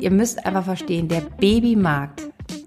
Ihr müsst einfach verstehen, der Babymarkt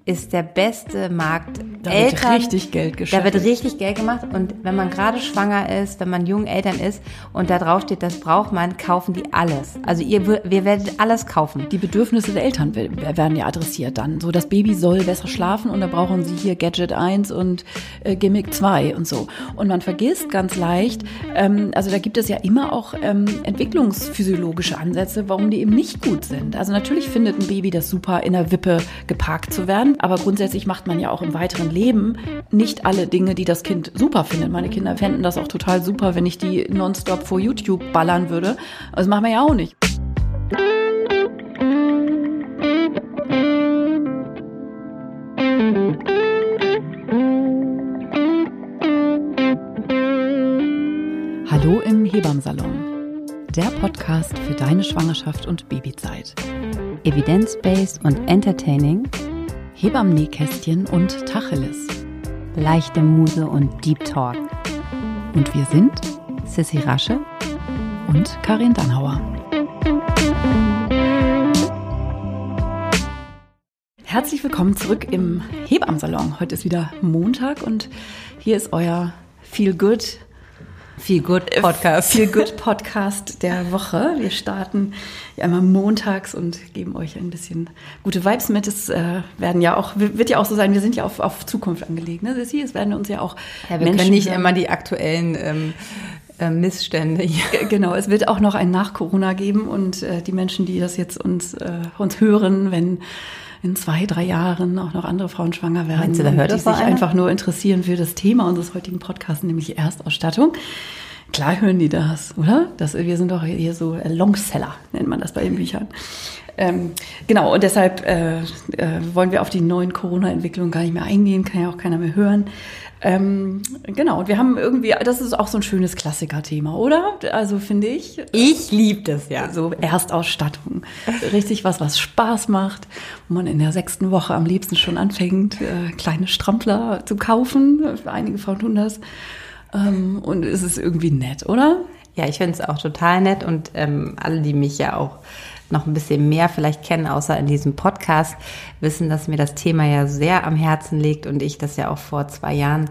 ist der beste Markt. Da wird richtig Geld geschafft. Da wird richtig Geld gemacht und wenn man gerade schwanger ist, wenn man jungen Eltern ist und da drauf steht, das braucht man, kaufen die alles. Also ihr, wir werdet alles kaufen. Die Bedürfnisse der Eltern werden ja adressiert dann. So, das Baby soll besser schlafen und da brauchen sie hier Gadget 1 und äh, Gimmick 2 und so. Und man vergisst ganz leicht, ähm, also da gibt es ja immer auch ähm, entwicklungsphysiologische Ansätze, warum die eben nicht gut sind. Also natürlich findet ein Baby das super, in der Wippe geparkt zu werden aber grundsätzlich macht man ja auch im weiteren Leben nicht alle Dinge, die das Kind super findet. Meine Kinder fänden das auch total super, wenn ich die nonstop vor YouTube ballern würde. Das machen wir ja auch nicht. Hallo im Hebammsalon. Der Podcast für deine Schwangerschaft und Babyzeit. Evidence-based und entertaining Hebammen-Nähkästchen und Tacheles. Leichte Muse und Deep Talk. Und wir sind Sissy Rasche und Karin Dannhauer. Herzlich willkommen zurück im Hebammensalon. Heute ist wieder Montag und hier ist euer Feel Good Feel Good Podcast. Feel Good Podcast der Woche. Wir starten ja einmal montags und geben euch ein bisschen gute Vibes mit. Es äh, werden ja auch, wird ja auch so sein, wir sind ja auf, auf Zukunft angelegt. Ne? Sissi? Es werden uns ja auch ja, wir Menschen können nicht immer die aktuellen ähm, äh, Missstände hier. Genau, es wird auch noch ein Nach-Corona geben und äh, die Menschen, die das jetzt uns, äh, uns hören, wenn in zwei, drei Jahren auch noch andere Frauen schwanger werden, Meinst du, da hört die sich einfach nur interessieren für das Thema unseres heutigen Podcasts, nämlich Erstausstattung. Klar hören die das, oder? Das, wir sind doch hier so Longseller, nennt man das bei den Büchern. Ähm, genau, und deshalb äh, äh, wollen wir auf die neuen Corona-Entwicklungen gar nicht mehr eingehen, kann ja auch keiner mehr hören. Ähm, genau, und wir haben irgendwie, das ist auch so ein schönes Klassiker-Thema, oder? Also finde ich. Ich liebe das, ja. So Erstausstattung. Richtig was, was Spaß macht, wo man in der sechsten Woche am liebsten schon anfängt, äh, kleine Strampler zu kaufen. Einige Frauen tun das. Ähm, und es ist irgendwie nett, oder? Ja, ich finde es auch total nett und ähm, alle, die mich ja auch noch ein bisschen mehr vielleicht kennen, außer in diesem Podcast, wissen, dass mir das Thema ja sehr am Herzen liegt und ich das ja auch vor zwei Jahren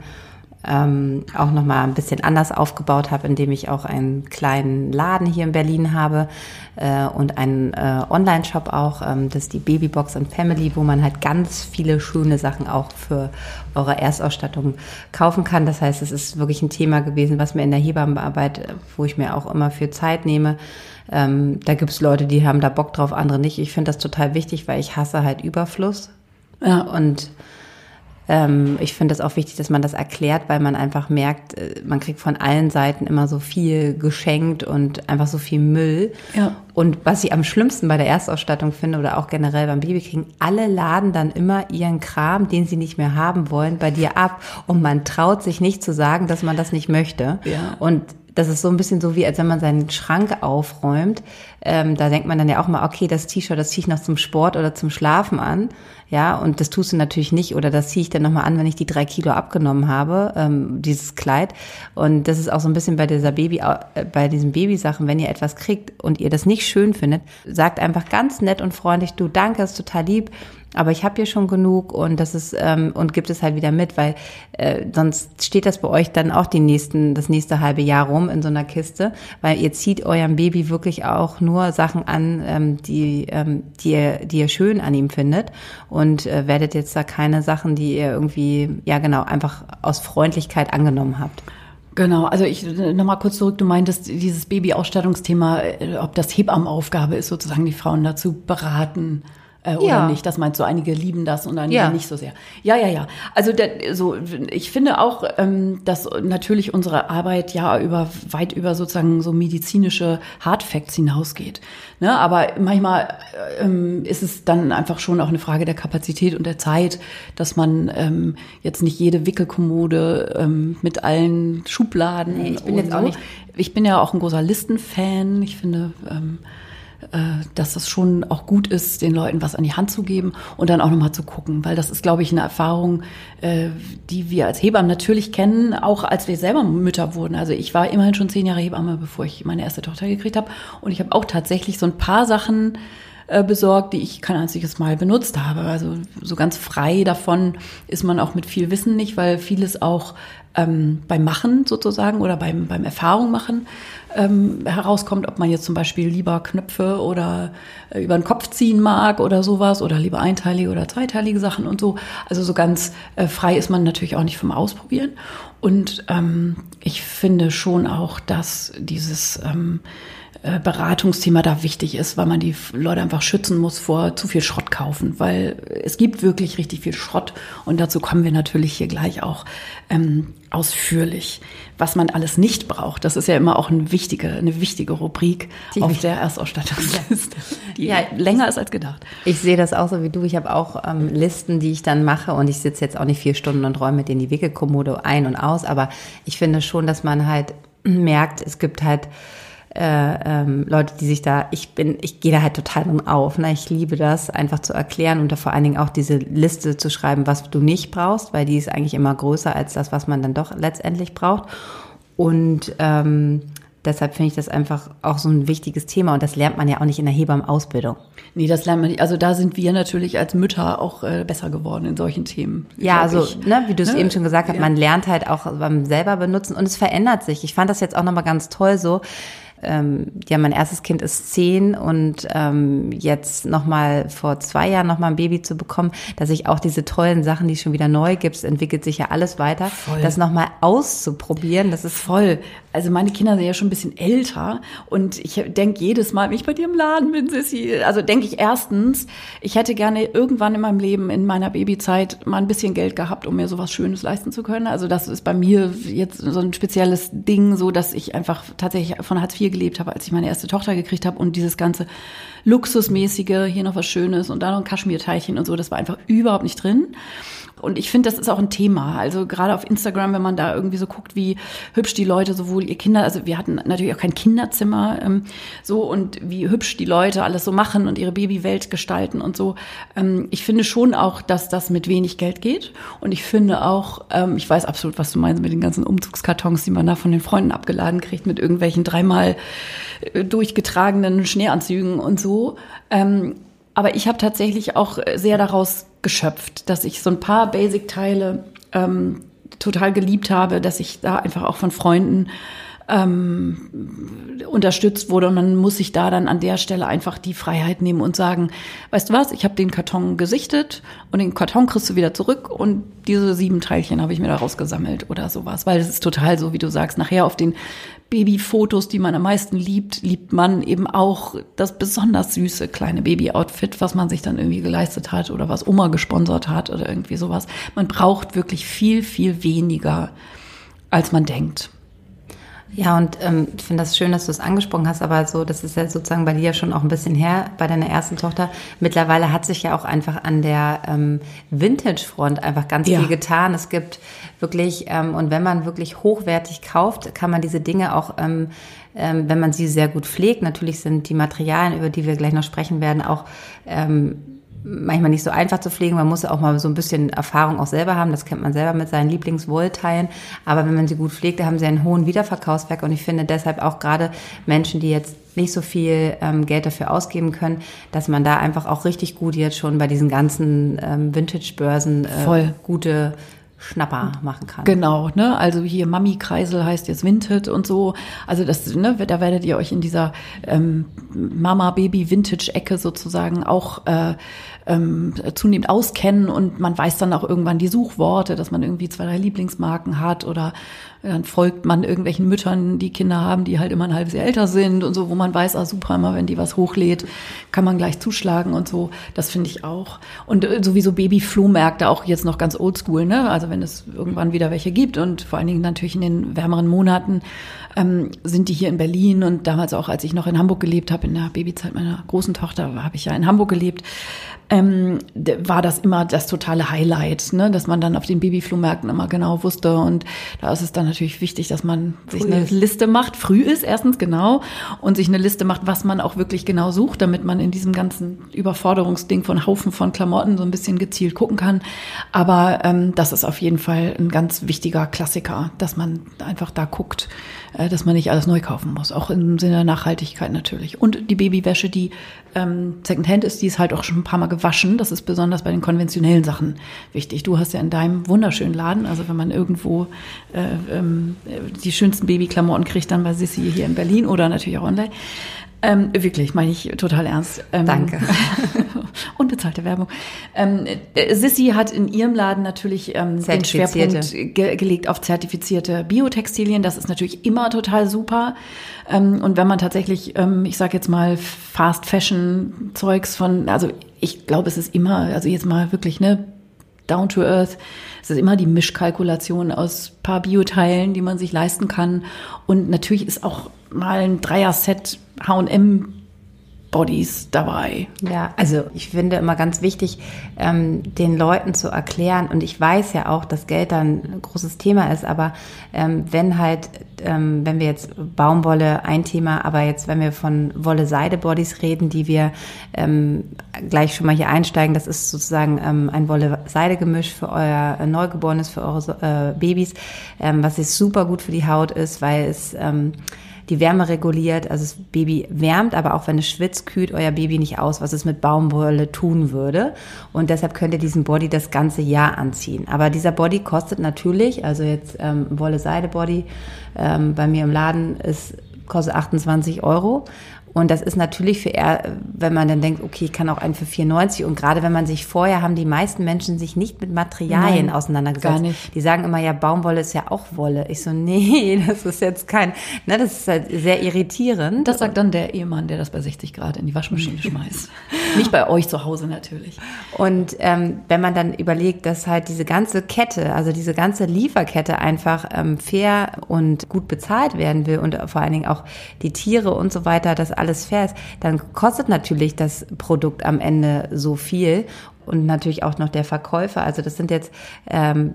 ähm, auch noch mal ein bisschen anders aufgebaut habe, indem ich auch einen kleinen Laden hier in Berlin habe äh, und einen äh, Online-Shop auch, ähm, das ist die Babybox and Family, wo man halt ganz viele schöne Sachen auch für eure Erstausstattung kaufen kann. Das heißt, es ist wirklich ein Thema gewesen, was mir in der Hebammenarbeit, wo ich mir auch immer viel Zeit nehme, ähm, da gibt es Leute, die haben da Bock drauf, andere nicht. Ich finde das total wichtig, weil ich hasse halt Überfluss. Ja. Und ähm, ich finde es auch wichtig, dass man das erklärt, weil man einfach merkt, äh, man kriegt von allen Seiten immer so viel geschenkt und einfach so viel Müll. Ja. Und was ich am schlimmsten bei der Erstausstattung finde oder auch generell beim Babykriegen, alle laden dann immer ihren Kram, den sie nicht mehr haben wollen, bei dir ab und man traut sich nicht zu sagen, dass man das nicht möchte. Ja. Und das ist so ein bisschen so wie, als wenn man seinen Schrank aufräumt. Ähm, da denkt man dann ja auch mal, okay, das T-Shirt, das ziehe ich noch zum Sport oder zum Schlafen an. Ja, und das tust du natürlich nicht oder das ziehe ich dann nochmal an, wenn ich die drei Kilo abgenommen habe, ähm, dieses Kleid. Und das ist auch so ein bisschen bei dieser Baby, äh, bei diesen Babysachen, wenn ihr etwas kriegt und ihr das nicht schön findet, sagt einfach ganz nett und freundlich, du danke, ist total lieb aber ich habe hier schon genug und das ist ähm, und gibt es halt wieder mit, weil äh, sonst steht das bei euch dann auch die nächsten das nächste halbe Jahr rum in so einer Kiste, weil ihr zieht eurem Baby wirklich auch nur Sachen an, ähm, die ähm, die ihr die ihr schön an ihm findet und äh, werdet jetzt da keine Sachen, die ihr irgendwie ja genau einfach aus Freundlichkeit angenommen habt. Genau, also ich nochmal kurz zurück, du meintest dieses Baby-Ausstattungsthema, äh, ob das Hebammenaufgabe ist, sozusagen die Frauen dazu beraten, äh, oder ja. nicht? Das meinst du, einige lieben das und einige ja. nicht so sehr. Ja, ja, ja. Also der, so, ich finde auch, ähm, dass natürlich unsere Arbeit ja über weit über sozusagen so medizinische Hardfacts hinausgeht. Ne? Aber manchmal ähm, ist es dann einfach schon auch eine Frage der Kapazität und der Zeit, dass man ähm, jetzt nicht jede Wickelkommode ähm, mit allen Schubladen. Nee, ich bin jetzt so. auch nicht. Ich bin ja auch ein großer Listenfan. Ich finde ähm, äh, dass es schon auch gut ist, den Leuten was an die Hand zu geben und dann auch nochmal zu gucken, weil das ist, glaube ich, eine Erfahrung, äh, die wir als Hebammen natürlich kennen, auch als wir selber Mütter wurden. Also ich war immerhin schon zehn Jahre Hebamme, bevor ich meine erste Tochter gekriegt habe und ich habe auch tatsächlich so ein paar Sachen äh, besorgt, die ich kein einziges Mal benutzt habe. Also so ganz frei davon ist man auch mit viel Wissen nicht, weil vieles auch ähm, beim Machen sozusagen oder beim, beim Erfahrung machen ähm, herauskommt, ob man jetzt zum Beispiel lieber Knöpfe oder äh, über den Kopf ziehen mag oder sowas oder lieber einteilige oder zweiteilige Sachen und so. Also so ganz äh, frei ist man natürlich auch nicht vom Ausprobieren. Und ähm, ich finde schon auch, dass dieses ähm, äh, Beratungsthema da wichtig ist, weil man die Leute einfach schützen muss vor zu viel Schrott kaufen, weil es gibt wirklich richtig viel Schrott und dazu kommen wir natürlich hier gleich auch ähm, ausführlich, was man alles nicht braucht. Das ist ja immer auch eine wichtige, eine wichtige Rubrik die auf der Erstausstattungsliste, die ja, länger ist als gedacht. Ich sehe das auch so wie du. Ich habe auch ähm, Listen, die ich dann mache und ich sitze jetzt auch nicht vier Stunden und räume mit in die Wickelkommode ein und aus, aber ich finde schon, dass man halt merkt, es gibt halt äh, ähm, Leute, die sich da, ich bin, ich gehe da halt total drin auf. Ne? Ich liebe das, einfach zu erklären und da vor allen Dingen auch diese Liste zu schreiben, was du nicht brauchst, weil die ist eigentlich immer größer als das, was man dann doch letztendlich braucht. Und ähm, deshalb finde ich das einfach auch so ein wichtiges Thema und das lernt man ja auch nicht in der Hebammenausbildung. Nee, das lernt man nicht. Also da sind wir natürlich als Mütter auch äh, besser geworden in solchen Themen. Ja, also ne, wie du es ne? eben schon gesagt hast, ja. man lernt halt auch beim selber benutzen und es verändert sich. Ich fand das jetzt auch nochmal ganz toll so ähm, ja, mein erstes Kind ist zehn und ähm, jetzt nochmal vor zwei Jahren nochmal ein Baby zu bekommen, dass ich auch diese tollen Sachen, die es schon wieder neu gibt, entwickelt sich ja alles weiter, voll. das nochmal auszuprobieren, das ist voll. Also meine Kinder sind ja schon ein bisschen älter und ich denke jedes Mal, wenn ich bei dir im Laden bin, Sissi, also denke ich erstens, ich hätte gerne irgendwann in meinem Leben, in meiner Babyzeit, mal ein bisschen Geld gehabt, um mir sowas Schönes leisten zu können. Also das ist bei mir jetzt so ein spezielles Ding, so dass ich einfach tatsächlich von Hartz IV gelebt habe, als ich meine erste Tochter gekriegt habe und dieses ganze Luxusmäßige, hier noch was Schönes und da noch ein Kaschmirteilchen und so, das war einfach überhaupt nicht drin. Und ich finde, das ist auch ein Thema. Also gerade auf Instagram, wenn man da irgendwie so guckt, wie hübsch die Leute sowohl ihr Kinder, also wir hatten natürlich auch kein Kinderzimmer ähm, so und wie hübsch die Leute alles so machen und ihre Babywelt gestalten und so. Ähm, ich finde schon auch, dass das mit wenig Geld geht. Und ich finde auch, ähm, ich weiß absolut, was du meinst mit den ganzen Umzugskartons, die man da von den Freunden abgeladen kriegt, mit irgendwelchen dreimal äh, durchgetragenen Schneeanzügen und so. Ähm, aber ich habe tatsächlich auch sehr daraus geschöpft, dass ich so ein paar Basic-Teile ähm, total geliebt habe, dass ich da einfach auch von Freunden ähm, unterstützt wurde. Und man muss sich da dann an der Stelle einfach die Freiheit nehmen und sagen, weißt du was, ich habe den Karton gesichtet und den Karton kriegst du wieder zurück. Und diese sieben Teilchen habe ich mir da rausgesammelt oder sowas, weil es ist total so, wie du sagst, nachher auf den Babyfotos, die man am meisten liebt, liebt man eben auch das besonders süße kleine Babyoutfit, was man sich dann irgendwie geleistet hat oder was Oma gesponsert hat oder irgendwie sowas. Man braucht wirklich viel, viel weniger, als man denkt. Ja, und ähm, ich finde das schön, dass du es angesprochen hast, aber so, das ist ja sozusagen bei dir schon auch ein bisschen her, bei deiner ersten Tochter. Mittlerweile hat sich ja auch einfach an der ähm, Vintage-Front einfach ganz ja. viel getan. Es gibt wirklich, ähm, und wenn man wirklich hochwertig kauft, kann man diese Dinge auch, ähm, ähm, wenn man sie sehr gut pflegt, natürlich sind die Materialien, über die wir gleich noch sprechen werden, auch ähm, manchmal nicht so einfach zu pflegen. Man muss auch mal so ein bisschen Erfahrung auch selber haben. Das kennt man selber mit seinen Lieblingswollteilen. Aber wenn man sie gut pflegt, da haben sie einen hohen Wiederverkaufswert. Und ich finde deshalb auch gerade Menschen, die jetzt nicht so viel ähm, Geld dafür ausgeben können, dass man da einfach auch richtig gut jetzt schon bei diesen ganzen ähm, Vintage-Börsen äh, gute Schnapper machen kann. Genau, ne? Also hier Mami-Kreisel heißt jetzt Vinted und so. Also das, ne, da werdet ihr euch in dieser ähm, Mama-Baby-Vintage-Ecke sozusagen auch äh, ähm, zunehmend auskennen und man weiß dann auch irgendwann die Suchworte, dass man irgendwie zwei, drei Lieblingsmarken hat oder dann folgt man irgendwelchen Müttern, die Kinder haben, die halt immer ein halbes Jahr älter sind und so, wo man weiß, ah super, immer wenn die was hochlädt, kann man gleich zuschlagen und so. Das finde ich auch. Und äh, sowieso Babyflohmärkte auch jetzt noch ganz oldschool, ne? Also wenn es irgendwann wieder welche gibt und vor allen Dingen natürlich in den wärmeren Monaten ähm, sind die hier in Berlin und damals auch, als ich noch in Hamburg gelebt habe, in der Babyzeit meiner großen Tochter, habe ich ja in Hamburg gelebt, ähm, war das immer das totale Highlight, ne? dass man dann auf den Babyflohmärkten immer genau wusste und da ist es dann natürlich wichtig, dass man früh sich eine ist. Liste macht, früh ist erstens genau, und sich eine Liste macht, was man auch wirklich genau sucht, damit man in diesem ganzen Überforderungsding von Haufen von Klamotten so ein bisschen gezielt gucken kann. Aber ähm, das ist auf jeden Fall ein ganz wichtiger Klassiker, dass man einfach da guckt, dass man nicht alles neu kaufen muss, auch im Sinne der Nachhaltigkeit natürlich. Und die Babywäsche, die ähm, Secondhand ist, die ist halt auch schon ein paar Mal gewaschen. Das ist besonders bei den konventionellen Sachen wichtig. Du hast ja in deinem wunderschönen Laden, also wenn man irgendwo äh, ähm, die schönsten Babyklamotten kriegt, dann bei Sissi hier in Berlin oder natürlich auch online. Ähm, wirklich, meine ich total ernst. Ähm, Danke. unbezahlte Werbung. Ähm, äh, Sissy hat in ihrem Laden natürlich ähm, den Schwerpunkt ge gelegt auf zertifizierte Biotextilien. Das ist natürlich immer total super. Ähm, und wenn man tatsächlich, ähm, ich sage jetzt mal, Fast Fashion Zeugs von, also ich glaube, es ist immer, also jetzt mal wirklich, ne, down to earth. Es ist immer die Mischkalkulation aus paar Bioteilen, die man sich leisten kann. Und natürlich ist auch mal ein Dreier-Set H&M Bodies dabei. Ja, also ich finde immer ganz wichtig, ähm, den Leuten zu erklären, und ich weiß ja auch, dass Geld dann ein großes Thema ist, aber ähm, wenn halt, ähm, wenn wir jetzt Baumwolle ein Thema, aber jetzt, wenn wir von Wolle-Seide-Bodies reden, die wir ähm, gleich schon mal hier einsteigen, das ist sozusagen ähm, ein Wolle-Seide-Gemisch für euer Neugeborenes, für eure äh, Babys, ähm, was jetzt super gut für die Haut ist, weil es ähm, die Wärme reguliert. Also das Baby wärmt, aber auch wenn es schwitzt, kühlt euer Baby nicht aus, was es mit Baumwolle tun würde. Und deshalb könnt ihr diesen Body das ganze Jahr anziehen. Aber dieser Body kostet natürlich, also jetzt ähm, Wolle-Seide-Body ähm, bei mir im Laden ist kostet 28 Euro. Und das ist natürlich für er, wenn man dann denkt, okay, ich kann auch einen für 94. Und gerade wenn man sich vorher haben die meisten Menschen sich nicht mit Materialien Nein, auseinandergesetzt. Gar nicht. Die sagen immer, ja, Baumwolle ist ja auch Wolle. Ich so, nee, das ist jetzt kein, ne, das ist halt sehr irritierend. Das sagt dann der Ehemann, der das bei 60 Grad in die Waschmaschine schmeißt. nicht bei euch zu Hause natürlich. Und ähm, wenn man dann überlegt, dass halt diese ganze Kette, also diese ganze Lieferkette einfach ähm, fair und gut bezahlt werden will und vor allen Dingen auch die Tiere und so weiter, das alles fair ist, dann kostet natürlich das Produkt am Ende so viel und natürlich auch noch der Verkäufer. Also das sind jetzt ähm,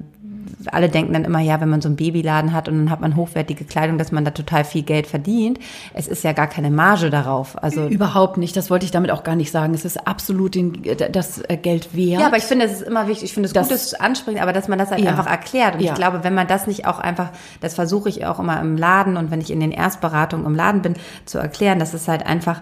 alle denken dann immer, ja, wenn man so einen Babyladen hat und dann hat man hochwertige Kleidung, dass man da total viel Geld verdient. Es ist ja gar keine Marge darauf. Also überhaupt nicht. Das wollte ich damit auch gar nicht sagen. Es ist absolut den, das äh, Geld wert. Ja, aber ich finde, es ist immer wichtig. Ich finde es das, gut, das ansprechen, aber dass man das halt ja. einfach erklärt. Und ja. ich glaube, wenn man das nicht auch einfach, das versuche ich auch immer im Laden und wenn ich in den Erstberatungen im Laden bin, zu erklären, dass es halt einfach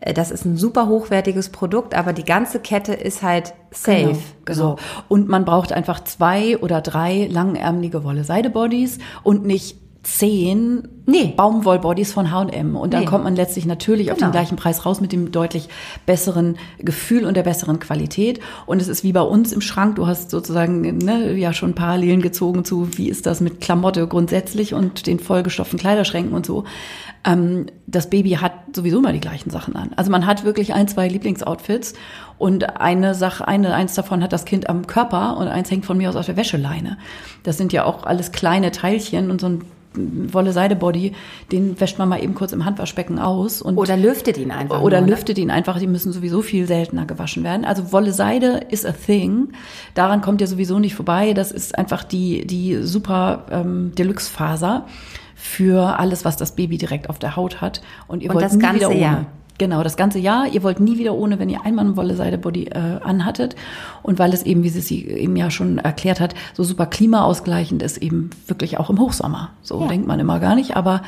das ist ein super hochwertiges Produkt, aber die ganze Kette ist halt safe. Genau, genau. So. Und man braucht einfach zwei oder drei langärmelige Wolle-Seide-Bodies und nicht zehn nee. Baumwollbodies von H&M und dann nee. kommt man letztlich natürlich genau. auf den genau. gleichen Preis raus mit dem deutlich besseren Gefühl und der besseren Qualität und es ist wie bei uns im Schrank, du hast sozusagen ne, ja schon Parallelen gezogen zu, wie ist das mit Klamotte grundsätzlich und den vollgestopften Kleiderschränken und so. Ähm, das Baby hat sowieso immer die gleichen Sachen an. Also man hat wirklich ein, zwei Lieblingsoutfits und eine Sache, eine, eins davon hat das Kind am Körper und eins hängt von mir aus auf der Wäscheleine. Das sind ja auch alles kleine Teilchen und so ein Wolle-Seide-Body, den wäscht man mal eben kurz im Handwaschbecken aus. Und oder lüftet ihn einfach. Oder nur, ne? lüftet ihn einfach. Die müssen sowieso viel seltener gewaschen werden. Also Wolle-Seide ist a thing. Daran kommt ihr sowieso nicht vorbei. Das ist einfach die, die super ähm, Deluxe-Faser für alles, was das Baby direkt auf der Haut hat. Und ihr und wollt das nie ganze wieder ohne. Jahr. Genau, das ganze Jahr. Ihr wollt nie wieder ohne, wenn ihr einmal ein Wolle-Seide-Body äh, anhattet. Und weil es eben, wie sie eben ja schon erklärt hat, so super klimaausgleichend ist, eben wirklich auch im Hochsommer. So ja. denkt man immer gar nicht. Aber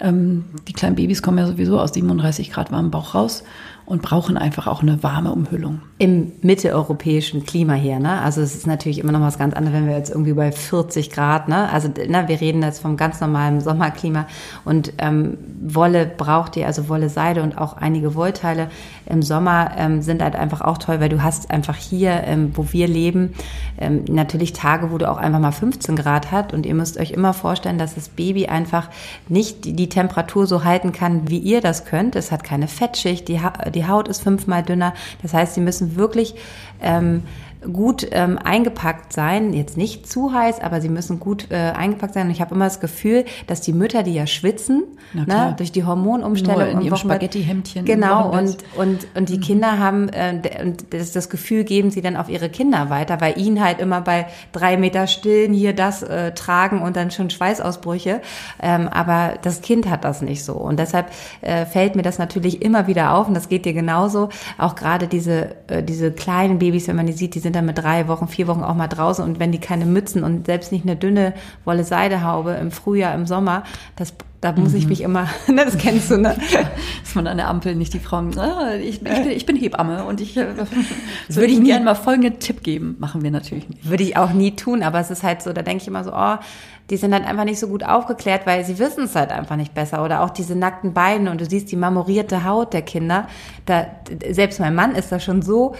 ähm, die kleinen Babys kommen ja sowieso aus 37 Grad warmem Bauch raus und brauchen einfach auch eine warme Umhüllung. Im mitteleuropäischen Klima hier, ne? Also es ist natürlich immer noch was ganz anderes, wenn wir jetzt irgendwie bei 40 Grad, ne? Also ne, wir reden jetzt vom ganz normalen Sommerklima und ähm, Wolle braucht ihr, also Wolle, Seide und auch einige Wollteile im Sommer ähm, sind halt einfach auch toll, weil du hast einfach hier, ähm, wo wir leben, ähm, natürlich Tage, wo du auch einfach mal 15 Grad hat und ihr müsst euch immer vorstellen, dass das Baby einfach nicht die, die Temperatur so halten kann, wie ihr das könnt. Es hat keine Fettschicht, die, die Haut ist fünfmal dünner. Das heißt, sie müssen wirklich ähm, gut ähm, eingepackt sein. Jetzt nicht zu heiß, aber sie müssen gut äh, eingepackt sein. Und ich habe immer das Gefühl, dass die Mütter, die ja schwitzen, ne, durch die Hormonumstellung Nur in und ihrem Spaghetti-Hemdchen. Genau, und, und, und die mhm. Kinder haben äh, das, das Gefühl, geben sie dann auf ihre Kinder weiter, weil ihnen halt immer bei drei Meter stillen hier das äh, tragen und dann schon Schweißausbrüche. Ähm, aber das Kind hat das nicht so. Und deshalb äh, fällt mir das natürlich immer wieder auf und das geht dir genauso. Auch gerade diese, äh, diese kleinen Babys, wenn man die sieht, die sind dann mit drei Wochen, vier Wochen auch mal draußen und wenn die keine Mützen und selbst nicht eine dünne Wolle-Seidehaube im Frühjahr, im Sommer, das da muss mhm. ich mich immer, das kennst du, ne? Dass man an der Ampel nicht die Frauen, ah, ich, ich, bin, ich bin Hebamme und ich äh, würde ich gerne mal folgenden Tipp geben. Machen wir natürlich nicht. Würde ich auch nie tun, aber es ist halt so, da denke ich immer so, oh, die sind halt einfach nicht so gut aufgeklärt, weil sie wissen es halt einfach nicht besser. Oder auch diese nackten Beine und du siehst die marmorierte Haut der Kinder. Da, selbst mein Mann ist da schon so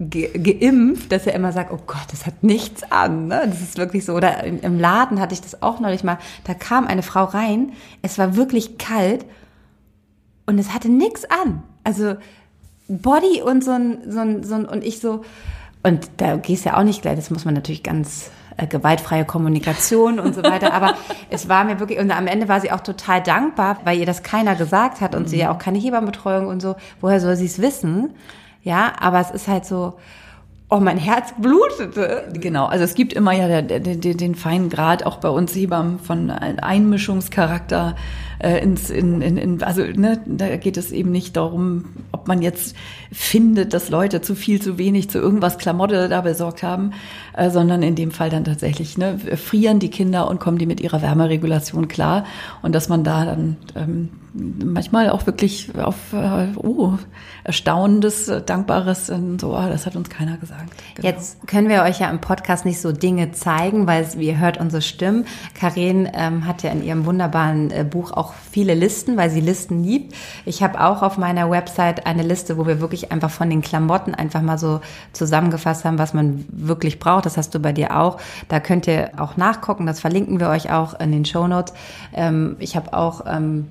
ge geimpft, dass er immer sagt, oh Gott, das hat nichts an. Ne? Das ist wirklich so. Oder im Laden hatte ich das auch neulich mal. Da kam eine Frau rein, es war wirklich kalt und es hatte nichts an. Also Body und so ein, so ein, so ein, und ich so, und da gehst ja auch nicht gleich, das muss man natürlich ganz äh, gewaltfreie Kommunikation und so weiter. Aber es war mir wirklich, und am Ende war sie auch total dankbar, weil ihr das keiner gesagt hat und mhm. sie ja auch keine Hebammenbetreuung und so. Woher soll sie es wissen? Ja, aber es ist halt so, oh, mein Herz blutete. Genau, also es gibt immer ja den, den, den feinen Grad auch bei uns Hebammen von Einmischungscharakter äh, ins, in, in, in, also ne, da geht es eben nicht darum, ob man jetzt findet, dass Leute zu viel, zu wenig, zu irgendwas Klamotte da besorgt haben, äh, sondern in dem Fall dann tatsächlich ne, frieren die Kinder und kommen die mit ihrer Wärmeregulation klar und dass man da dann ähm, manchmal auch wirklich auf äh, oh, erstaunendes, dankbares und so, oh, das hat uns keiner gesagt. Genau. Jetzt können wir euch ja im Podcast nicht so Dinge zeigen, weil ihr hört unsere Stimmen. Karin ähm, hat ja in ihrem wunderbaren äh, Buch auch viele Listen, weil sie Listen liebt. Ich habe auch auf meiner Website eine Liste, wo wir wirklich einfach von den Klamotten einfach mal so zusammengefasst haben, was man wirklich braucht. Das hast du bei dir auch. Da könnt ihr auch nachgucken. Das verlinken wir euch auch in den Show Notes. Ähm, ich habe auch ähm,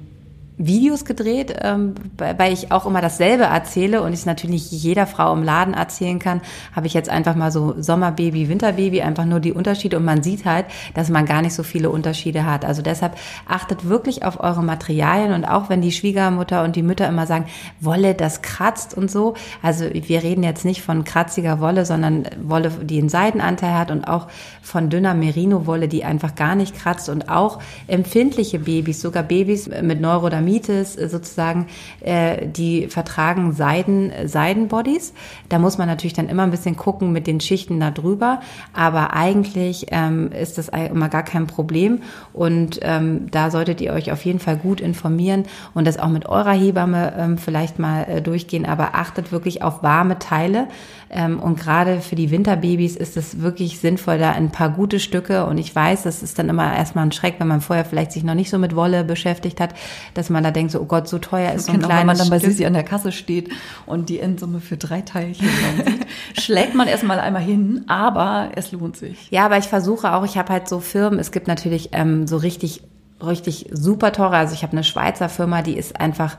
Videos gedreht, ähm, weil ich auch immer dasselbe erzähle und ich natürlich jeder Frau im Laden erzählen kann, habe ich jetzt einfach mal so Sommerbaby, Winterbaby, einfach nur die Unterschiede und man sieht halt, dass man gar nicht so viele Unterschiede hat. Also deshalb achtet wirklich auf eure Materialien und auch wenn die Schwiegermutter und die Mütter immer sagen, Wolle, das kratzt und so. Also wir reden jetzt nicht von kratziger Wolle, sondern Wolle, die einen Seidenanteil hat und auch von dünner Merino-Wolle, die einfach gar nicht kratzt und auch empfindliche Babys, sogar Babys mit Neurodermitis Dermitis äh, sozusagen, äh, die vertragen Seiden, Seidenbodies. Da muss man natürlich dann immer ein bisschen gucken mit den Schichten da drüber. Aber eigentlich ähm, ist das immer gar kein Problem. Und ähm, da solltet ihr euch auf jeden Fall gut informieren und das auch mit eurer Hebamme ähm, vielleicht mal äh, durchgehen. Aber achtet wirklich auf warme Teile. Ähm, und gerade für die Winterbabys ist es wirklich sinnvoll, da ein paar gute Stücke. Und ich weiß, das ist dann immer erstmal ein Schreck, wenn man vorher vielleicht sich noch nicht so mit Wolle beschäftigt hat, dass man da denkt, so, oh Gott, so teuer ist so ein genau, kleines Wenn man dann bei Sisi an der Kasse steht und die Endsumme für drei Teilchen sieht, schlägt man erstmal einmal hin, aber es lohnt sich. Ja, aber ich versuche auch, ich habe halt so Firmen, es gibt natürlich ähm, so richtig richtig super teure. Also ich habe eine Schweizer Firma, die ist einfach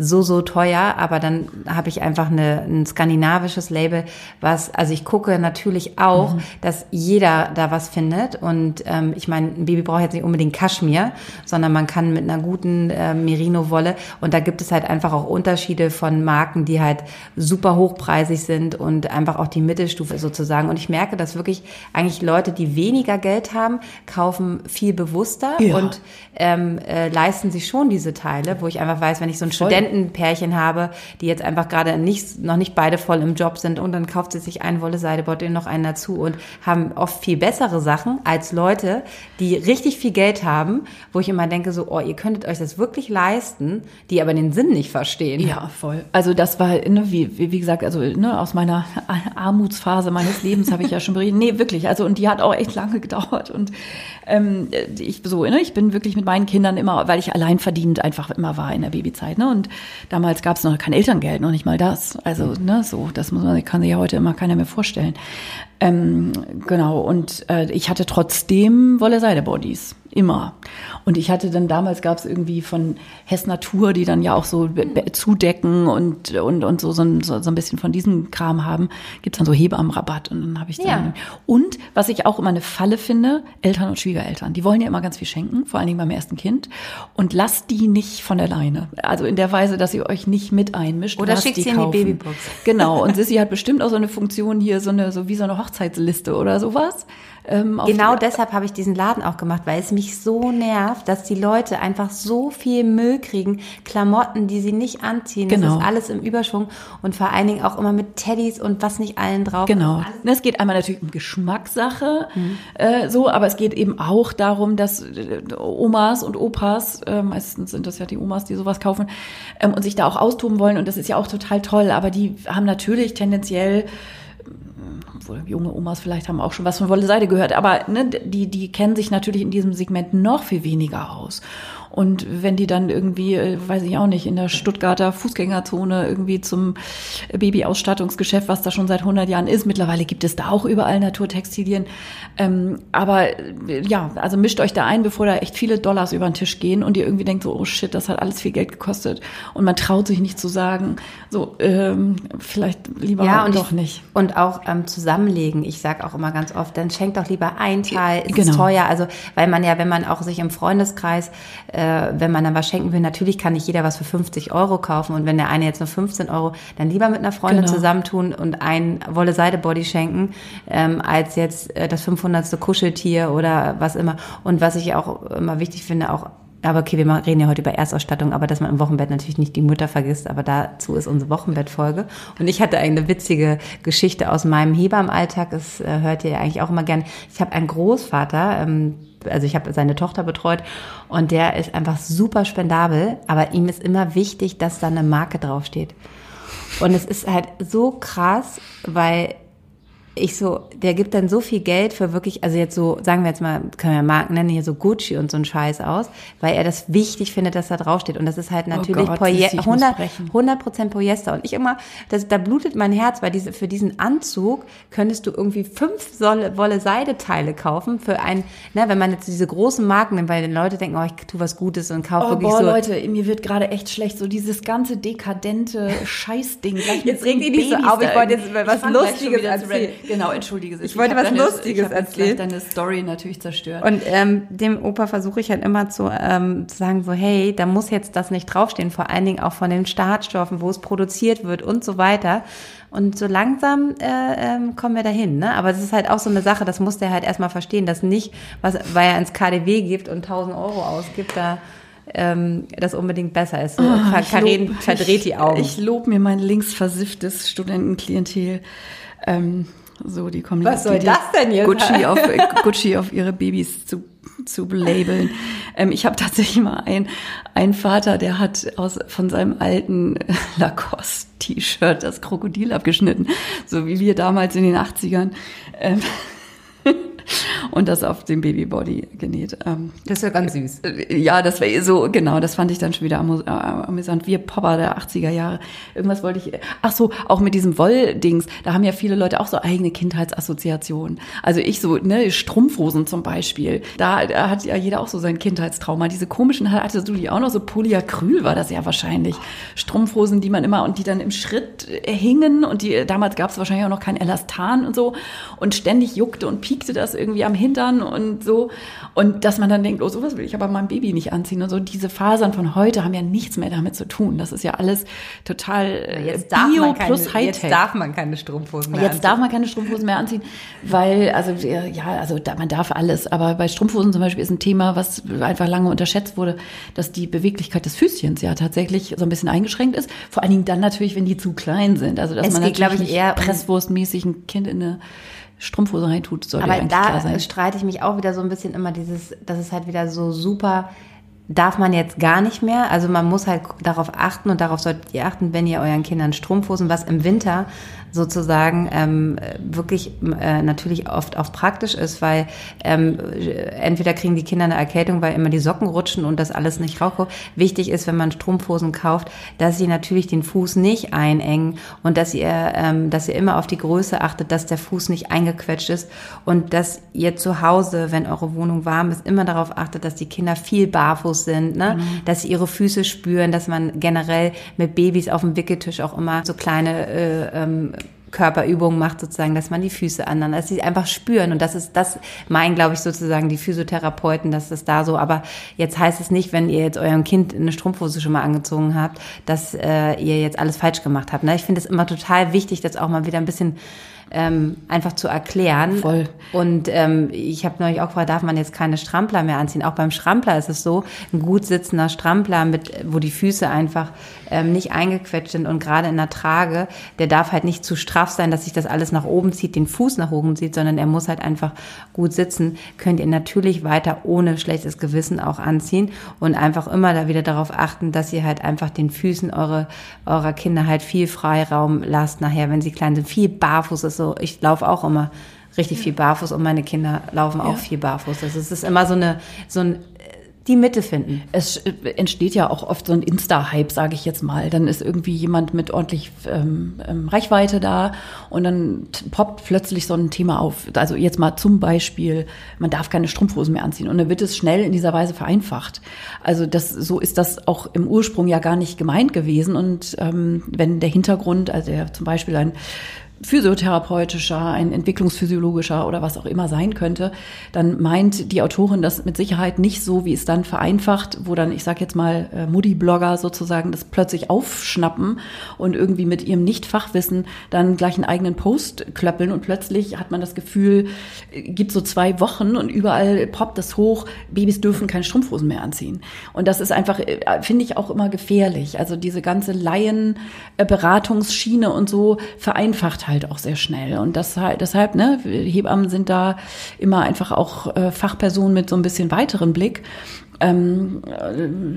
so, so teuer, aber dann habe ich einfach eine, ein skandinavisches Label, was, also ich gucke natürlich auch, mhm. dass jeder da was findet. Und ähm, ich meine, ein Baby braucht jetzt nicht unbedingt Kaschmir, sondern man kann mit einer guten äh, Merino-Wolle und da gibt es halt einfach auch Unterschiede von Marken, die halt super hochpreisig sind und einfach auch die Mittelstufe sozusagen. Und ich merke, dass wirklich eigentlich Leute, die weniger Geld haben, kaufen viel bewusster ja. und ähm, äh, leisten sich schon diese Teile, wo ich einfach weiß, wenn ich so ein Studentenpärchen habe, die jetzt einfach gerade nicht, noch nicht beide voll im Job sind und dann kauft sie sich einen Wolle-Seidebeutel noch einen dazu und haben oft viel bessere Sachen als Leute, die richtig viel Geld haben, wo ich immer denke so, oh, ihr könntet euch das wirklich leisten, die aber den Sinn nicht verstehen. Ja, voll. Also das war, ne, wie, wie gesagt, also ne, aus meiner Armutsphase meines Lebens habe ich ja schon berichtet. Nee, wirklich. Also und die hat auch echt lange gedauert und ähm, ich so, ne, ich bin wirklich mit meinen Kindern immer, weil ich allein verdient einfach immer war in der Babyzeit. Ne? Und damals gab es noch kein Elterngeld, noch nicht mal das. Also, ne, so, das muss man, kann sich ja heute immer keiner mehr vorstellen. Ähm, genau, und äh, ich hatte trotzdem Wolle-Seide-Bodies. Immer. Und ich hatte dann damals gab es irgendwie von Hess Natur, die dann ja auch so zudecken und, und, und so, so, ein, so, ein bisschen von diesem Kram haben, gibt's dann so Hebammenrabatt. Und dann habe ich dann. Ja. Und was ich auch immer eine Falle finde, Eltern und Schwiegereltern, die wollen ja immer ganz viel schenken, vor allen Dingen beim ersten Kind. Und lasst die nicht von der Leine. Also in der Weise, dass ihr euch nicht mit einmischt. Oder schickt sie in die Babybox. Genau. Und Sissy hat bestimmt auch so eine Funktion hier, so eine, so wie so eine Hochzeitsliste oder sowas. Ähm, genau deshalb habe ich diesen Laden auch gemacht, weil es mich so nervt, dass die Leute einfach so viel Müll kriegen, Klamotten, die sie nicht anziehen. Genau. Das ist alles im Überschwung und vor allen Dingen auch immer mit Teddys und was nicht allen drauf. Genau. Es geht einmal natürlich um Geschmackssache, mhm. äh, so, aber es geht eben auch darum, dass äh, Omas und Opas, äh, meistens sind das ja die Omas, die sowas kaufen ähm, und sich da auch austoben wollen und das ist ja auch total toll, aber die haben natürlich tendenziell obwohl junge Omas vielleicht haben auch schon was von Wolle Seide gehört, aber ne, die, die kennen sich natürlich in diesem Segment noch viel weniger aus. Und wenn die dann irgendwie, äh, weiß ich auch nicht, in der Stuttgarter Fußgängerzone irgendwie zum Babyausstattungsgeschäft, was da schon seit 100 Jahren ist, mittlerweile gibt es da auch überall Naturtextilien. Ähm, aber äh, ja, also mischt euch da ein, bevor da echt viele Dollars über den Tisch gehen und ihr irgendwie denkt so, oh shit, das hat alles viel Geld gekostet. Und man traut sich nicht zu sagen, so, ähm, vielleicht lieber ja, und doch ich, nicht. Und auch ähm, zusammenlegen. Ich sage auch immer ganz oft, dann schenkt doch lieber ein Teil, ist genau. teuer. Also, weil man ja, wenn man auch sich im Freundeskreis äh, wenn man dann was schenken will, natürlich kann nicht jeder was für 50 Euro kaufen und wenn der eine jetzt nur 15 Euro, dann lieber mit einer Freundin genau. zusammentun und ein Wolle-Seide-Body schenken, ähm, als jetzt äh, das 500. Kuscheltier oder was immer. Und was ich auch immer wichtig finde, auch aber okay, wir reden ja heute über Erstausstattung, aber dass man im Wochenbett natürlich nicht die Mutter vergisst, aber dazu ist unsere Wochenbettfolge. Und ich hatte eine witzige Geschichte aus meinem Hebammenalltag, das äh, hört ihr ja eigentlich auch immer gern. Ich habe einen Großvater, ähm, also ich habe seine Tochter betreut und der ist einfach super spendabel, aber ihm ist immer wichtig, dass da eine Marke draufsteht. Und es ist halt so krass, weil ich so, der gibt dann so viel Geld für wirklich, also jetzt so, sagen wir jetzt mal, können wir Marken nennen, hier so Gucci und so ein Scheiß aus, weil er das wichtig findet, dass da draufsteht. Und das ist halt oh natürlich oh Gott, Poye 100 Prozent Polyester. Und ich immer, das, da blutet mein Herz, weil diese, für diesen Anzug könntest du irgendwie fünf Wolle-Seideteile kaufen für ein, ne, wenn man jetzt diese großen Marken nimmt, weil die Leute denken, oh, ich tue was Gutes und kaufe oh, wirklich boah, so. Leute, mir wird gerade echt schlecht, so dieses ganze dekadente Scheißding. Jetzt regt ihr nicht so auf, ich wollte jetzt was Lustiges erzählen. Genau, entschuldige sich. Ich wollte was deine, Lustiges ich erzählen. deine Story natürlich zerstört. Und ähm, dem Opa versuche ich halt immer zu, ähm, zu sagen, so, hey, da muss jetzt das nicht draufstehen, vor allen Dingen auch von den Startstoffen, wo es produziert wird und so weiter. Und so langsam äh, ähm, kommen wir dahin. Ne? Aber es ist halt auch so eine Sache, das muss der halt erstmal verstehen, dass nicht, was, weil er ins KDW gibt und 1000 Euro ausgibt, da ähm, das unbedingt besser ist. So, oh, Karin verdreht die Augen. Ich, ich lob mir mein linksversifftes Studentenklientel. Ähm, so, die kommen Was soll die, das denn jetzt? Gucci auf, Gucci auf ihre Babys zu, zu labeln. Ähm, ich habe tatsächlich mal einen, einen Vater, der hat aus, von seinem alten Lacoste-T-Shirt das Krokodil abgeschnitten. So wie wir damals in den 80ern. Ähm, und das auf dem Babybody genäht. Ähm, das ist ja ganz süß. Äh, ja, das war so, genau, das fand ich dann schon wieder äh, amüsant. Wir Popper der 80er Jahre. Irgendwas wollte ich, ach so, auch mit diesem Wolldings, da haben ja viele Leute auch so eigene Kindheitsassoziationen. Also ich so, ne, Strumpfhosen zum Beispiel, da, da hat ja jeder auch so sein Kindheitstrauma. Diese komischen, hattest du die auch noch, so Polyacryl war das ja wahrscheinlich. Strumpfhosen, die man immer, und die dann im Schritt hingen und die, damals gab es wahrscheinlich auch noch kein Elastan und so und ständig juckte und piekte das irgendwie am Hintern und so. Und dass man dann denkt, oh, sowas will ich aber meinem Baby nicht anziehen und so. Diese Fasern von heute haben ja nichts mehr damit zu tun. Das ist ja alles total äh, jetzt darf Bio keine, plus Hightech. Jetzt darf man keine Strumpfhosen mehr Jetzt anziehen. darf man keine Strumpfhosen mehr anziehen, weil, also, ja, also man darf alles. Aber bei Strumpfhosen zum Beispiel ist ein Thema, was einfach lange unterschätzt wurde, dass die Beweglichkeit des Füßchens ja tatsächlich so ein bisschen eingeschränkt ist. Vor allen Dingen dann natürlich, wenn die zu klein sind. Also, dass es man geht, natürlich ich, eher presswurstmäßig ein Kind in eine Strumpfhose reintut, soll Aber da streite ich mich auch wieder so ein bisschen immer dieses, das ist halt wieder so super, darf man jetzt gar nicht mehr. Also man muss halt darauf achten und darauf solltet ihr achten, wenn ihr euren Kindern Strumpfhosen, was im Winter sozusagen ähm, wirklich äh, natürlich oft auch praktisch ist, weil ähm, entweder kriegen die Kinder eine Erkältung, weil immer die Socken rutschen und das alles nicht raucht. Wichtig ist, wenn man Strumpfhosen kauft, dass sie natürlich den Fuß nicht einengen und dass ihr, ähm, dass ihr immer auf die Größe achtet, dass der Fuß nicht eingequetscht ist und dass ihr zu Hause, wenn eure Wohnung warm ist, immer darauf achtet, dass die Kinder viel barfuß sind, ne? Mhm. dass sie ihre Füße spüren, dass man generell mit Babys auf dem Wickeltisch auch immer so kleine äh, ähm, Körperübungen macht, sozusagen, dass man die Füße anderen, dass sie einfach spüren. Und das ist, das meinen, glaube ich, sozusagen die Physiotherapeuten, dass das da so, aber jetzt heißt es nicht, wenn ihr jetzt eurem Kind eine Strumpfhose schon mal angezogen habt, dass äh, ihr jetzt alles falsch gemacht habt. Ne? Ich finde es immer total wichtig, das auch mal wieder ein bisschen ähm, einfach zu erklären. Voll. Und ähm, ich habe neulich auch gefragt, darf man jetzt keine Strampler mehr anziehen? Auch beim Strampler ist es so, ein gut sitzender Strampler, mit, wo die Füße einfach ähm, nicht eingequetscht sind und gerade in der Trage, der darf halt nicht zu straff sein, dass sich das alles nach oben zieht, den Fuß nach oben zieht, sondern er muss halt einfach gut sitzen. Könnt ihr natürlich weiter ohne schlechtes Gewissen auch anziehen und einfach immer da wieder darauf achten, dass ihr halt einfach den Füßen eure, eurer Kinder halt viel Freiraum lasst nachher, wenn sie klein sind, viel barfuß ist so, ich laufe auch immer richtig viel barfuß und meine Kinder laufen auch ja. viel barfuß. Also es ist immer so eine, so ein die Mitte finden. Es äh, entsteht ja auch oft so ein Insta-Hype, sage ich jetzt mal. Dann ist irgendwie jemand mit ordentlich ähm, ähm, Reichweite da und dann poppt plötzlich so ein Thema auf. Also jetzt mal zum Beispiel, man darf keine Strumpfhosen mehr anziehen und dann wird es schnell in dieser Weise vereinfacht. Also das, so ist das auch im Ursprung ja gar nicht gemeint gewesen. Und ähm, wenn der Hintergrund, also der zum Beispiel ein physiotherapeutischer, ein entwicklungsphysiologischer oder was auch immer sein könnte, dann meint die Autorin das mit Sicherheit nicht so, wie es dann vereinfacht, wo dann, ich sage jetzt mal, äh, Moody-Blogger sozusagen das plötzlich aufschnappen und irgendwie mit ihrem Nicht-Fachwissen dann gleich einen eigenen Post klöppeln und plötzlich hat man das Gefühl, äh, gibt so zwei Wochen und überall poppt das hoch, Babys dürfen keine Strumpfhosen mehr anziehen. Und das ist einfach, äh, finde ich auch immer gefährlich. Also diese ganze Laienberatungsschiene und so vereinfacht halt auch sehr schnell. Und das, deshalb, ne, Hebammen sind da immer einfach auch äh, Fachpersonen mit so ein bisschen weiteren Blick. Ähm,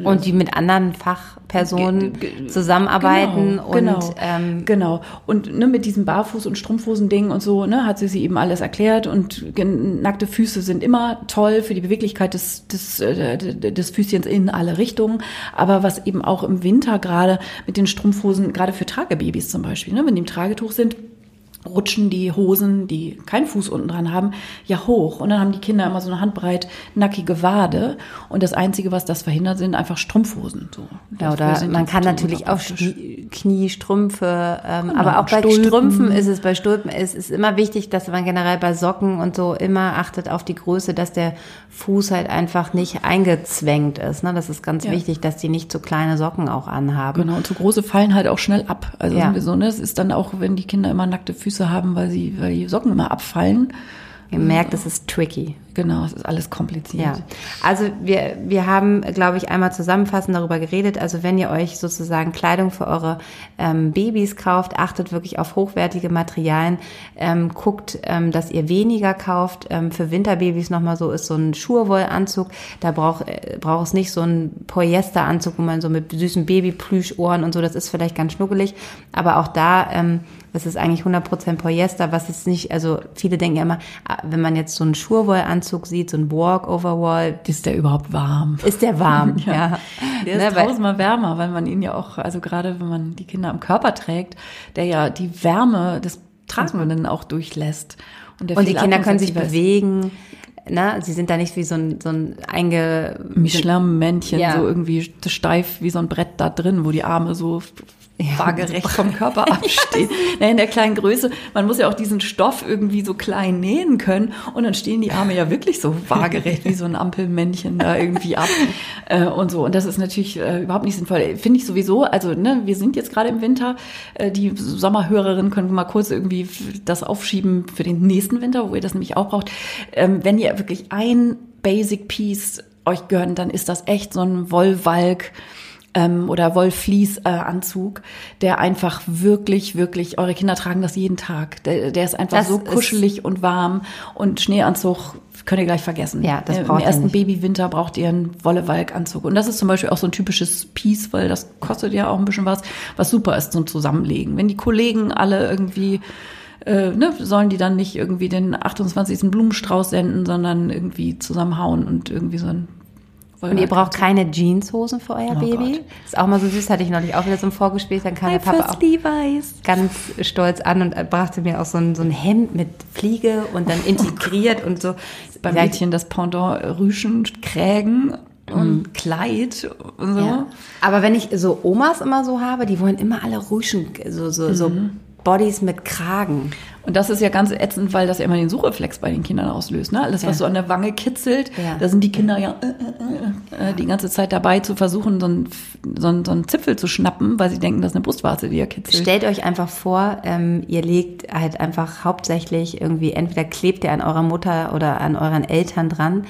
und die mit anderen Fachpersonen zusammenarbeiten genau, und genau, ähm, genau. und ne, mit diesem Barfuß und Strumpfhosen-Ding und so ne, hat sie sie eben alles erklärt und nackte Füße sind immer toll für die Beweglichkeit des des, äh, des Füßchens in alle Richtungen, aber was eben auch im Winter gerade mit den Strumpfhosen gerade für Tragebabys zum Beispiel, ne, wenn die im Tragetuch sind rutschen die Hosen, die keinen Fuß unten dran haben, ja hoch. Und dann haben die Kinder immer so eine Handbreit nackige Wade. Und das Einzige, was das verhindert, sind einfach Strumpfhosen. So. Ja, oder man kann natürlich auch Kniestrümpfe, ähm, genau, aber auch bei Stulpen. Strümpfen ist es, bei Stulpen ist es immer wichtig, dass man generell bei Socken und so immer achtet auf die Größe, dass der Fuß halt einfach nicht eingezwängt ist. Ne? Das ist ganz ja. wichtig, dass die nicht zu kleine Socken auch anhaben. Genau, und zu große fallen halt auch schnell ab. Also ja. so, ne? Das ist dann auch, wenn die Kinder immer nackte Füße Füße haben, weil, sie, weil die Socken immer abfallen. Ihr merkt, es ist tricky. Genau, es ist alles kompliziert. Ja. Also wir, wir haben, glaube ich, einmal zusammenfassend darüber geredet. Also wenn ihr euch sozusagen Kleidung für eure ähm, Babys kauft, achtet wirklich auf hochwertige Materialien. Ähm, guckt, ähm, dass ihr weniger kauft. Ähm, für Winterbabys nochmal so ist so ein Schurwollanzug. Da braucht äh, braucht es nicht so einen Polyesteranzug, wo man so mit süßen Babyplüschohren und so, das ist vielleicht ganz schnuckelig. Aber auch da das ist eigentlich 100% Polyester, was ist nicht, also viele denken ja immer, ah, wenn man jetzt so einen Schurwollanzug sieht, so ein Walk-Overwall. Ist der überhaupt warm? Ist der warm, ja. ja. Der ist ne, tausendmal wärmer, weil man ihn ja auch, also gerade wenn man die Kinder am Körper trägt, der ja die Wärme des Tragenden auch durchlässt. Und, und die Kinder können sich bewegen. Na, sie sind da nicht wie so ein, so ein einge... Michelin-Männchen, ja. so irgendwie steif wie so ein Brett da drin, wo die Arme so ja, waagerecht vom Körper abstehen. Na, in der kleinen Größe, man muss ja auch diesen Stoff irgendwie so klein nähen können und dann stehen die Arme ja wirklich so waagerecht wie so ein Ampelmännchen da irgendwie ab äh, und so. Und das ist natürlich äh, überhaupt nicht sinnvoll. Finde ich sowieso, also ne, wir sind jetzt gerade im Winter, äh, die Sommerhörerinnen können mal kurz irgendwie das aufschieben für den nächsten Winter, wo ihr das nämlich auch braucht. Ähm, wenn ihr wirklich ein Basic Piece euch gönnt, dann ist das echt so ein Wollwalk ähm, oder Wollfleece-Anzug, der einfach wirklich, wirklich, eure Kinder tragen das jeden Tag. Der, der ist einfach das so kuschelig und warm und Schneeanzug könnt ihr gleich vergessen. Ja, das braucht Im ersten Babywinter braucht ihr einen Wolle-Walk-Anzug. Und das ist zum Beispiel auch so ein typisches Piece, weil das kostet ja auch ein bisschen was, was super ist zum Zusammenlegen. Wenn die Kollegen alle irgendwie äh, ne, sollen die dann nicht irgendwie den 28. Blumenstrauß senden, sondern irgendwie zusammenhauen und irgendwie so ein und ihr braucht keine Jeanshosen für euer oh Baby. Gott. Ist auch mal so süß, hatte ich neulich auch wieder zum Vorgespräch. Dann kam der Papa auch Levi's. ganz stolz an und brachte mir auch so ein, so ein Hemd mit Fliege und dann integriert oh und so. Beim Mädchen das Pendant Rüschen, Krägen und mhm. Kleid und so. Ja. Aber wenn ich so Omas immer so habe, die wollen immer alle Rüschen, so, so, mhm. so Bodies mit Kragen. Und das ist ja ganz ätzend, weil das ja immer den Suchreflex bei den Kindern auslöst. Ne? Alles, was ja. so an der Wange kitzelt, ja. da sind die Kinder ja äh, äh, äh, die ganze Zeit dabei zu versuchen, so einen, so, einen, so einen Zipfel zu schnappen, weil sie denken, das ist eine Brustwarze, die ja kitzelt. Stellt euch einfach vor, ähm, ihr legt halt einfach hauptsächlich irgendwie, entweder klebt ihr an eurer Mutter oder an euren Eltern dran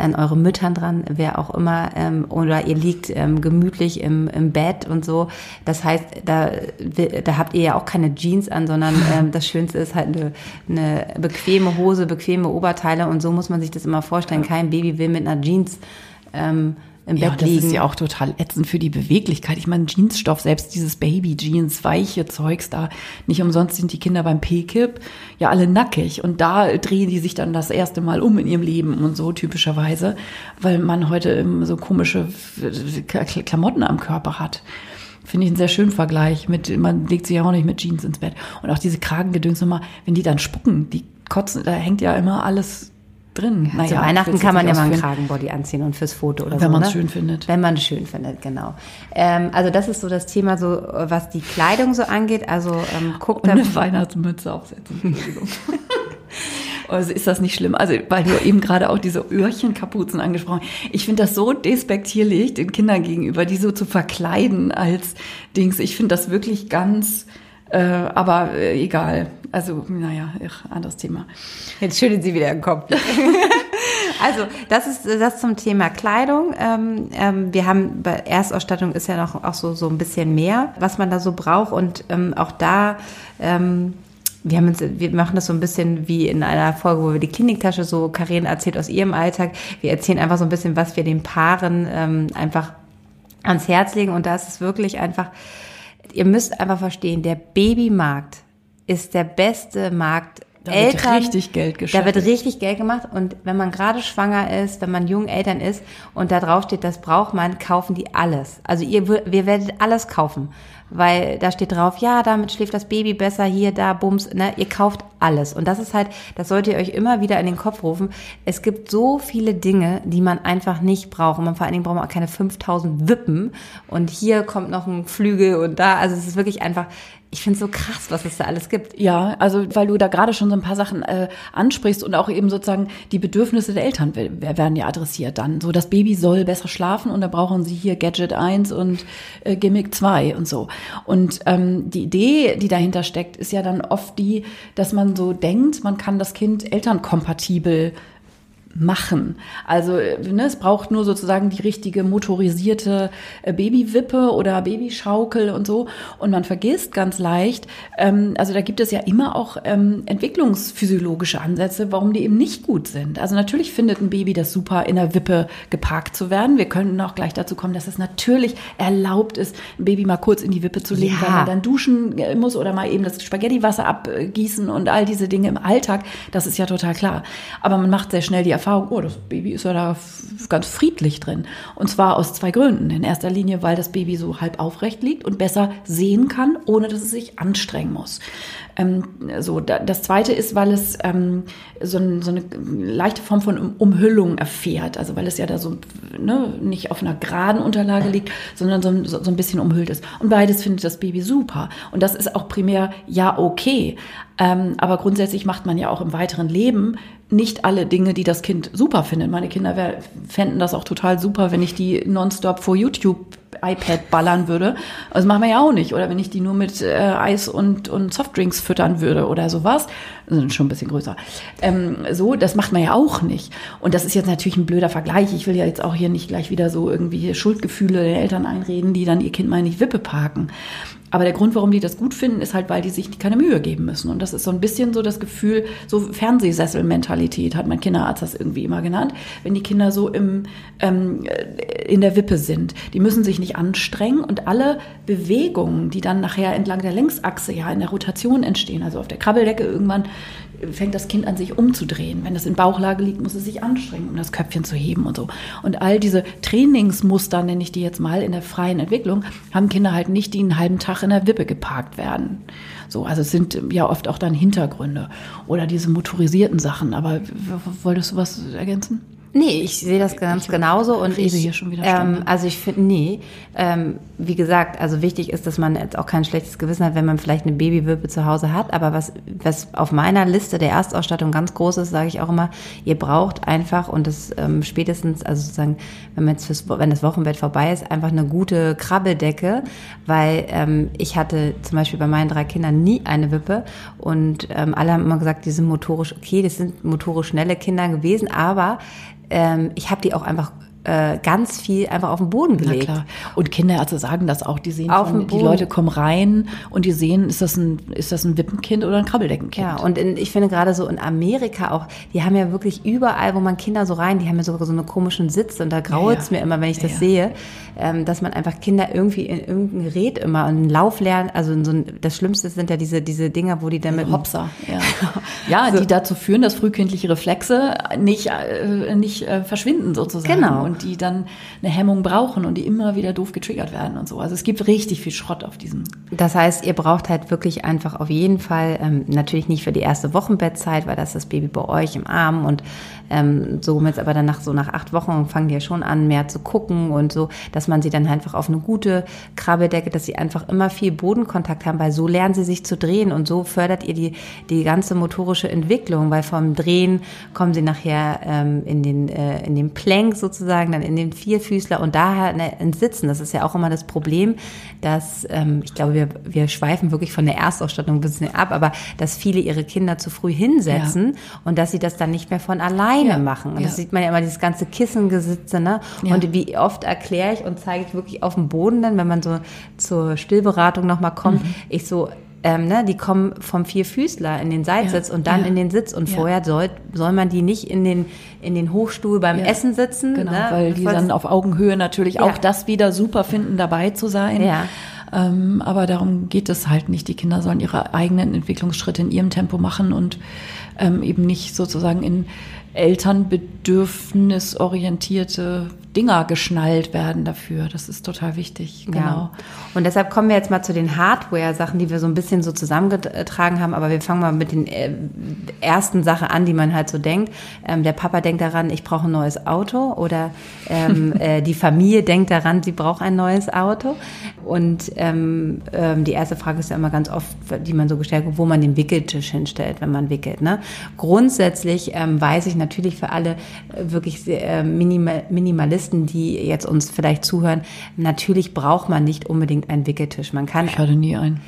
an eure Müttern dran, wer auch immer, ähm, oder ihr liegt ähm, gemütlich im, im Bett und so. Das heißt, da, da habt ihr ja auch keine Jeans an, sondern ähm, das Schönste ist halt eine, eine bequeme Hose, bequeme Oberteile und so muss man sich das immer vorstellen. Kein Baby will mit einer Jeans ähm, im ja, Bett liegen. Das ist ja auch total ätzend für die Beweglichkeit. Ich meine, Jeansstoff, selbst dieses Baby-Jeans, weiche Zeugs da. Nicht umsonst sind die Kinder beim P-Kip ja alle nackig. Und da drehen die sich dann das erste Mal um in ihrem Leben und so typischerweise, weil man heute so komische Klamotten am Körper hat. Finde ich einen sehr schönen Vergleich mit, man legt sich ja auch nicht mit Jeans ins Bett. Und auch diese Kragengedöns nochmal, wenn die dann spucken, die kotzen, da hängt ja immer alles drin. Ja, naja, zu Weihnachten kann man ja mal einen Kragenbody anziehen und fürs Foto oder Wenn so. Wenn man es ne? schön findet. Wenn man es schön findet, genau. Ähm, also das ist so das Thema, so was die Kleidung so angeht. Also ähm, guckt und eine Weihnachtsmütze aufsetzen. Also ist das nicht schlimm? Also, weil du eben gerade auch diese Öhrchenkapuzen angesprochen hast. Ich finde das so despektierlich den Kindern gegenüber, die so zu verkleiden als Dings. Ich finde das wirklich ganz, äh, aber äh, egal. Also, naja, anderes Thema. Jetzt schüttelt sie wieder den Kopf. also, das ist das zum Thema Kleidung. Ähm, ähm, wir haben bei Erstausstattung ist ja noch auch so, so ein bisschen mehr, was man da so braucht. Und ähm, auch da, ähm, wir haben uns, wir machen das so ein bisschen wie in einer Folge, wo wir die Kliniktasche so, Karin erzählt aus ihrem Alltag. Wir erzählen einfach so ein bisschen, was wir den Paaren ähm, einfach ans Herz legen. Und da ist es wirklich einfach, ihr müsst einfach verstehen, der Babymarkt ist der beste Markt. Da Eltern, wird richtig Geld geschafft. Da wird richtig Geld gemacht und wenn man gerade schwanger ist, wenn man jungen Eltern ist und da drauf steht, das braucht man, kaufen die alles. Also ihr, wir werdet alles kaufen weil da steht drauf, ja, damit schläft das Baby besser, hier, da, bums, ne, ihr kauft alles. Und das ist halt, das solltet ihr euch immer wieder in den Kopf rufen. Es gibt so viele Dinge, die man einfach nicht braucht. Und man vor allen Dingen braucht man auch keine 5000 Wippen. Und hier kommt noch ein Flügel und da, also es ist wirklich einfach, ich finde es so krass, was es da alles gibt. Ja, also weil du da gerade schon so ein paar Sachen äh, ansprichst und auch eben sozusagen die Bedürfnisse der Eltern werden ja adressiert dann. So, das Baby soll besser schlafen und da brauchen sie hier Gadget 1 und äh, Gimmick 2 und so. Und ähm, die Idee, die dahinter steckt, ist ja dann oft die, dass man so denkt, man kann das Kind elternkompatibel machen. Also ne, es braucht nur sozusagen die richtige motorisierte äh, Babywippe oder Babyschaukel und so. Und man vergisst ganz leicht, ähm, also da gibt es ja immer auch ähm, entwicklungsphysiologische Ansätze, warum die eben nicht gut sind. Also natürlich findet ein Baby das super, in der Wippe geparkt zu werden. Wir können auch gleich dazu kommen, dass es natürlich erlaubt ist, ein Baby mal kurz in die Wippe zu legen, ja. weil man dann duschen äh, muss oder mal eben das Spaghettiwasser abgießen und all diese Dinge im Alltag. Das ist ja total klar. Aber man macht sehr schnell die Erfahrung, oh, das Baby ist ja da ganz friedlich drin. Und zwar aus zwei Gründen. In erster Linie, weil das Baby so halb aufrecht liegt und besser sehen kann, ohne dass es sich anstrengen muss. Ähm, so, da, das zweite ist, weil es ähm, so, ein, so, eine leichte Form von Umhüllung erfährt. Also weil es ja da so ne, nicht auf einer geraden Unterlage liegt, sondern so, so, so ein bisschen umhüllt ist. Und beides findet das Baby super. Und das ist auch primär ja okay. Ähm, aber grundsätzlich macht man ja auch im weiteren Leben nicht alle Dinge, die das Kind super findet. Meine Kinder fänden das auch total super, wenn ich die nonstop vor YouTube iPad ballern würde. Das machen wir ja auch nicht. Oder wenn ich die nur mit äh, Eis und, und Softdrinks füttern würde oder sowas. Sind schon ein bisschen größer. Ähm, so, das macht man ja auch nicht. Und das ist jetzt natürlich ein blöder Vergleich. Ich will ja jetzt auch hier nicht gleich wieder so irgendwie Schuldgefühle den Eltern einreden, die dann ihr Kind mal nicht Wippe parken. Aber der Grund, warum die das gut finden, ist halt, weil die sich keine Mühe geben müssen. Und das ist so ein bisschen so das Gefühl, so Fernsehsessel-Mentalität hat mein Kinderarzt das irgendwie immer genannt. Wenn die Kinder so im, ähm, in der Wippe sind, die müssen sich nicht anstrengen und alle Bewegungen, die dann nachher entlang der Längsachse ja in der Rotation entstehen, also auf der Krabbeldecke irgendwann fängt das Kind an, sich umzudrehen. Wenn es in Bauchlage liegt, muss es sich anstrengen, um das Köpfchen zu heben und so. Und all diese Trainingsmuster, nenne ich die jetzt mal, in der freien Entwicklung, haben Kinder halt nicht, die einen halben Tag in der Wippe geparkt werden. So, also es sind ja oft auch dann Hintergründe oder diese motorisierten Sachen. Aber wolltest du was ergänzen? Nee, ich sehe das ganz ich genauso und ich hier schon wieder ähm, also ich finde nee, ähm, wie gesagt, also wichtig ist, dass man jetzt auch kein schlechtes Gewissen hat, wenn man vielleicht eine Babywippe zu Hause hat, aber was was auf meiner Liste der Erstausstattung ganz groß ist, sage ich auch immer, ihr braucht einfach und das ähm, spätestens also sozusagen, wenn man jetzt fürs, wenn das Wochenbett vorbei ist, einfach eine gute Krabbeldecke, weil ähm, ich hatte zum Beispiel bei meinen drei Kindern nie eine Wippe und ähm, alle haben immer gesagt, die sind motorisch okay, das sind motorisch schnelle Kinder gewesen, aber ähm, ich habe die auch einfach äh, ganz viel einfach auf den Boden gelegt. Na klar. Und Kinderärzte sagen das auch. Die sehen, auf von, die Leute kommen rein und die sehen, ist das ein, ist das ein Wippenkind oder ein Krabbeldeckenkind? Ja, und in, ich finde gerade so in Amerika auch, die haben ja wirklich überall, wo man Kinder so rein, die haben ja sogar so einen komischen Sitz und da grault's ja, ja. mir immer, wenn ich das ja, sehe, ähm, dass man einfach Kinder irgendwie in irgendein Gerät immer, einen Lauf lernen, also so ein, das Schlimmste sind ja diese, diese Dinger, wo die dann mit Hopser, ja, ja so. die dazu führen, dass frühkindliche Reflexe nicht, äh, nicht äh, verschwinden sozusagen. Genau und die dann eine Hemmung brauchen und die immer wieder doof getriggert werden und so. Also es gibt richtig viel Schrott auf diesem. Das heißt, ihr braucht halt wirklich einfach auf jeden Fall, ähm, natürlich nicht für die erste Wochenbettzeit, weil das das Baby bei euch im Arm und ähm, somit aber dann nach so nach acht Wochen fangen die ja schon an, mehr zu gucken und so, dass man sie dann einfach auf eine gute Krabbeldecke, dass sie einfach immer viel Bodenkontakt haben, weil so lernen sie sich zu drehen und so fördert ihr die, die ganze motorische Entwicklung, weil vom Drehen kommen sie nachher ähm, in den, äh, in den Plank sozusagen, dann in den Vierfüßler und daher ne, ins Sitzen. Das ist ja auch immer das Problem, dass, ähm, ich glaube, wir, wir schweifen wirklich von der Erstausstattung ein bisschen ab, aber dass viele ihre Kinder zu früh hinsetzen ja. und dass sie das dann nicht mehr von allein alleine ja. machen. Und ja. das sieht man ja immer, dieses ganze Kissengesitze, ne? Und wie oft erkläre ich und zeige ich wirklich auf dem Boden dann, wenn man so zur Stillberatung nochmal kommt, mhm. ich so, ähm, ne, die kommen vom Vierfüßler in den Seitsitz ja, und dann ja, in den Sitz und ja. vorher soll, soll man die nicht in den, in den Hochstuhl beim Essen sitzen. Genau, ne? weil die dann auf Augenhöhe natürlich auch das wieder super finden, dabei zu sein. Ja. Ähm, aber darum geht es halt nicht. Die Kinder sollen ihre eigenen Entwicklungsschritte in ihrem Tempo machen und ähm, eben nicht sozusagen in elternbedürfnisorientierte Dinger geschnallt werden dafür. Das ist total wichtig. Genau. Ja. Und deshalb kommen wir jetzt mal zu den Hardware-Sachen, die wir so ein bisschen so zusammengetragen haben. Aber wir fangen mal mit den äh, ersten Sachen an, die man halt so denkt. Ähm, der Papa denkt daran, ich brauche ein neues Auto. Oder ähm, äh, die Familie denkt daran, sie braucht ein neues Auto. Und ähm, ähm, die erste Frage ist ja immer ganz oft, die man so gestellt hat, wo man den Wickeltisch hinstellt, wenn man wickelt. Ne? Grundsätzlich ähm, weiß ich natürlich für alle äh, wirklich sehr, äh, minimal, Minimalisten, die jetzt uns vielleicht zuhören, natürlich braucht man nicht unbedingt einen Wickeltisch. Man kann. Ich hatte nie einen.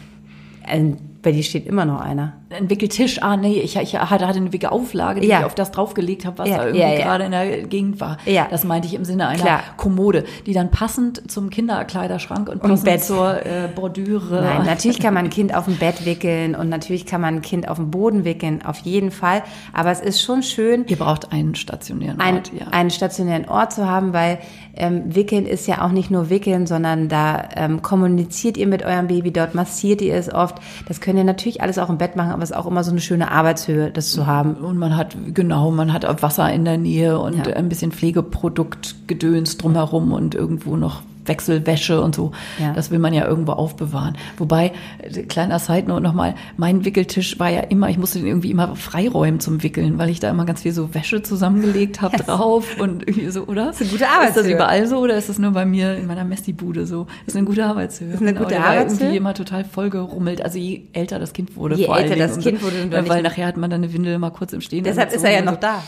Ein, bei dir steht immer noch einer. Ein Wickeltisch, ah nee, ich, ich hatte eine Wickelauflage, die ja. ich auf das draufgelegt habe, was ja, da irgendwie ja, gerade in der Gegend war. Ja. Das meinte ich im Sinne einer Klar. Kommode, die dann passend zum Kinderkleiderschrank und passend Bett. zur äh, Bordüre. Nein, natürlich kann man ein Kind auf dem Bett wickeln und natürlich kann man ein Kind auf dem Boden wickeln, auf jeden Fall. Aber es ist schon schön. Ihr braucht einen stationären Ort, ein, ja. Einen stationären Ort zu haben, weil ähm, Wickeln ist ja auch nicht nur Wickeln, sondern da ähm, kommuniziert ihr mit eurem Baby, dort massiert ihr es oft. Das könnt ihr natürlich alles auch im Bett machen, aber es ist auch immer so eine schöne Arbeitshöhe, das zu haben. Und man hat, genau, man hat Wasser in der Nähe und ja. ein bisschen Pflegeproduktgedöns drumherum und irgendwo noch Wechselwäsche und so. Ja. Das will man ja irgendwo aufbewahren. Wobei, äh, kleiner Side Note nochmal, mein Wickeltisch war ja immer, ich musste den irgendwie immer freiräumen zum Wickeln, weil ich da immer ganz viel so Wäsche zusammengelegt habe yes. drauf und irgendwie so, oder? Das ist eine gute Arbeitshöhe. Ist das überall so oder ist das nur bei mir in meiner Messi-Bude so? Das ist eine gute Arbeitshöhe. Das ist eine gute genau, Arbeitshöhe. irgendwie immer total vollgerummelt. Also je älter das Kind wurde, je vor älter das Kind wurde, so, weil nachher hat man dann eine Windel mal kurz im Stehen. Deshalb ist er ja noch da.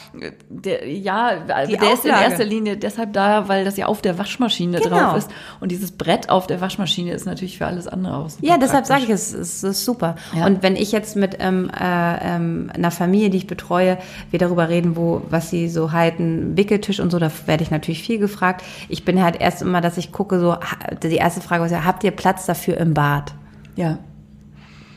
Der, ja, also der ist in erster Linie deshalb da, weil das ja auf der Waschmaschine genau. drauf ist hast. Und dieses Brett auf der Waschmaschine ist natürlich für alles andere aus. Ja, deshalb sage ich, es, es ist super. Ja. Und wenn ich jetzt mit ähm, äh, ähm, einer Familie, die ich betreue, wir darüber reden, wo was sie so halten, Wickeltisch und so, da werde ich natürlich viel gefragt. Ich bin halt erst immer, dass ich gucke, so die erste Frage ist habt ihr Platz dafür im Bad? Ja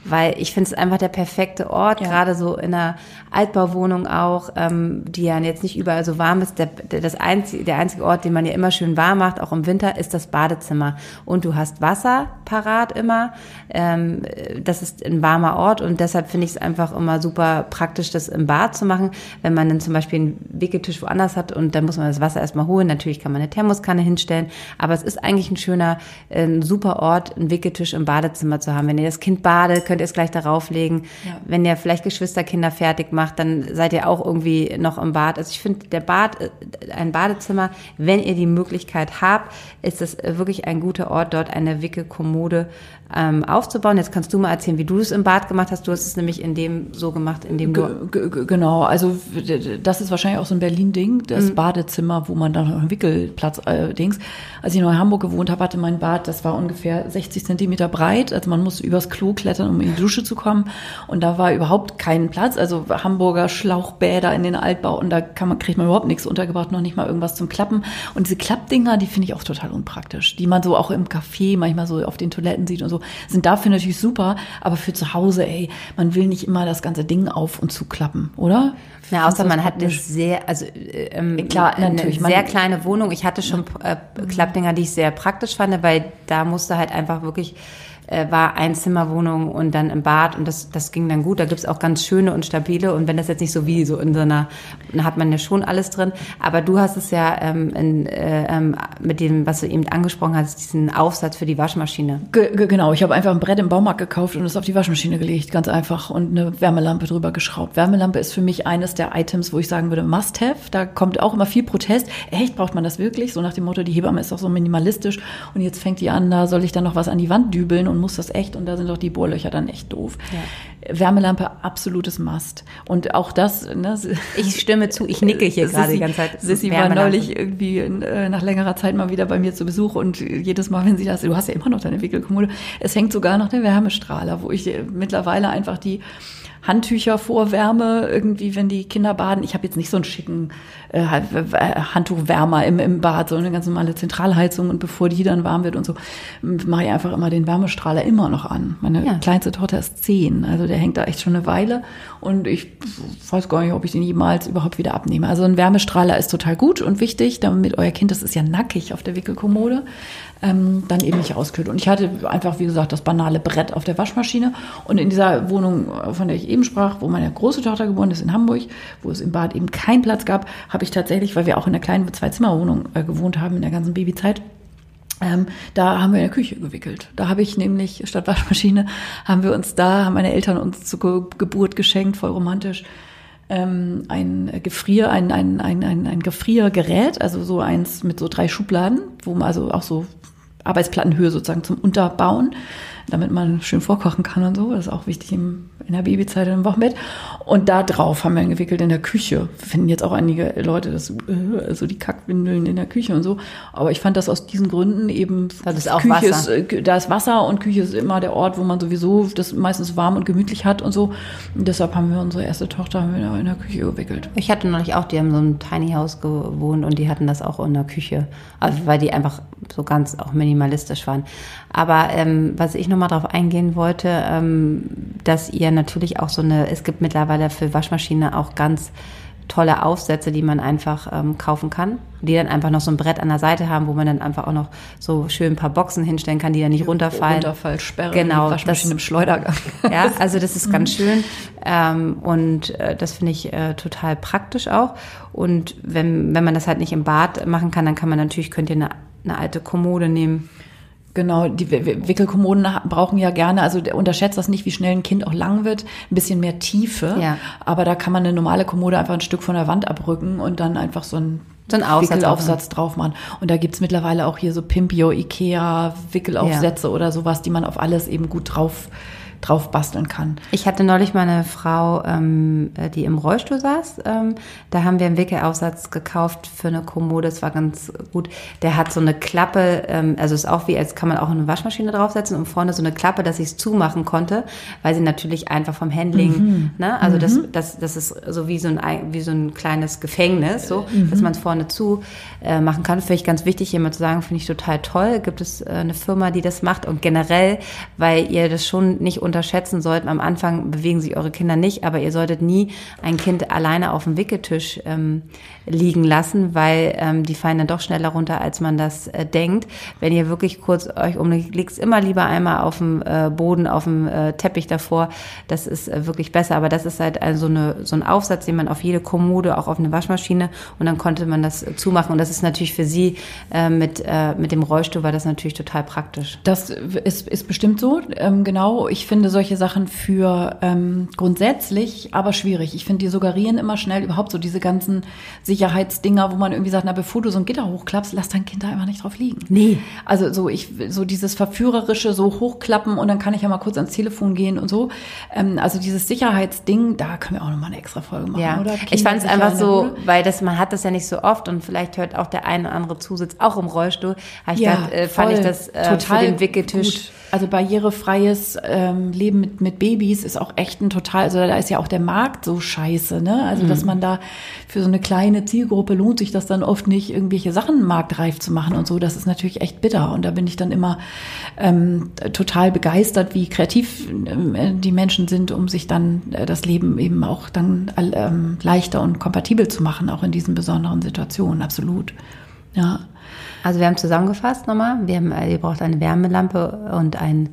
weil ich finde es einfach der perfekte Ort, ja. gerade so in einer Altbauwohnung auch, ähm, die ja jetzt nicht überall so warm ist. Der, der, das einzige, der einzige Ort, den man ja immer schön warm macht, auch im Winter, ist das Badezimmer. Und du hast Wasser parat immer. Ähm, das ist ein warmer Ort und deshalb finde ich es einfach immer super praktisch, das im Bad zu machen. Wenn man dann zum Beispiel einen Wickeltisch woanders hat und dann muss man das Wasser erstmal holen. Natürlich kann man eine Thermoskanne hinstellen, aber es ist eigentlich ein schöner, ein super Ort, einen Wickeltisch im Badezimmer zu haben. Wenn ihr das Kind badet, könnt ihr es gleich darauf legen. Ja. Wenn ihr vielleicht Geschwisterkinder fertig macht, dann seid ihr auch irgendwie noch im Bad. Also ich finde, der Bad, äh, ein Badezimmer, wenn ihr die Möglichkeit habt, ist es wirklich ein guter Ort, dort eine Wickelkommode ähm, aufzubauen. Jetzt kannst du mal erzählen, wie du es im Bad gemacht hast. Du hast es nämlich in dem so gemacht, in dem du genau. Also das ist wahrscheinlich auch so ein Berlin-Ding, das mhm. Badezimmer, wo man dann einen Wickelplatz äh, Dings. Als ich noch in Hamburg gewohnt habe, hatte mein Bad, das war ungefähr 60 Zentimeter breit. Also man muss übers Klo klettern, um in die Dusche zu kommen. Und da war überhaupt kein Platz. Also Hamburger Schlauchbäder in den Altbauten, da kann man, kriegt man überhaupt nichts untergebracht, noch nicht mal irgendwas zum Klappen. Und diese Klappdinger, die finde ich auch total unpraktisch, die man so auch im Café manchmal so auf den Toiletten sieht und so sind dafür natürlich super, aber für zu Hause, ey, man will nicht immer das ganze Ding auf und zuklappen, oder? Ja, außer man hat eine sehr, also äh, ähm, Klar, natürlich, eine sehr kleine Wohnung. Ich hatte schon äh, Klappdinger, die ich sehr praktisch fand, weil da musste halt einfach wirklich äh, war Einzimmerwohnung und dann im Bad und das, das ging dann gut. Da gibt's auch ganz schöne und stabile und wenn das jetzt nicht so wie so in so einer, dann hat man ja schon alles drin. Aber du hast es ja ähm, in, äh, ähm, mit dem, was du eben angesprochen hast, diesen Aufsatz für die Waschmaschine. G genau, ich habe einfach ein Brett im Baumarkt gekauft und es auf die Waschmaschine gelegt, ganz einfach und eine Wärmelampe drüber geschraubt. Wärmelampe ist für mich eines der Items, wo ich sagen würde, must have. Da kommt auch immer viel Protest. Echt, braucht man das wirklich? So nach dem Motto, die Hebamme ist doch so minimalistisch und jetzt fängt die an, da soll ich dann noch was an die Wand dübeln und und muss das echt und da sind doch die Bohrlöcher dann echt doof. Ja. Wärmelampe, absolutes Must. Und auch das, ne, Ich stimme zu, ich nicke hier gerade die ganze Zeit. Sissi war neulich irgendwie äh, nach längerer Zeit mal wieder bei mir zu Besuch und jedes Mal, wenn sie das, du hast ja immer noch deine Wickelkommode, es hängt sogar noch der Wärmestrahler, wo ich mittlerweile einfach die Handtücher vorwärme, irgendwie, wenn die Kinder baden. Ich habe jetzt nicht so einen schicken äh, Handtuchwärmer im, im Bad, sondern eine ganz normale Zentralheizung und bevor die dann warm wird und so, mache ich einfach immer den Wärmestrahler immer noch an. Meine ja. kleinste Tochter ist zehn, also der hängt da echt schon eine Weile und ich weiß gar nicht, ob ich den jemals überhaupt wieder abnehme. Also ein Wärmestrahler ist total gut und wichtig, damit euer Kind, das ist ja nackig auf der Wickelkommode, ähm, dann eben nicht auskühlt. Und ich hatte einfach, wie gesagt, das banale Brett auf der Waschmaschine. Und in dieser Wohnung, von der ich eben sprach, wo meine große Tochter geboren ist in Hamburg, wo es im Bad eben keinen Platz gab, habe ich tatsächlich, weil wir auch in einer kleinen Zwei-Zimmer-Wohnung äh, gewohnt haben in der ganzen Babyzeit, ähm, da haben wir in der Küche gewickelt. Da habe ich nämlich statt Waschmaschine haben wir uns da, haben meine Eltern uns zur Geburt geschenkt, voll romantisch, ähm, ein Gefrier, ein, ein, ein, ein, ein Gefriergerät, also so eins mit so drei Schubladen, wo man also auch so Arbeitsplattenhöhe sozusagen zum Unterbauen, damit man schön vorkochen kann und so. Das ist auch wichtig im in der Babyzeit im Wochenbett. Und da drauf haben wir ihn gewickelt in der Küche. Finden jetzt auch einige Leute das, äh, so die Kackwindeln in der Küche und so. Aber ich fand das aus diesen Gründen eben, das ist auch Küche Wasser. Ist, äh, da ist Wasser und Küche ist immer der Ort, wo man sowieso das meistens warm und gemütlich hat und so. Und deshalb haben wir unsere erste Tochter in der Küche gewickelt. Ich hatte neulich auch, die haben so ein Tiny House gewohnt und die hatten das auch in der Küche. Also, weil die einfach so ganz auch minimalistisch waren. Aber ähm, was ich nochmal darauf eingehen wollte, ähm, dass ihr natürlich auch so eine, es gibt mittlerweile für Waschmaschine auch ganz tolle Aufsätze, die man einfach ähm, kaufen kann, die dann einfach noch so ein Brett an der Seite haben, wo man dann einfach auch noch so schön ein paar Boxen hinstellen kann, die dann nicht runterfallen. Runterfallsperre, genau, Waschmaschine das, im Schleudergang. Ja, also das ist ganz schön ähm, und äh, das finde ich äh, total praktisch auch. Und wenn, wenn man das halt nicht im Bad machen kann, dann kann man natürlich, könnt ihr eine, eine alte Kommode nehmen Genau, die Wickelkommoden brauchen ja gerne, also unterschätzt das nicht, wie schnell ein Kind auch lang wird, ein bisschen mehr Tiefe. Ja. Aber da kann man eine normale Kommode einfach ein Stück von der Wand abrücken und dann einfach so ein so ein Aufsatz Wickelaufsatz drauf machen. Und da gibt's mittlerweile auch hier so Pimpio, Ikea, Wickelaufsätze ja. oder sowas, die man auf alles eben gut drauf drauf basteln kann. Ich hatte neulich mal eine Frau, ähm, äh, die im Rollstuhl saß. Ähm, da haben wir einen Wickelaufsatz gekauft für eine Kommode. Das war ganz gut. Der hat so eine Klappe, ähm, also ist auch wie, als kann man auch eine Waschmaschine draufsetzen und vorne so eine Klappe, dass ich es zumachen konnte, weil sie natürlich einfach vom Handling, mhm. ne, also mhm. das, das, das ist so wie so ein, wie so ein kleines Gefängnis, so, mhm. dass man es vorne zu äh, machen kann. Finde ich ganz wichtig, jemand zu sagen, finde ich total toll. Gibt es äh, eine Firma, die das macht und generell, weil ihr das schon nicht unterschätzen sollt. Am Anfang bewegen sich eure Kinder nicht, aber ihr solltet nie ein Kind alleine auf dem Wickeltisch ähm, liegen lassen, weil ähm, die fallen dann doch schneller runter, als man das äh, denkt. Wenn ihr wirklich kurz euch umlegt, immer lieber einmal auf dem äh, Boden, auf dem äh, Teppich davor. Das ist äh, wirklich besser. Aber das ist halt also eine, so ein Aufsatz, den man auf jede Kommode, auch auf eine Waschmaschine und dann konnte man das zumachen. Und das ist natürlich für sie äh, mit, äh, mit dem Rollstuhl war das natürlich total praktisch. Das ist, ist bestimmt so. Ähm, genau. Ich finde solche Sachen für ähm, grundsätzlich aber schwierig. Ich finde, die suggerieren immer schnell überhaupt so diese ganzen Sicherheitsdinger, wo man irgendwie sagt, na, bevor du so ein Gitter hochklappst, lass dein Kind da einfach nicht drauf liegen. Nee. Also so ich, so dieses verführerische, so hochklappen und dann kann ich ja mal kurz ans Telefon gehen und so. Ähm, also dieses Sicherheitsding, da können wir auch nochmal eine extra Folge machen, ja. oder? Kinder ich fand es einfach so, weil das, man hat das ja nicht so oft und vielleicht hört auch der eine oder andere Zusatz, auch im Rollstuhl, ich ja, gedacht, äh, fand ich das äh, total für den Wickeltisch gut also barrierefreies ähm, Leben mit, mit Babys ist auch echt ein total, also da ist ja auch der Markt so scheiße, ne? Also mhm. dass man da für so eine kleine Zielgruppe lohnt sich das dann oft nicht, irgendwelche Sachen marktreif zu machen und so. Das ist natürlich echt bitter. Und da bin ich dann immer ähm, total begeistert, wie kreativ äh, die Menschen sind, um sich dann äh, das Leben eben auch dann ähm, leichter und kompatibel zu machen, auch in diesen besonderen Situationen. Absolut. Ja. Also wir haben zusammengefasst nochmal, wir haben, ihr braucht eine Wärmelampe und einen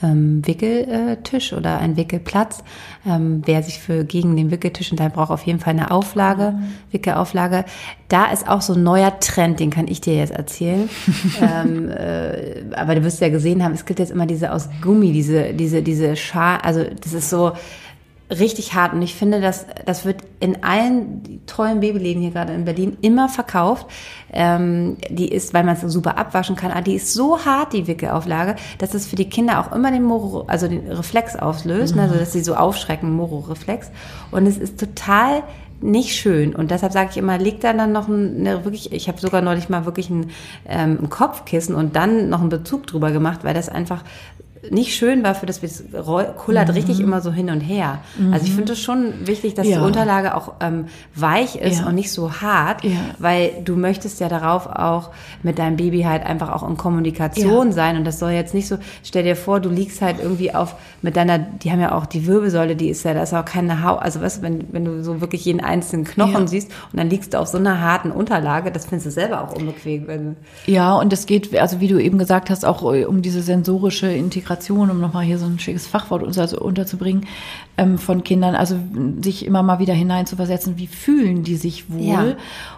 ähm, Wickeltisch oder einen Wickelplatz. Ähm, wer sich für gegen den Wickeltisch und braucht auf jeden Fall eine Auflage, mhm. Wickelauflage. Da ist auch so ein neuer Trend, den kann ich dir jetzt erzählen. ähm, äh, aber du wirst ja gesehen haben, es gibt jetzt immer diese aus Gummi, diese, diese, diese Schal, also das ist so, richtig hart. Und ich finde, dass das wird in allen tollen Babyläden hier gerade in Berlin immer verkauft. Ähm, die ist, weil man es super abwaschen kann, aber die ist so hart, die Wickelauflage, dass es für die Kinder auch immer den Moro, also den Reflex auslöst, mhm. also dass sie so aufschrecken, Moro-Reflex. Und es ist total nicht schön. Und deshalb sage ich immer, leg da dann noch eine wirklich, ich habe sogar neulich mal wirklich ein, ähm, ein Kopfkissen und dann noch einen Bezug drüber gemacht, weil das einfach nicht schön war für das, es kullert mhm. richtig immer so hin und her. Mhm. Also ich finde es schon wichtig, dass ja. die Unterlage auch ähm, weich ist ja. und nicht so hart, ja. weil du möchtest ja darauf auch mit deinem Baby halt einfach auch in Kommunikation sein und das soll jetzt nicht so, stell dir vor, du liegst halt irgendwie auf mit deiner, die haben ja auch die Wirbelsäule, die ist ja, da ist auch keine Haut, also weißt du, wenn, wenn du so wirklich jeden einzelnen Knochen siehst und dann liegst du auf so einer harten Unterlage, das findest du selber auch unbequem. Ja, und es geht, also wie du eben gesagt hast, auch äh, um diese sensorische Integration Integration, um nochmal hier so ein schickes Fachwort also unterzubringen, ähm, von Kindern, also sich immer mal wieder hineinzuversetzen, wie fühlen die sich wohl, ja.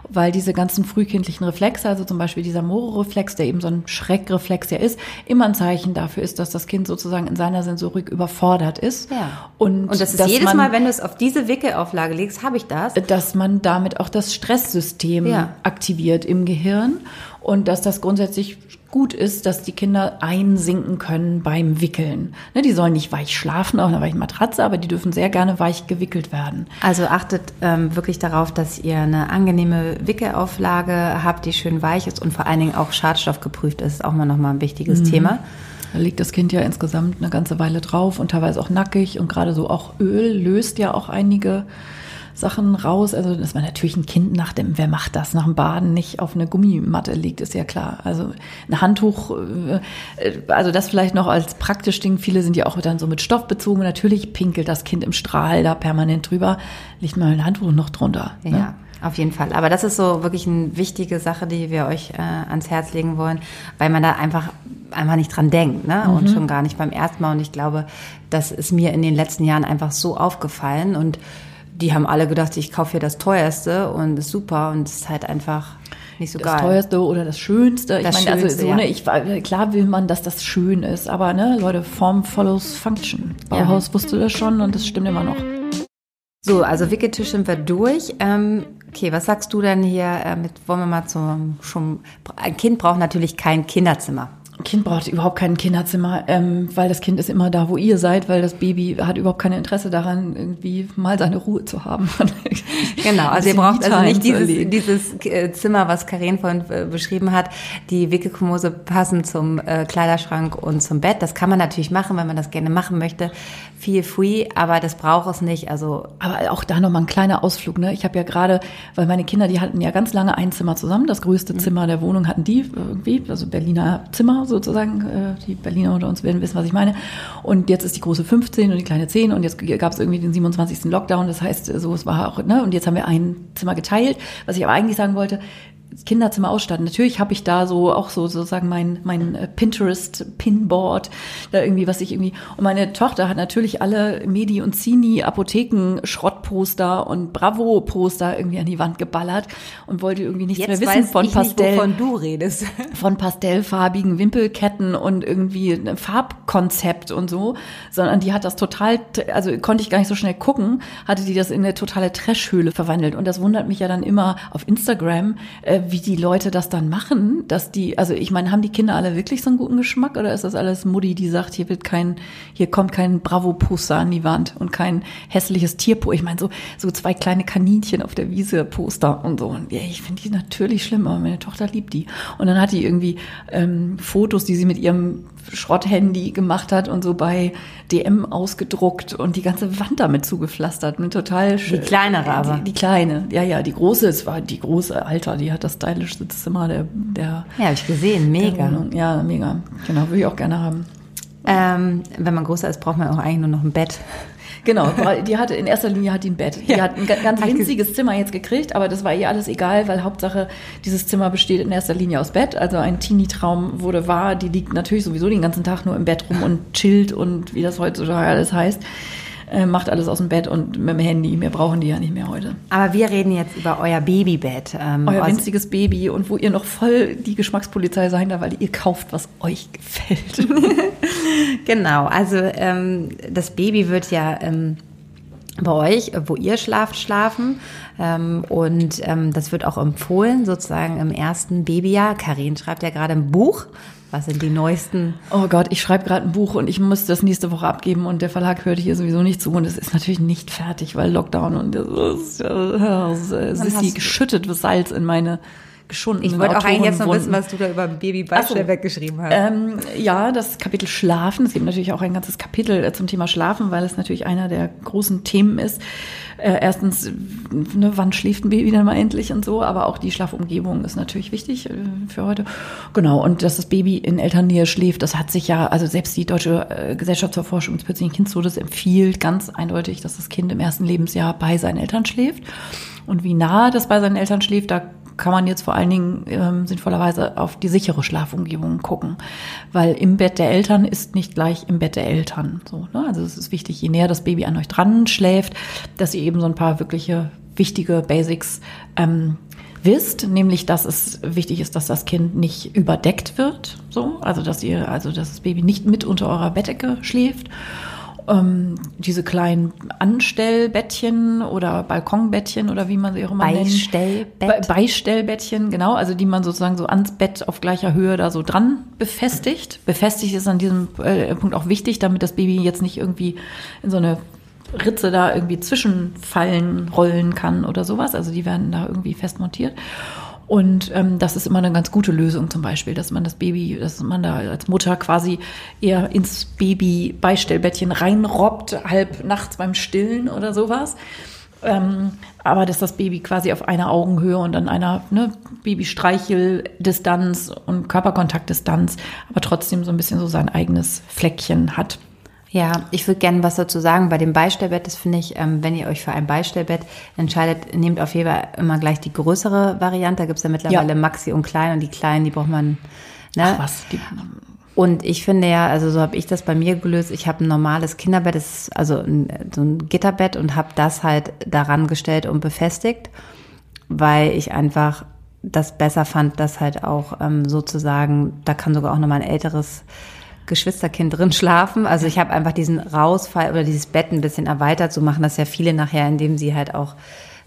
weil diese ganzen frühkindlichen Reflexe, also zum Beispiel dieser Moro-Reflex, der eben so ein Schreckreflex ja ist, immer ein Zeichen dafür ist, dass das Kind sozusagen in seiner Sensorik überfordert ist. Ja. Und, Und das ist jedes man, Mal, wenn du es auf diese Wickelauflage legst, habe ich das. Dass man damit auch das Stresssystem ja. aktiviert im Gehirn und dass das grundsätzlich gut ist, dass die Kinder einsinken können beim Wickeln. Ne, die sollen nicht weich schlafen auf einer weichen Matratze, aber die dürfen sehr gerne weich gewickelt werden. Also achtet ähm, wirklich darauf, dass ihr eine angenehme Wickelauflage habt, die schön weich ist und vor allen Dingen auch schadstoffgeprüft ist. Auch mal nochmal ein wichtiges mhm. Thema. Da liegt das Kind ja insgesamt eine ganze Weile drauf und teilweise auch nackig und gerade so auch Öl löst ja auch einige Sachen raus. Also, dass man natürlich ein Kind nach dem, wer macht das, nach dem Baden nicht auf eine Gummimatte liegt, ist ja klar. Also ein Handtuch, äh, also das vielleicht noch als praktisch Ding. Viele sind ja auch dann so mit Stoff bezogen. Natürlich pinkelt das Kind im Strahl da permanent drüber. Liegt mal ein Handtuch noch drunter. Ne? Ja. Auf jeden Fall. Aber das ist so wirklich eine wichtige Sache, die wir euch äh, ans Herz legen wollen, weil man da einfach einfach nicht dran denkt, ne? Mhm. Und schon gar nicht beim ersten Mal. Und ich glaube, das ist mir in den letzten Jahren einfach so aufgefallen und die haben alle gedacht, ich kaufe hier das teuerste und ist super und es ist halt einfach nicht so das geil. Das teuerste oder das schönste. Das ich meine, also so, ne, ich, klar will man, dass das schön ist, aber ne, Leute, Form follows Function. Bauhaus ja. wusste das schon und das stimmt immer noch. So, also Wicketisch sind wir durch. Ähm, okay, was sagst du denn hier? Äh, mit, wollen wir mal zum schon. Ein Kind braucht natürlich kein Kinderzimmer. Kind braucht überhaupt kein Kinderzimmer, ähm, weil das Kind ist immer da, wo ihr seid, weil das Baby hat überhaupt kein Interesse daran, irgendwie mal seine Ruhe zu haben. genau, also ihr braucht also nicht dieses, dieses äh, Zimmer, was Karin vorhin äh, beschrieben hat, die Wickelkommose passen zum äh, Kleiderschrank und zum Bett. Das kann man natürlich machen, wenn man das gerne machen möchte. Feel free, aber das braucht es nicht. Also aber auch da nochmal ein kleiner Ausflug. Ne? Ich habe ja gerade, weil meine Kinder, die hatten ja ganz lange ein Zimmer zusammen. Das größte mhm. Zimmer der Wohnung hatten die irgendwie, also Berliner Zimmer sozusagen. Äh, die Berliner unter uns werden wissen, was ich meine. Und jetzt ist die große 15 und die kleine 10 und jetzt gab es irgendwie den 27. Lockdown. Das heißt, so es war auch, ne? Und jetzt haben wir ein Zimmer geteilt. Was ich aber eigentlich sagen wollte, Kinderzimmer ausstatten. Natürlich habe ich da so auch so sozusagen mein mein äh, Pinterest Pinboard da irgendwie was ich irgendwie und meine Tochter hat natürlich alle Medi und Zini Apotheken Schrottposter und Bravo Poster irgendwie an die Wand geballert und wollte irgendwie nichts Jetzt mehr wissen von Pastell nicht, wovon du redest von pastellfarbigen Wimpelketten und irgendwie ein Farbkonzept und so, sondern die hat das total also konnte ich gar nicht so schnell gucken, hatte die das in eine totale Trashhöhle verwandelt und das wundert mich ja dann immer auf Instagram äh, wie die Leute das dann machen, dass die, also ich meine, haben die Kinder alle wirklich so einen guten Geschmack oder ist das alles Mutti, die sagt, hier wird kein, hier kommt kein Bravo-Poster an die Wand und kein hässliches Tierpo. Ich meine, so, so zwei kleine Kaninchen auf der Wiese Poster und so. Und ja, ich finde die natürlich schlimm, aber meine Tochter liebt die. Und dann hat die irgendwie ähm, Fotos, die sie mit ihrem Schrotthandy gemacht hat und so bei DM ausgedruckt und die ganze Wand damit zugepflastert. Mit total die kleinere aber. Die, die, kleine, ja, ja, die große, es war die große Alter, die hat das stylischste Zimmer der, der Ja, habe ich gesehen, mega. Ja, mega. Genau, würde ich auch gerne haben. Ähm, wenn man größer ist, braucht man auch eigentlich nur noch ein Bett. Genau, die hatte in erster Linie hat die ein Bett. Die ja. hat ein ganz winziges Zimmer jetzt gekriegt, aber das war ihr alles egal, weil Hauptsache dieses Zimmer besteht in erster Linie aus Bett. Also ein Teenie-Traum wurde wahr. Die liegt natürlich sowieso den ganzen Tag nur im Bett rum und chillt und wie das heutzutage alles heißt. Äh, macht alles aus dem Bett und mit dem Handy. Wir brauchen die ja nicht mehr heute. Aber wir reden jetzt über euer Babybett. Ähm, euer winziges Baby und wo ihr noch voll die Geschmackspolizei sein da, weil ihr kauft, was euch gefällt. genau, also ähm, das Baby wird ja ähm, bei euch, wo ihr schlaft, schlafen. Ähm, und ähm, das wird auch empfohlen, sozusagen im ersten Babyjahr. Karin schreibt ja gerade ein Buch was sind die neuesten? Oh Gott, ich schreibe gerade ein Buch und ich muss das nächste Woche abgeben und der Verlag hört hier sowieso nicht zu und es ist natürlich nicht fertig, weil Lockdown und es ist die geschüttet Salz in meine geschunden. Ich wollte auch eigentlich jetzt noch wissen, was du da über Baby Beistelbeck so. geschrieben hast. Ähm, ja, das Kapitel Schlafen. Es gibt natürlich auch ein ganzes Kapitel äh, zum Thema Schlafen, weil es natürlich einer der großen Themen ist. Äh, erstens, ne, wann schläft ein Baby dann mal endlich und so, aber auch die Schlafumgebung ist natürlich wichtig äh, für heute. Genau, und dass das Baby in Elternnähe schläft, das hat sich ja, also selbst die Deutsche äh, Gesellschaft zur Forschung des plötzlichen Kindstodes empfiehlt ganz eindeutig, dass das Kind im ersten Lebensjahr bei seinen Eltern schläft. Und wie nah das bei seinen Eltern schläft, da kann man jetzt vor allen Dingen ähm, sinnvollerweise auf die sichere Schlafumgebung gucken. Weil im Bett der Eltern ist nicht gleich im Bett der Eltern. So, ne? Also es ist wichtig, je näher das Baby an euch dran schläft, dass ihr eben so ein paar wirkliche wichtige Basics ähm, wisst, nämlich dass es wichtig ist, dass das Kind nicht überdeckt wird, so, also dass ihr, also dass das Baby nicht mit unter eurer Bettdecke schläft ähm, diese kleinen Anstellbettchen oder Balkonbettchen oder wie man sie auch immer Beistellbett. nennt. Be Beistellbettchen, genau, also die man sozusagen so ans Bett auf gleicher Höhe da so dran befestigt. Befestigt ist an diesem äh, Punkt auch wichtig, damit das Baby jetzt nicht irgendwie in so eine Ritze da irgendwie zwischenfallen, rollen kann oder sowas. Also die werden da irgendwie fest montiert. Und ähm, das ist immer eine ganz gute Lösung zum Beispiel, dass man das Baby, dass man da als Mutter quasi eher ins Baby-Beistellbettchen reinrobbt, halb nachts beim Stillen oder sowas. Ähm, aber dass das Baby quasi auf einer Augenhöhe und an einer ne, Babystreichel-Distanz und Körperkontaktdistanz, aber trotzdem so ein bisschen so sein eigenes Fleckchen hat. Ja, ich würde gerne was dazu sagen. Bei dem Beistellbett, das finde ich, ähm, wenn ihr euch für ein Beistellbett entscheidet, nehmt auf jeden Fall immer gleich die größere Variante. Da gibt es ja mittlerweile ja. Maxi und Klein und die Kleinen, die braucht man. Ne? Ach was. Die, und ich finde ja, also so habe ich das bei mir gelöst. Ich habe ein normales Kinderbett, das ist also ein, so ein Gitterbett und habe das halt daran gestellt und befestigt, weil ich einfach das besser fand, dass halt auch ähm, sozusagen, da kann sogar auch nochmal ein älteres Geschwisterkind drin schlafen. Also ich habe einfach diesen Rausfall oder dieses Bett ein bisschen erweitert. So machen das ja viele nachher, indem sie halt auch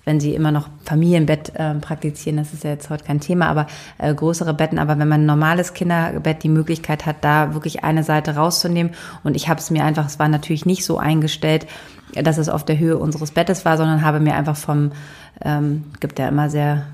wenn sie immer noch Familienbett äh, praktizieren, das ist ja jetzt heute kein Thema, aber äh, größere Betten. Aber wenn man ein normales Kinderbett die Möglichkeit hat, da wirklich eine Seite rauszunehmen und ich habe es mir einfach, es war natürlich nicht so eingestellt, dass es auf der Höhe unseres Bettes war, sondern habe mir einfach vom, ähm, gibt ja immer sehr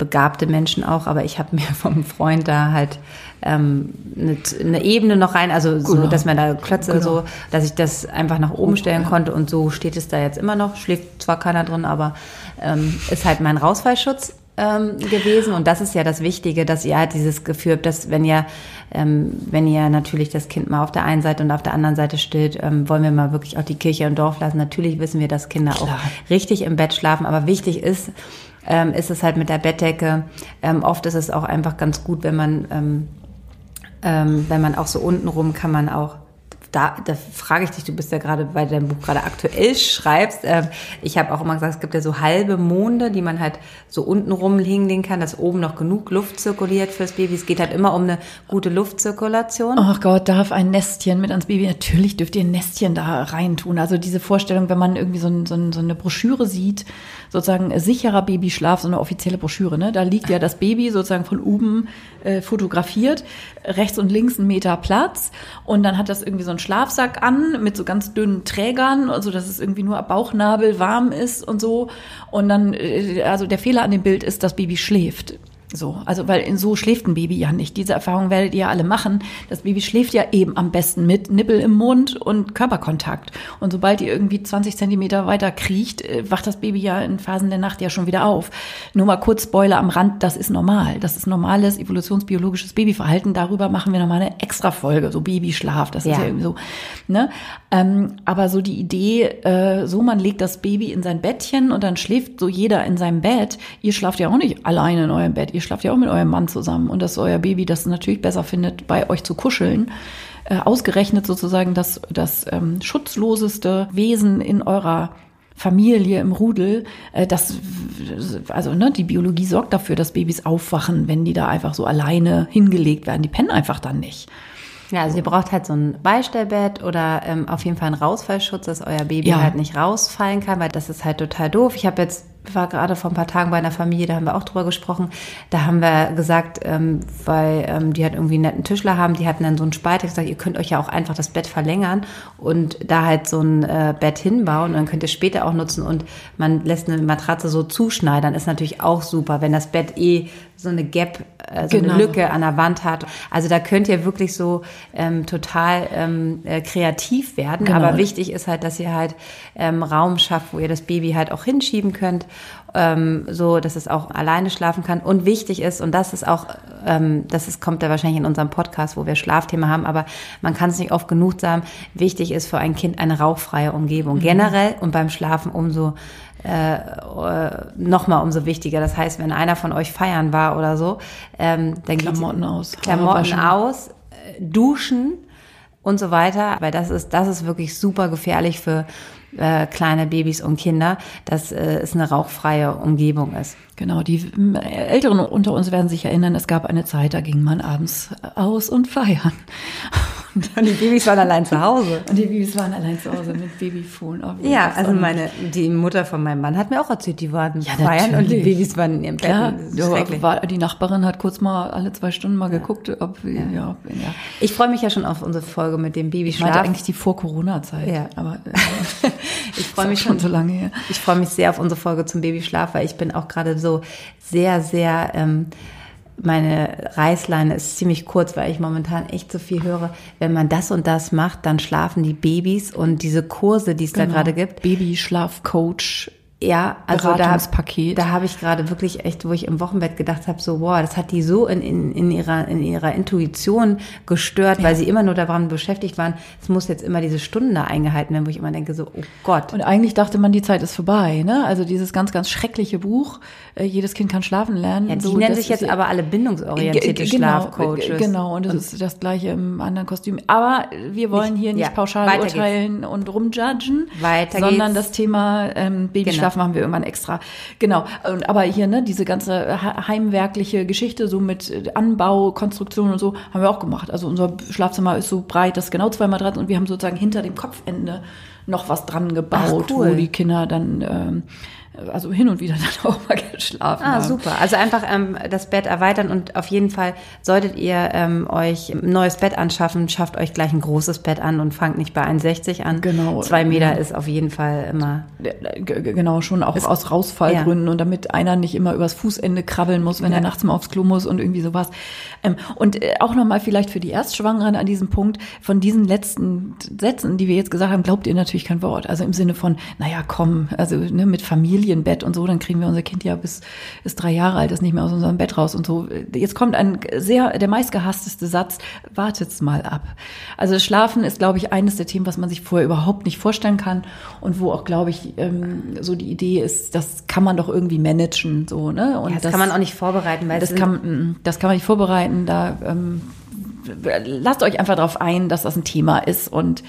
begabte Menschen auch, aber ich habe mir vom Freund da halt ähm, eine, eine Ebene noch rein, also genau. so, dass man da Klötze genau. so, dass ich das einfach nach oben stellen konnte und so steht es da jetzt immer noch. Schläft zwar keiner drin, aber ähm, ist halt mein Rausfallschutz ähm, gewesen und das ist ja das Wichtige, dass ihr halt dieses Gefühl habt, dass wenn ihr ähm, wenn ihr natürlich das Kind mal auf der einen Seite und auf der anderen Seite stillt, ähm, wollen wir mal wirklich auch die Kirche im Dorf lassen. Natürlich wissen wir, dass Kinder Klar. auch richtig im Bett schlafen, aber wichtig ist, ähm, ist es halt mit der Bettdecke. Ähm, oft ist es auch einfach ganz gut, wenn man, ähm, ähm, wenn man auch so untenrum kann man auch da, da frage ich dich, du bist ja gerade, weil du dein Buch gerade aktuell schreibst. Äh, ich habe auch immer gesagt, es gibt ja so halbe Monde, die man halt so unten rumlegen kann, dass oben noch genug Luft zirkuliert fürs Baby. Es geht halt immer um eine gute Luftzirkulation. Ach Gott, darf ein Nestchen mit ans Baby? Natürlich dürft ihr ein Nestchen da reintun. Also diese Vorstellung, wenn man irgendwie so, ein, so, ein, so eine Broschüre sieht, sozusagen sicherer Babyschlaf, so eine offizielle Broschüre, ne? Da liegt ja das Baby sozusagen von oben äh, fotografiert, rechts und links ein Meter Platz und dann hat das irgendwie so einen Schlafsack an mit so ganz dünnen Trägern, also dass es irgendwie nur ab Bauchnabel warm ist und so und dann, äh, also der Fehler an dem Bild ist, das Baby schläft. So, also weil in so schläft ein Baby ja nicht. Diese Erfahrung werdet ihr ja alle machen. Das Baby schläft ja eben am besten mit Nippel im Mund und Körperkontakt. Und sobald ihr irgendwie 20 Zentimeter weiter kriecht, äh, wacht das Baby ja in Phasen der Nacht ja schon wieder auf. Nur mal kurz Spoiler am Rand, das ist normal. Das ist normales evolutionsbiologisches Babyverhalten. Darüber machen wir nochmal eine extra Folge, so Babyschlaf. Das ja. ist ja irgendwie so. Ne? Ähm, aber so die Idee, äh, so man legt das Baby in sein Bettchen und dann schläft so jeder in seinem Bett. Ihr schlaft ja auch nicht alleine in eurem Bett. Ihr schlaft ja auch mit eurem Mann zusammen und dass euer Baby das natürlich besser findet, bei euch zu kuscheln. Äh, ausgerechnet sozusagen das, das ähm, schutzloseste Wesen in eurer Familie im Rudel, äh, das, also ne, die Biologie sorgt dafür, dass Babys aufwachen, wenn die da einfach so alleine hingelegt werden. Die pennen einfach dann nicht. Ja, also ihr braucht halt so ein Beistellbett oder ähm, auf jeden Fall einen Rausfallschutz, dass euer Baby ja. halt nicht rausfallen kann, weil das ist halt total doof. Ich habe jetzt war gerade vor ein paar Tagen bei einer Familie, da haben wir auch drüber gesprochen. Da haben wir gesagt, ähm, weil ähm, die halt irgendwie einen netten Tischler haben, die hatten dann so einen Spalt, gesagt, ihr könnt euch ja auch einfach das Bett verlängern und da halt so ein äh, Bett hinbauen und dann könnt ihr später auch nutzen und man lässt eine Matratze so zuschneidern, ist natürlich auch super, wenn das Bett eh so eine Gap, äh, so genau. eine Lücke an der Wand hat. Also da könnt ihr wirklich so ähm, total ähm, äh, kreativ werden. Genau. Aber wichtig ist halt, dass ihr halt ähm, Raum schafft, wo ihr das Baby halt auch hinschieben könnt ähm, so dass es auch alleine schlafen kann. Und wichtig ist, und das ist auch, ähm, das ist, kommt da wahrscheinlich in unserem Podcast, wo wir Schlafthema haben, aber man kann es nicht oft genug sagen, wichtig ist für ein Kind eine rauchfreie Umgebung. Mhm. Generell und beim Schlafen umso äh, äh, nochmal umso wichtiger. Das heißt, wenn einer von euch feiern war oder so, ähm, dann Klamotten aus, Klamotten aus, äh, duschen und so weiter, weil das ist das ist wirklich super gefährlich für äh, kleine Babys und Kinder, dass äh, es eine rauchfreie Umgebung ist. Genau, die Älteren unter uns werden sich erinnern, es gab eine Zeit, da ging man abends aus und feiern. Und die Babys waren allein zu Hause. Und die Babys waren allein zu Hause mit Babyphone. Oh, ja, also meine, die Mutter von meinem Mann hat mir auch erzählt, die waren ja, feiern und die Babys waren in ihrem Bett. Ja, war, die Nachbarin hat kurz mal alle zwei Stunden mal geguckt, ob, ja. ja, ja. Ich freue mich ja schon auf unsere Folge mit dem Babyschlaf. Ich meinte eigentlich die Vor-Corona-Zeit. Ja. Aber äh, ich freue mich schon so lange her. Ich freue mich sehr auf unsere Folge zum Babyschlaf, weil ich bin auch gerade so sehr, sehr ähm, meine Reißleine ist ziemlich kurz, weil ich momentan echt so viel höre. Wenn man das und das macht, dann schlafen die Babys und diese Kurse, die es genau. da gerade gibt. Babyschlafcoach ja, also da, da habe ich gerade wirklich echt, wo ich im Wochenbett gedacht habe, so, wow, das hat die so in, in, in, ihrer, in ihrer Intuition gestört, ja. weil sie immer nur daran beschäftigt waren, es muss jetzt immer diese Stunden da eingehalten werden, wo ich immer denke, so, oh Gott. Und eigentlich dachte man, die Zeit ist vorbei, ne? Also dieses ganz, ganz schreckliche Buch, äh, jedes Kind kann schlafen lernen. Ja, die so, nennen sich jetzt aber alle bindungsorientierte genau, Schlafcoaches. Genau, und das und ist das gleiche im anderen Kostüm. Aber wir wollen nicht, hier nicht ja, pauschal urteilen geht's. und rumjudgen, weiter sondern geht's. das Thema ähm, Babyschlaf genau Schlaf machen wir irgendwann extra. Genau. Und, aber hier, ne, diese ganze heimwerkliche Geschichte, so mit äh, Anbau, Konstruktion und so, haben wir auch gemacht. Also unser Schlafzimmer ist so breit, das ist genau zwei Matratzen und wir haben sozusagen hinter dem Kopfende noch was dran gebaut, Ach, cool. wo die Kinder dann ähm, also hin und wieder dann auch mal geschlafen ah, haben. super. Also einfach ähm, das Bett erweitern und auf jeden Fall solltet ihr ähm, euch ein neues Bett anschaffen, schafft euch gleich ein großes Bett an und fangt nicht bei 1,60 an. Genau. Zwei Meter ist auf jeden Fall immer. Genau, schon auch aus Rausfallgründen ja. und damit einer nicht immer übers Fußende krabbeln muss, wenn ja. er nachts mal aufs Klo muss und irgendwie sowas. Ähm, und äh, auch nochmal vielleicht für die Erstschwangeren an diesem Punkt, von diesen letzten Sätzen, die wir jetzt gesagt haben, glaubt ihr natürlich kein Wort. Also im Sinne von, naja, komm, also ne, mit Familienbett und so, dann kriegen wir unser Kind ja bis, bis drei Jahre alt ist nicht mehr aus unserem Bett raus und so. Jetzt kommt ein sehr, der meistgehassteste Satz, wartet's mal ab. Also Schlafen ist, glaube ich, eines der Themen, was man sich vorher überhaupt nicht vorstellen kann und wo auch, glaube ich, ähm, so die Idee ist, das kann man doch irgendwie managen, so, ne? Und ja, das, das, kann man auch nicht vorbereiten, weil das kann, mm, das kann man nicht vorbereiten, da, ähm, lasst euch einfach darauf ein, dass das ein Thema ist und,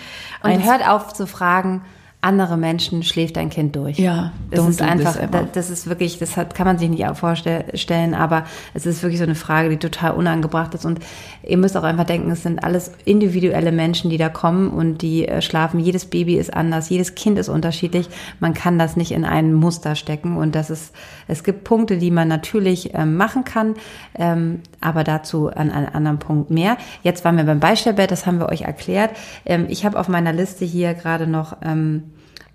und hört auf zu fragen, andere Menschen schläft dein Kind durch. Ja, das ist einfach, das ist wirklich, das hat, kann man sich nicht vorstellen, aber es ist wirklich so eine Frage, die total unangebracht ist und ihr müsst auch einfach denken, es sind alles individuelle Menschen, die da kommen und die äh, schlafen. Jedes Baby ist anders, jedes Kind ist unterschiedlich. Man kann das nicht in ein Muster stecken und das ist, es gibt Punkte, die man natürlich ähm, machen kann, ähm, aber dazu an einem anderen Punkt mehr. Jetzt waren wir beim Beistellbett, das haben wir euch erklärt. Ähm, ich habe auf meiner Liste hier gerade noch ähm,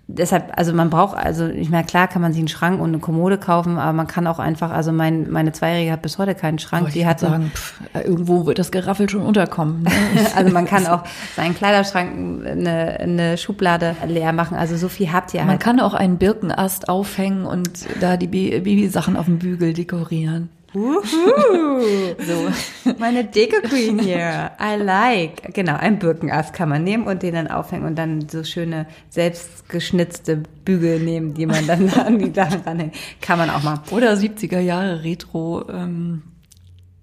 deshalb, also man braucht, also ich meine, klar kann man sich einen Schrank und eine Kommode kaufen, aber man kann auch einfach, also mein, meine Zweijährige hat bis heute keinen Schrank. Die hat sagen, pff, irgendwo wird das Geraffel schon unterkommen. Ne? also man kann auch seinen Kleiderschrank eine, eine Schublade leer machen. Also so viel habt ihr Man halt. kann auch einen Birkenast aufhängen und da die Babysachen auf dem Bügel dekorieren. So, meine Deko Queen hier. I like. Genau, ein Birkenast kann man nehmen und den dann aufhängen und dann so schöne selbstgeschnitzte Bügel nehmen, die man dann an die Sachen ranhängt. Kann man auch mal. Oder 70er Jahre Retro ähm,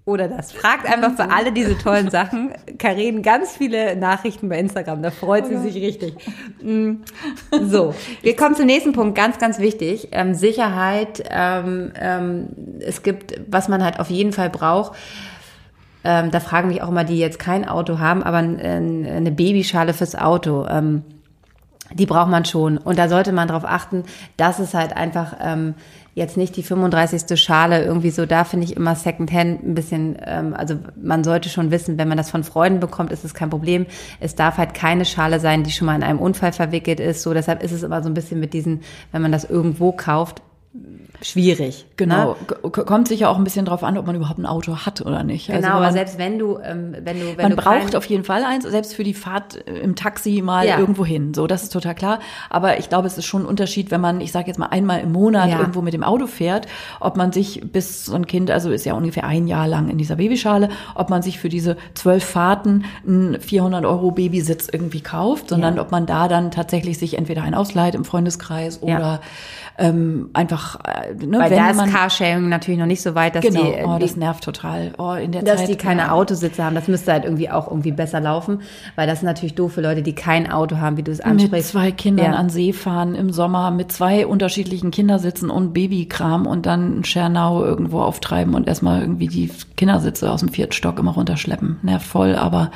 oder das. Fragt einfach für alle diese tollen Sachen. Karin, ganz viele Nachrichten bei Instagram, da freut sie sich richtig. Mm. So, wir kommen zum nächsten Punkt, ganz, ganz wichtig. Ähm, Sicherheit. Ähm, ähm, es gibt, was man halt auf jeden Fall braucht. Ähm, da fragen mich auch immer, die jetzt kein Auto haben, aber eine Babyschale fürs Auto. Ähm, die braucht man schon. Und da sollte man darauf achten, dass es halt einfach ähm, jetzt nicht die 35. Schale irgendwie so, da finde ich immer Secondhand ein bisschen, ähm, also man sollte schon wissen, wenn man das von Freunden bekommt, ist es kein Problem. Es darf halt keine Schale sein, die schon mal in einem Unfall verwickelt ist. So, deshalb ist es immer so ein bisschen mit diesen, wenn man das irgendwo kauft, schwierig. Genau. Ne? Kommt sicher auch ein bisschen drauf an, ob man überhaupt ein Auto hat oder nicht. Also genau, also aber selbst wenn du, ähm, wenn du, wenn man du braucht auf jeden Fall eins, selbst für die Fahrt äh, im Taxi mal ja. irgendwo hin. So, das ist total klar. Aber ich glaube, es ist schon ein Unterschied, wenn man, ich sage jetzt mal einmal im Monat ja. irgendwo mit dem Auto fährt, ob man sich bis so ein Kind, also ist ja ungefähr ein Jahr lang in dieser Babyschale, ob man sich für diese zwölf Fahrten ein 400 Euro Babysitz irgendwie kauft, sondern ja. ob man da dann tatsächlich sich entweder ein ausleiht im Freundeskreis oder ähm, einfach, äh, ne, Weil da ist man, Carsharing natürlich noch nicht so weit, dass genau, die, oh, das nervt total. Oh, in der dass Zeit, die keine ja. Autositze haben. Das müsste halt irgendwie auch irgendwie besser laufen, weil das ist natürlich doof für Leute, die kein Auto haben, wie du es ansprichst. Mit zwei Kindern ja. an See fahren im Sommer mit zwei unterschiedlichen Kindersitzen und Babykram und dann Schernau irgendwo auftreiben und erstmal irgendwie die Kindersitze aus dem vierten Stock immer runterschleppen. Nervt voll, aber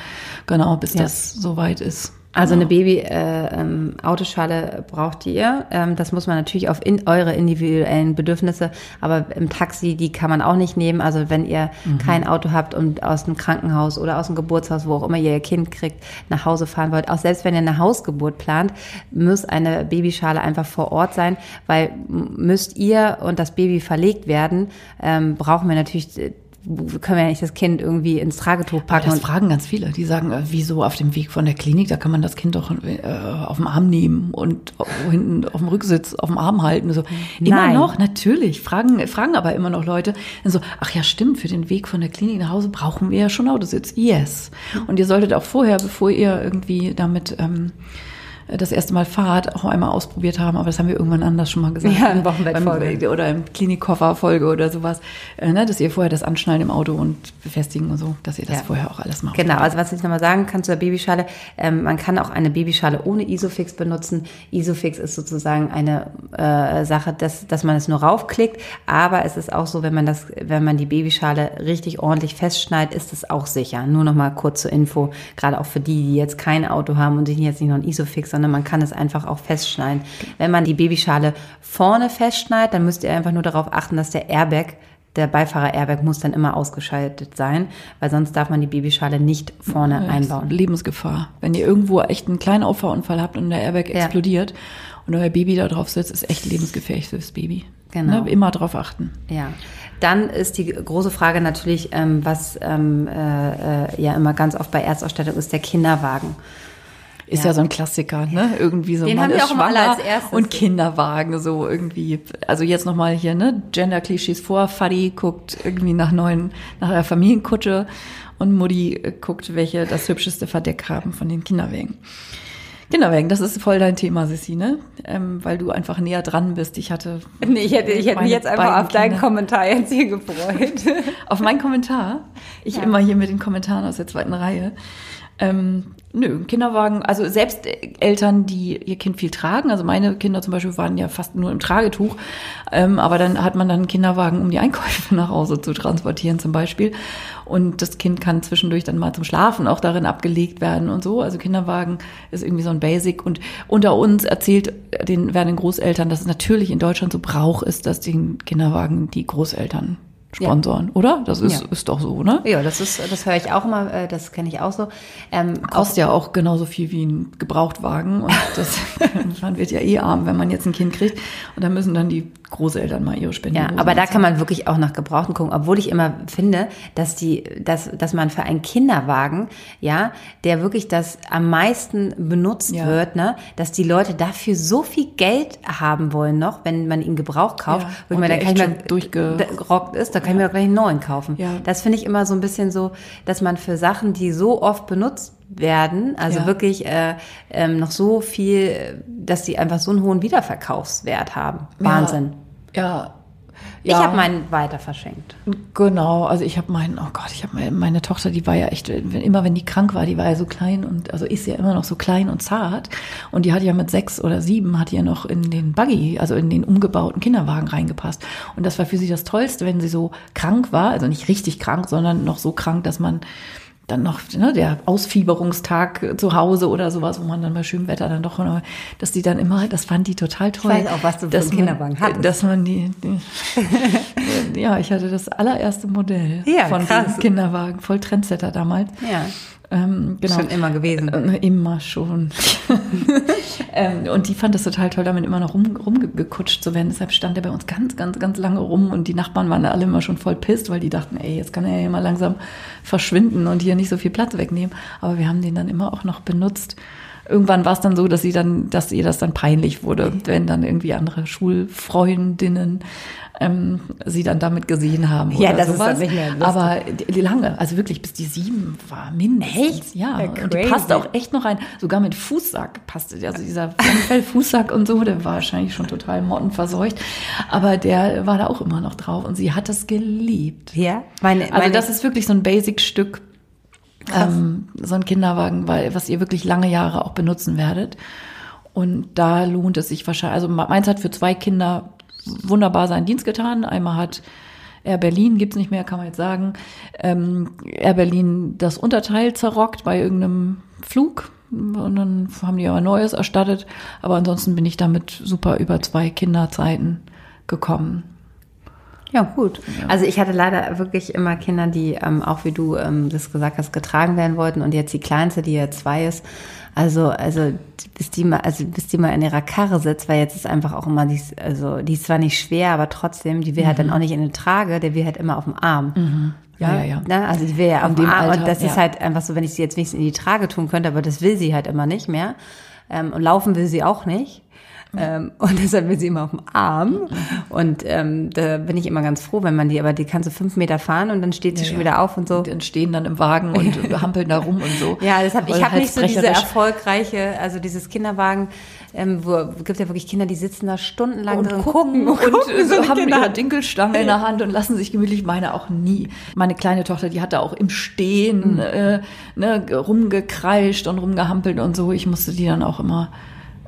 genau, bis ja. das soweit ist. Also eine Baby-Autoschale äh, ähm, braucht ihr. Ähm, das muss man natürlich auf in, eure individuellen Bedürfnisse, aber im Taxi, die kann man auch nicht nehmen. Also wenn ihr mhm. kein Auto habt und aus dem Krankenhaus oder aus dem Geburtshaus, wo auch immer ihr ihr Kind kriegt, nach Hause fahren wollt, auch selbst wenn ihr eine Hausgeburt plant, muss eine Babyschale einfach vor Ort sein, weil müsst ihr und das Baby verlegt werden, ähm, brauchen wir natürlich können wir ja nicht das Kind irgendwie ins Tragetuch packen. Aber das fragen ganz viele. Die sagen, äh, wieso auf dem Weg von der Klinik, da kann man das Kind doch äh, auf dem Arm nehmen und hinten auf dem Rücksitz auf dem Arm halten. So. Immer Nein. noch, natürlich. Fragen, fragen aber immer noch Leute. Und so, ach ja, stimmt, für den Weg von der Klinik nach Hause brauchen wir ja schon Autositz. Yes. Und ihr solltet auch vorher, bevor ihr irgendwie damit ähm, das erste Mal Fahrt auch einmal ausprobiert haben, aber das haben wir irgendwann anders schon mal gesagt. Ja, im Wochenbettfolge. Oder im Klinikkofferfolge oder sowas, äh, ne, dass ihr vorher das anschnallen im Auto und befestigen und so, dass ihr das ja. vorher auch alles macht. Genau, also was ich nochmal sagen kann zur Babyschale, ähm, man kann auch eine Babyschale ohne Isofix benutzen. Isofix ist sozusagen eine äh, Sache, dass, dass man es nur raufklickt, aber es ist auch so, wenn man das, wenn man die Babyschale richtig ordentlich festschneidet, ist es auch sicher. Nur nochmal kurz zur Info, gerade auch für die, die jetzt kein Auto haben und sich jetzt nicht noch ein Isofix, sondern man kann es einfach auch festschneiden. Wenn man die Babyschale vorne festschneidet, dann müsst ihr einfach nur darauf achten, dass der Airbag der Beifahrer-Airbag muss dann immer ausgeschaltet sein, weil sonst darf man die Babyschale nicht vorne ja, einbauen. Lebensgefahr. Wenn ihr irgendwo echt einen kleinen Auffahrunfall habt und der Airbag ja. explodiert und euer Baby da drauf sitzt, ist echt lebensgefährlich fürs Baby. Genau. Ne? Immer drauf achten. Ja. Dann ist die große Frage natürlich, ähm, was ähm, äh, äh, ja immer ganz oft bei Erstausstattung ist, der Kinderwagen. Ist ja. ja so ein Klassiker, ne? Irgendwie so Den man haben wir auch alle als erstes. Und Kinderwagen, so irgendwie. Also jetzt nochmal hier, ne? Gender-Klischees vor. Fadi guckt irgendwie nach neuen, nach der Familienkutsche und Mutti guckt, welche das hübscheste Verdeck haben von den Kinderwägen. Kinderwägen, das ist voll dein Thema, Sissi, ne? Ähm, weil du einfach näher dran bist. Ich hatte. Nee, ich hätte, ich hätte mich jetzt einfach auf deinen Kinder. Kommentar jetzt hier gefreut. auf meinen Kommentar? Ich ja. immer hier mit den Kommentaren aus der zweiten Reihe. Ähm, nö, Kinderwagen, also selbst Eltern, die ihr Kind viel tragen, also meine Kinder zum Beispiel waren ja fast nur im Tragetuch, ähm, aber dann hat man dann einen Kinderwagen, um die Einkäufe nach Hause zu transportieren zum Beispiel. Und das Kind kann zwischendurch dann mal zum Schlafen auch darin abgelegt werden und so. Also Kinderwagen ist irgendwie so ein Basic. Und unter uns erzählt den, werden den Großeltern, dass es natürlich in Deutschland so Brauch ist, dass den Kinderwagen die Großeltern sponsoren, ja. oder? Das ist, ja. ist doch so, ne? Ja, das ist, das höre ich auch immer, äh, das kenne ich auch so. Ähm, Kostet ja auch genauso viel wie ein Gebrauchtwagen und das, man wird ja eh arm, wenn man jetzt ein Kind kriegt und dann müssen dann die Großeltern mal ihre Spenden. Ja, aber da kann man wirklich auch nach Gebrauchten gucken, obwohl ich immer finde, dass die, dass, dass man für einen Kinderwagen, ja, der wirklich das am meisten benutzt ja. wird, ne, dass die Leute dafür so viel Geld haben wollen noch, wenn man ihn Gebrauch kauft, ja. wo mir dann kann durchgerockt ist, da kann ich mir auch gleich einen neuen kaufen. Ja. Das finde ich immer so ein bisschen so, dass man für Sachen, die so oft benutzt werden, also ja. wirklich äh, ähm, noch so viel, dass die einfach so einen hohen Wiederverkaufswert haben. Wahnsinn. Ja. Ja. Ich habe meinen weiter verschenkt. Genau, also ich habe meinen, oh Gott, ich habe meine, meine, Tochter, die war ja echt, immer wenn die krank war, die war ja so klein und, also ist ja immer noch so klein und zart. Und die hat ja mit sechs oder sieben, hat ja noch in den Buggy, also in den umgebauten Kinderwagen reingepasst. Und das war für sie das Tollste, wenn sie so krank war, also nicht richtig krank, sondern noch so krank, dass man dann noch ne, der Ausfieberungstag zu Hause oder sowas, wo man dann bei schönem Wetter dann doch, dass die dann immer, das fand die total toll. Ich weiß auch, was du für einen Kinderwagen hattest. Dass man die, die ja, ich hatte das allererste Modell ja, von krass. Kinderwagen, voll Trendsetter damals. Ja. Ähm, genau. Schon immer gewesen. Äh, immer schon. ähm, und die fand es total toll, damit immer noch rum, rumgekutscht zu werden. Deshalb stand er bei uns ganz, ganz, ganz lange rum und die Nachbarn waren da alle immer schon voll pisst, weil die dachten, ey, jetzt kann er ja mal langsam verschwinden und hier nicht so viel Platz wegnehmen. Aber wir haben den dann immer auch noch benutzt irgendwann war es dann so, dass sie dann, dass ihr das dann peinlich wurde, wenn dann irgendwie andere Schulfreundinnen ähm, sie dann damit gesehen haben. Ja, das sowas. ist dann nicht mehr lustig. Aber die, lange, also wirklich bis die sieben war mindestens. Echt? Ja. ja und die passte auch echt noch rein. Sogar mit Fußsack passte. Also dieser Fußsack und so, der war wahrscheinlich schon total mottenverseucht. Aber der war da auch immer noch drauf und sie hat das geliebt. Ja? Meine, also meine das ist wirklich so ein Basic-Stück. Ähm, so ein Kinderwagen, weil, was ihr wirklich lange Jahre auch benutzen werdet. Und da lohnt es sich wahrscheinlich, also meins hat für zwei Kinder wunderbar seinen Dienst getan. Einmal hat Air Berlin, gibt's nicht mehr, kann man jetzt sagen, ähm, Air Berlin das Unterteil zerrockt bei irgendeinem Flug. Und dann haben die aber Neues erstattet. Aber ansonsten bin ich damit super über zwei Kinderzeiten gekommen. Ja, gut. Ja. Also ich hatte leider wirklich immer Kinder, die ähm, auch wie du ähm, das gesagt hast, getragen werden wollten. Und jetzt die kleinste, die ja zwei ist, also, also bis die mal, also bis die mal in ihrer Karre sitzt, weil jetzt ist einfach auch immer die, also die ist zwar nicht schwer, aber trotzdem, die will mhm. halt dann mhm. auch nicht in den Trage, der will halt immer auf dem Arm. Mhm. Ja, ja, ja. Ne? Also die will ja auf dem Arm. Alter, und das ja. ist halt einfach so, wenn ich sie jetzt wenigstens in die Trage tun könnte, aber das will sie halt immer nicht mehr. Ähm, und laufen will sie auch nicht. Ähm, und deshalb will sie immer auf dem Arm. Und ähm, da bin ich immer ganz froh, wenn man die, aber die kann so fünf Meter fahren und dann steht sie ja, schon ja. wieder auf und so. Und stehen dann im Wagen und hampeln da rum und so. Ja, deshalb, ich habe halt nicht so diese erfolgreiche, also dieses Kinderwagen, ähm, wo gibt ja wirklich Kinder, die sitzen da stundenlang und drin gucken, und, und, und so haben Kinder. ihre Dinkelstange in der Hand und lassen sich gemütlich. Meine auch nie. Meine kleine Tochter, die hat da auch im Stehen mhm. äh, ne, rumgekreischt und rumgehampelt und so. Ich musste die dann auch immer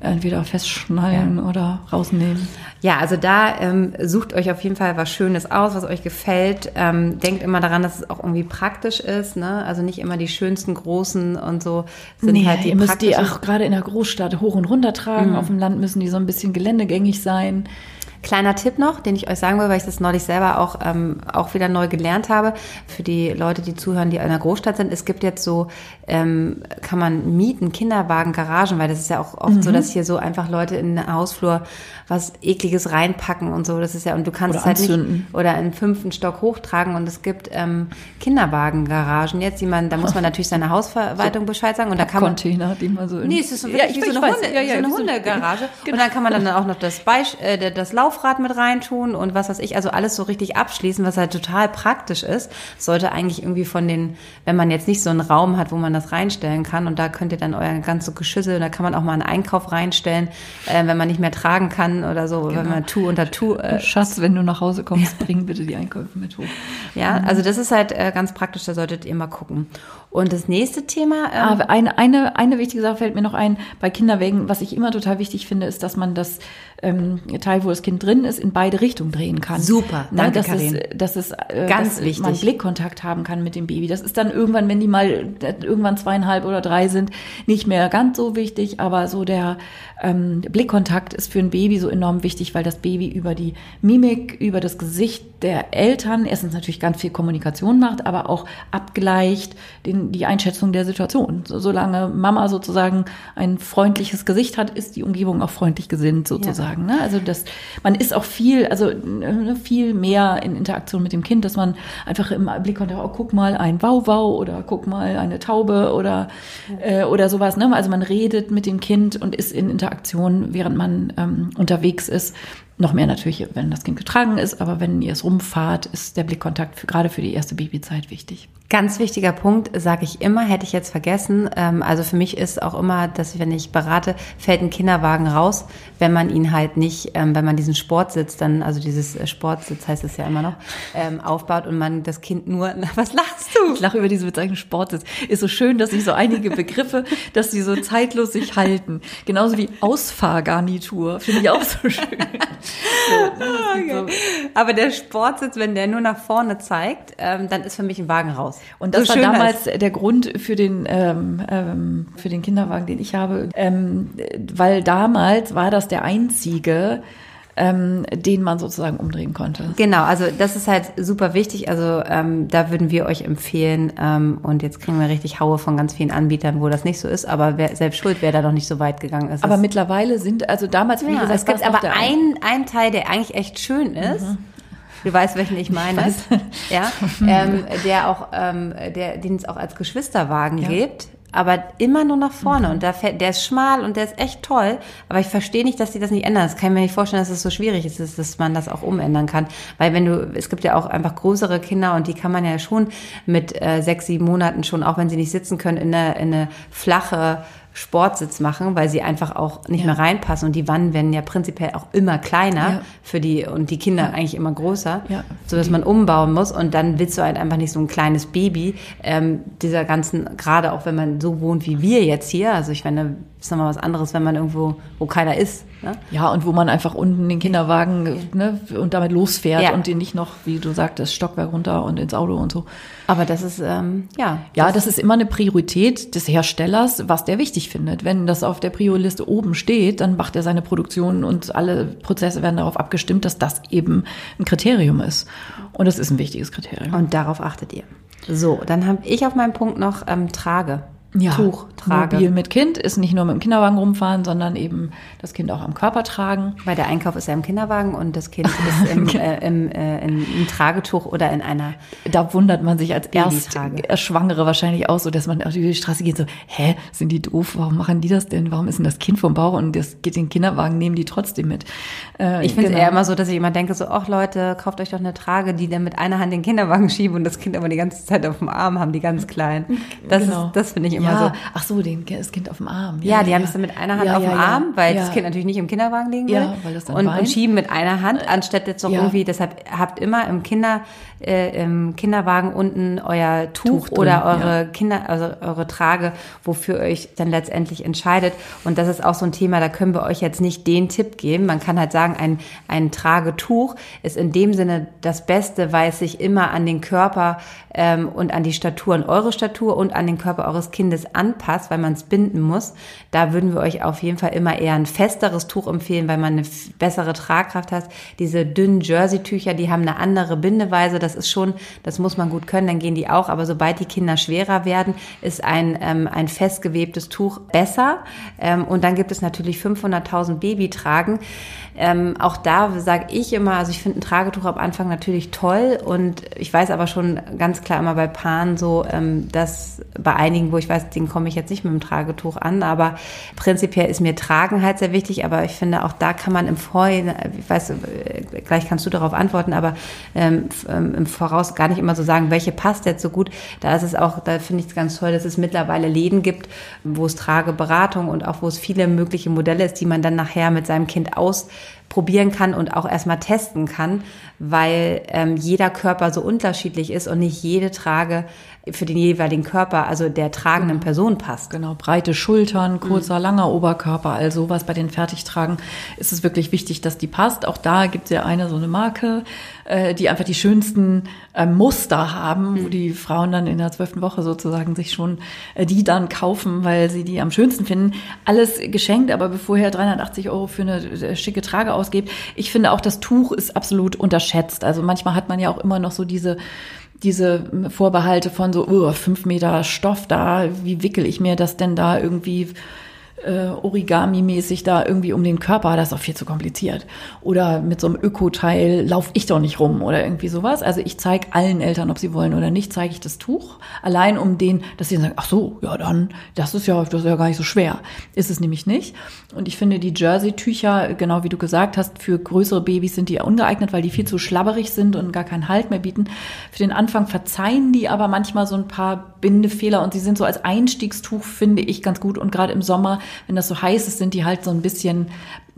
entweder festschnallen ja. oder rausnehmen. Ja, also da ähm, sucht euch auf jeden Fall was Schönes aus, was euch gefällt. Ähm, denkt immer daran, dass es auch irgendwie praktisch ist. Ne? Also nicht immer die schönsten großen und so sind nee, halt die ihr müsst die auch gerade in der Großstadt hoch und runter tragen. Mhm. Auf dem Land müssen die so ein bisschen geländegängig sein. Kleiner Tipp noch, den ich euch sagen will, weil ich das neulich selber auch, ähm, auch wieder neu gelernt habe, für die Leute, die zuhören, die in einer Großstadt sind. Es gibt jetzt so, ähm, kann man mieten, Kinderwagen, Garagen, weil das ist ja auch oft mhm. so, dass hier so einfach Leute in den Hausflur was ekliges reinpacken und so. Das ist ja, und du kannst oder es halt anzünden. nicht oder einen fünften Stock hochtragen und es gibt ähm, Kinderwagengaragen jetzt, die man, da muss man natürlich seine Hausverwaltung so Bescheid sagen und da kann man. Container, die man so in, Nee, es ist so, ja, ich wie so eine, Hunde, ja, ja, so eine Hundegarage. Genau. Und dann kann man dann auch noch das Beisch, äh, das Laufrad mit reintun und was weiß ich, also alles so richtig abschließen, was halt total praktisch ist. Sollte eigentlich irgendwie von den, wenn man jetzt nicht so einen Raum hat, wo man das reinstellen kann und da könnt ihr dann euer ganze Geschüssel, da kann man auch mal einen Einkauf reinstellen, äh, wenn man nicht mehr tragen kann oder so, genau. wenn man Tu unter Tu. Äh, Schatz, wenn du nach Hause kommst, bring bitte die Einkäufe mit hoch. Ja, mhm. also das ist halt äh, ganz praktisch, da solltet ihr mal gucken. Und das nächste Thema. Ähm, Aber eine, eine, eine wichtige Sache fällt mir noch ein, bei Kinderwägen, was ich immer total wichtig finde, ist, dass man das ähm, Teil, wo das Kind drin ist, in beide Richtungen drehen kann. Super, Na, dass Karin. Es, dass es äh, ganz dass wichtig. man Blickkontakt haben kann mit dem Baby. Das ist dann irgendwann, wenn die mal äh, irgendwann zweieinhalb oder drei sind, nicht mehr ganz so wichtig, aber so der ähm, Blickkontakt ist für ein Baby so enorm wichtig, weil das Baby über die Mimik, über das Gesicht der Eltern erstens natürlich ganz viel Kommunikation macht, aber auch abgleicht den, die Einschätzung der Situation. So, solange Mama sozusagen ein freundliches Gesicht hat, ist die Umgebung auch freundlich gesinnt sozusagen. Ja. Ne? Also das, man ist auch viel, also ne, viel mehr in Interaktion mit dem Kind, dass man einfach im Blickkontakt, oh, guck mal ein Wauwau oder guck mal eine Taube oder ja. äh, oder sowas. Ne? Also man redet mit dem Kind und ist in Interaktion, während man ähm, unterwegs ist. Noch mehr natürlich, wenn das Kind getragen ist, aber wenn ihr es rumfahrt, ist der Blickkontakt für, gerade für die erste Babyzeit wichtig. Ganz wichtiger Punkt, sage ich immer, hätte ich jetzt vergessen. Ähm, also für mich ist auch immer, dass wenn ich berate, fällt ein Kinderwagen raus, wenn man ihn halt nicht, ähm, wenn man diesen Sportsitz dann, also dieses äh, Sportsitz heißt es ja immer noch, ähm, aufbaut und man das Kind nur, na, was lachst du? Ich lache über diese Bezeichnung Sportsitz. Ist so schön, dass sich so einige Begriffe, dass sie so zeitlos sich halten. Genauso wie Ausfahrgarnitur, finde ich auch so schön. okay. so. Aber der Sportsitz, wenn der nur nach vorne zeigt, ähm, dann ist für mich ein Wagen raus. Und das so war damals heißt. der Grund für den ähm, ähm, für den Kinderwagen, den ich habe, ähm, weil damals war das der einzige ähm, den man sozusagen umdrehen konnte. Genau, also das ist halt super wichtig. Also ähm, da würden wir euch empfehlen, ähm, und jetzt kriegen wir richtig Haue von ganz vielen Anbietern, wo das nicht so ist, aber wer, selbst schuld, wer da noch nicht so weit gegangen ist. Aber mittlerweile sind, also damals, wie ja, gesagt, es gibt aber ein, ein Teil, der eigentlich echt schön ist. Mhm. Du weißt, welchen ich meine. Ich ja, ähm, der auch, ähm, der, den es auch als Geschwisterwagen ja. gibt aber immer nur nach vorne. Mhm. Und der, der ist schmal und der ist echt toll. Aber ich verstehe nicht, dass die das nicht ändern. Das kann ich mir nicht vorstellen, dass es so schwierig ist, dass man das auch umändern kann. Weil wenn du, es gibt ja auch einfach größere Kinder und die kann man ja schon mit äh, sechs, sieben Monaten schon, auch wenn sie nicht sitzen können, in eine, in eine flache Sportsitz machen, weil sie einfach auch nicht ja. mehr reinpassen. Und die Wannen werden ja prinzipiell auch immer kleiner ja. für die und die Kinder ja. eigentlich immer größer, so dass man umbauen muss. Und dann willst du halt einfach nicht so ein kleines Baby ähm, dieser ganzen, gerade auch wenn man so wohnt wie wir jetzt hier. Also ich meine, ist nochmal was anderes, wenn man irgendwo, wo keiner ist. Ne? Ja, und wo man einfach unten den Kinderwagen ne, und damit losfährt ja. und den nicht noch, wie du sagtest, Stockwerk runter und ins Auto und so. Aber das ist, ähm, ja. Ja, das, das ist immer eine Priorität des Herstellers, was der wichtig findet. Wenn das auf der Prio-Liste oben steht, dann macht er seine Produktion und alle Prozesse werden darauf abgestimmt, dass das eben ein Kriterium ist. Und das ist ein wichtiges Kriterium. Und darauf achtet ihr. So, dann habe ich auf meinem Punkt noch ähm, Trage ja, Tuch trage. Mobil mit Kind ist nicht nur mit dem Kinderwagen rumfahren, sondern eben das Kind auch am Körper tragen. Weil der Einkauf ist ja im Kinderwagen und das Kind ist im, äh, im, äh, in, im Tragetuch oder in einer. Da wundert man sich als Erstschwangere wahrscheinlich auch so, dass man auf die Straße geht so, hä, sind die doof? Warum machen die das denn? Warum ist denn das Kind vom Bauch und das geht den Kinderwagen nehmen die trotzdem mit? Äh, ich finde es genau. eher immer so, dass ich immer denke so, ach Leute, kauft euch doch eine Trage, die dann mit einer Hand den Kinderwagen schieben und das Kind aber die ganze Zeit auf dem Arm haben, die ganz kleinen. Das genau. ist, das finde ich immer so. Ach so, den, das Kind auf dem Arm. Ja, ja die ja. haben es dann mit einer Hand auf dem Arm, weil das Kind natürlich nicht im Kinderwagen liegen will. Ja, weil das dann und, und schieben mit einer Hand, anstatt jetzt noch irgendwie, deshalb habt immer im Kinder, äh, im Kinderwagen unten euer Tuch, Tuch oder eure Kinder, also eure Trage, wofür ihr euch dann letztendlich entscheidet. Und das ist auch so ein Thema, da können wir euch jetzt nicht den Tipp geben. Man kann halt sagen, ein, ein Tragetuch ist in dem Sinne das Beste, weil es sich immer an den Körper ähm, und an die Statur, an eure Statur und an den Körper eures Kindes anpasst, weil man es binden muss. Da würden wir euch auf jeden Fall immer eher ein festeres Tuch empfehlen, weil man eine bessere Tragkraft hat. Diese dünnen Jersey-Tücher, die haben eine andere Bindeweise. Das ist schon, das muss man gut können, dann gehen die auch. Aber sobald die Kinder schwerer werden, ist ein, ähm, ein festgewebtes Tuch besser. Ähm, und dann gibt es natürlich 500.000 Babytragen. Ähm, auch da sage ich immer, also ich finde ein Tragetuch am Anfang natürlich toll und ich weiß aber schon ganz klar immer bei Paaren so, ähm, dass bei einigen, wo ich weiß, den komme ich jetzt nicht mit dem Tragetuch an, aber prinzipiell ist mir Tragen halt sehr wichtig, aber ich finde auch da kann man im Vorhinein, ich weiß, gleich kannst du darauf antworten, aber ähm, ähm, im Voraus gar nicht immer so sagen, welche passt jetzt so gut. Da ist es auch, da finde ich es ganz toll, dass es mittlerweile Läden gibt, wo es Trageberatung und auch wo es viele mögliche Modelle ist, die man dann nachher mit seinem Kind aus probieren kann und auch erstmal testen kann, weil ähm, jeder Körper so unterschiedlich ist und nicht jede Trage für den jeweiligen Körper, also der tragenden genau. Person passt. Genau, breite Schultern, kurzer, mhm. langer Oberkörper, all sowas bei den Fertigtragen ist es wirklich wichtig, dass die passt. Auch da gibt es ja eine so eine Marke, äh, die einfach die schönsten äh, Muster haben, mhm. wo die Frauen dann in der zwölften Woche sozusagen sich schon äh, die dann kaufen, weil sie die am schönsten finden. Alles geschenkt, aber bevor ihr 380 Euro für eine äh, schicke Trage ausgebt, ich finde auch das Tuch ist absolut unterschätzt. Also manchmal hat man ja auch immer noch so diese diese Vorbehalte von so, oh, fünf Meter Stoff da, wie wickel ich mir das denn da irgendwie äh, Origami-mäßig da irgendwie um den Körper, das ist auch viel zu kompliziert. Oder mit so einem Öko-Teil laufe ich doch nicht rum oder irgendwie sowas. Also ich zeige allen Eltern, ob sie wollen oder nicht, zeige ich das Tuch. Allein um den, dass sie sagen, ach so, ja dann, das ist ja, das ist ja gar nicht so schwer. Ist es nämlich nicht. Und ich finde die Jersey-Tücher, genau wie du gesagt hast, für größere Babys sind die ungeeignet, weil die viel zu schlabberig sind und gar keinen Halt mehr bieten. Für den Anfang verzeihen die aber manchmal so ein paar Bindefehler und sie sind so als Einstiegstuch, finde ich, ganz gut. Und gerade im Sommer wenn das so heiß ist, sind die halt so ein bisschen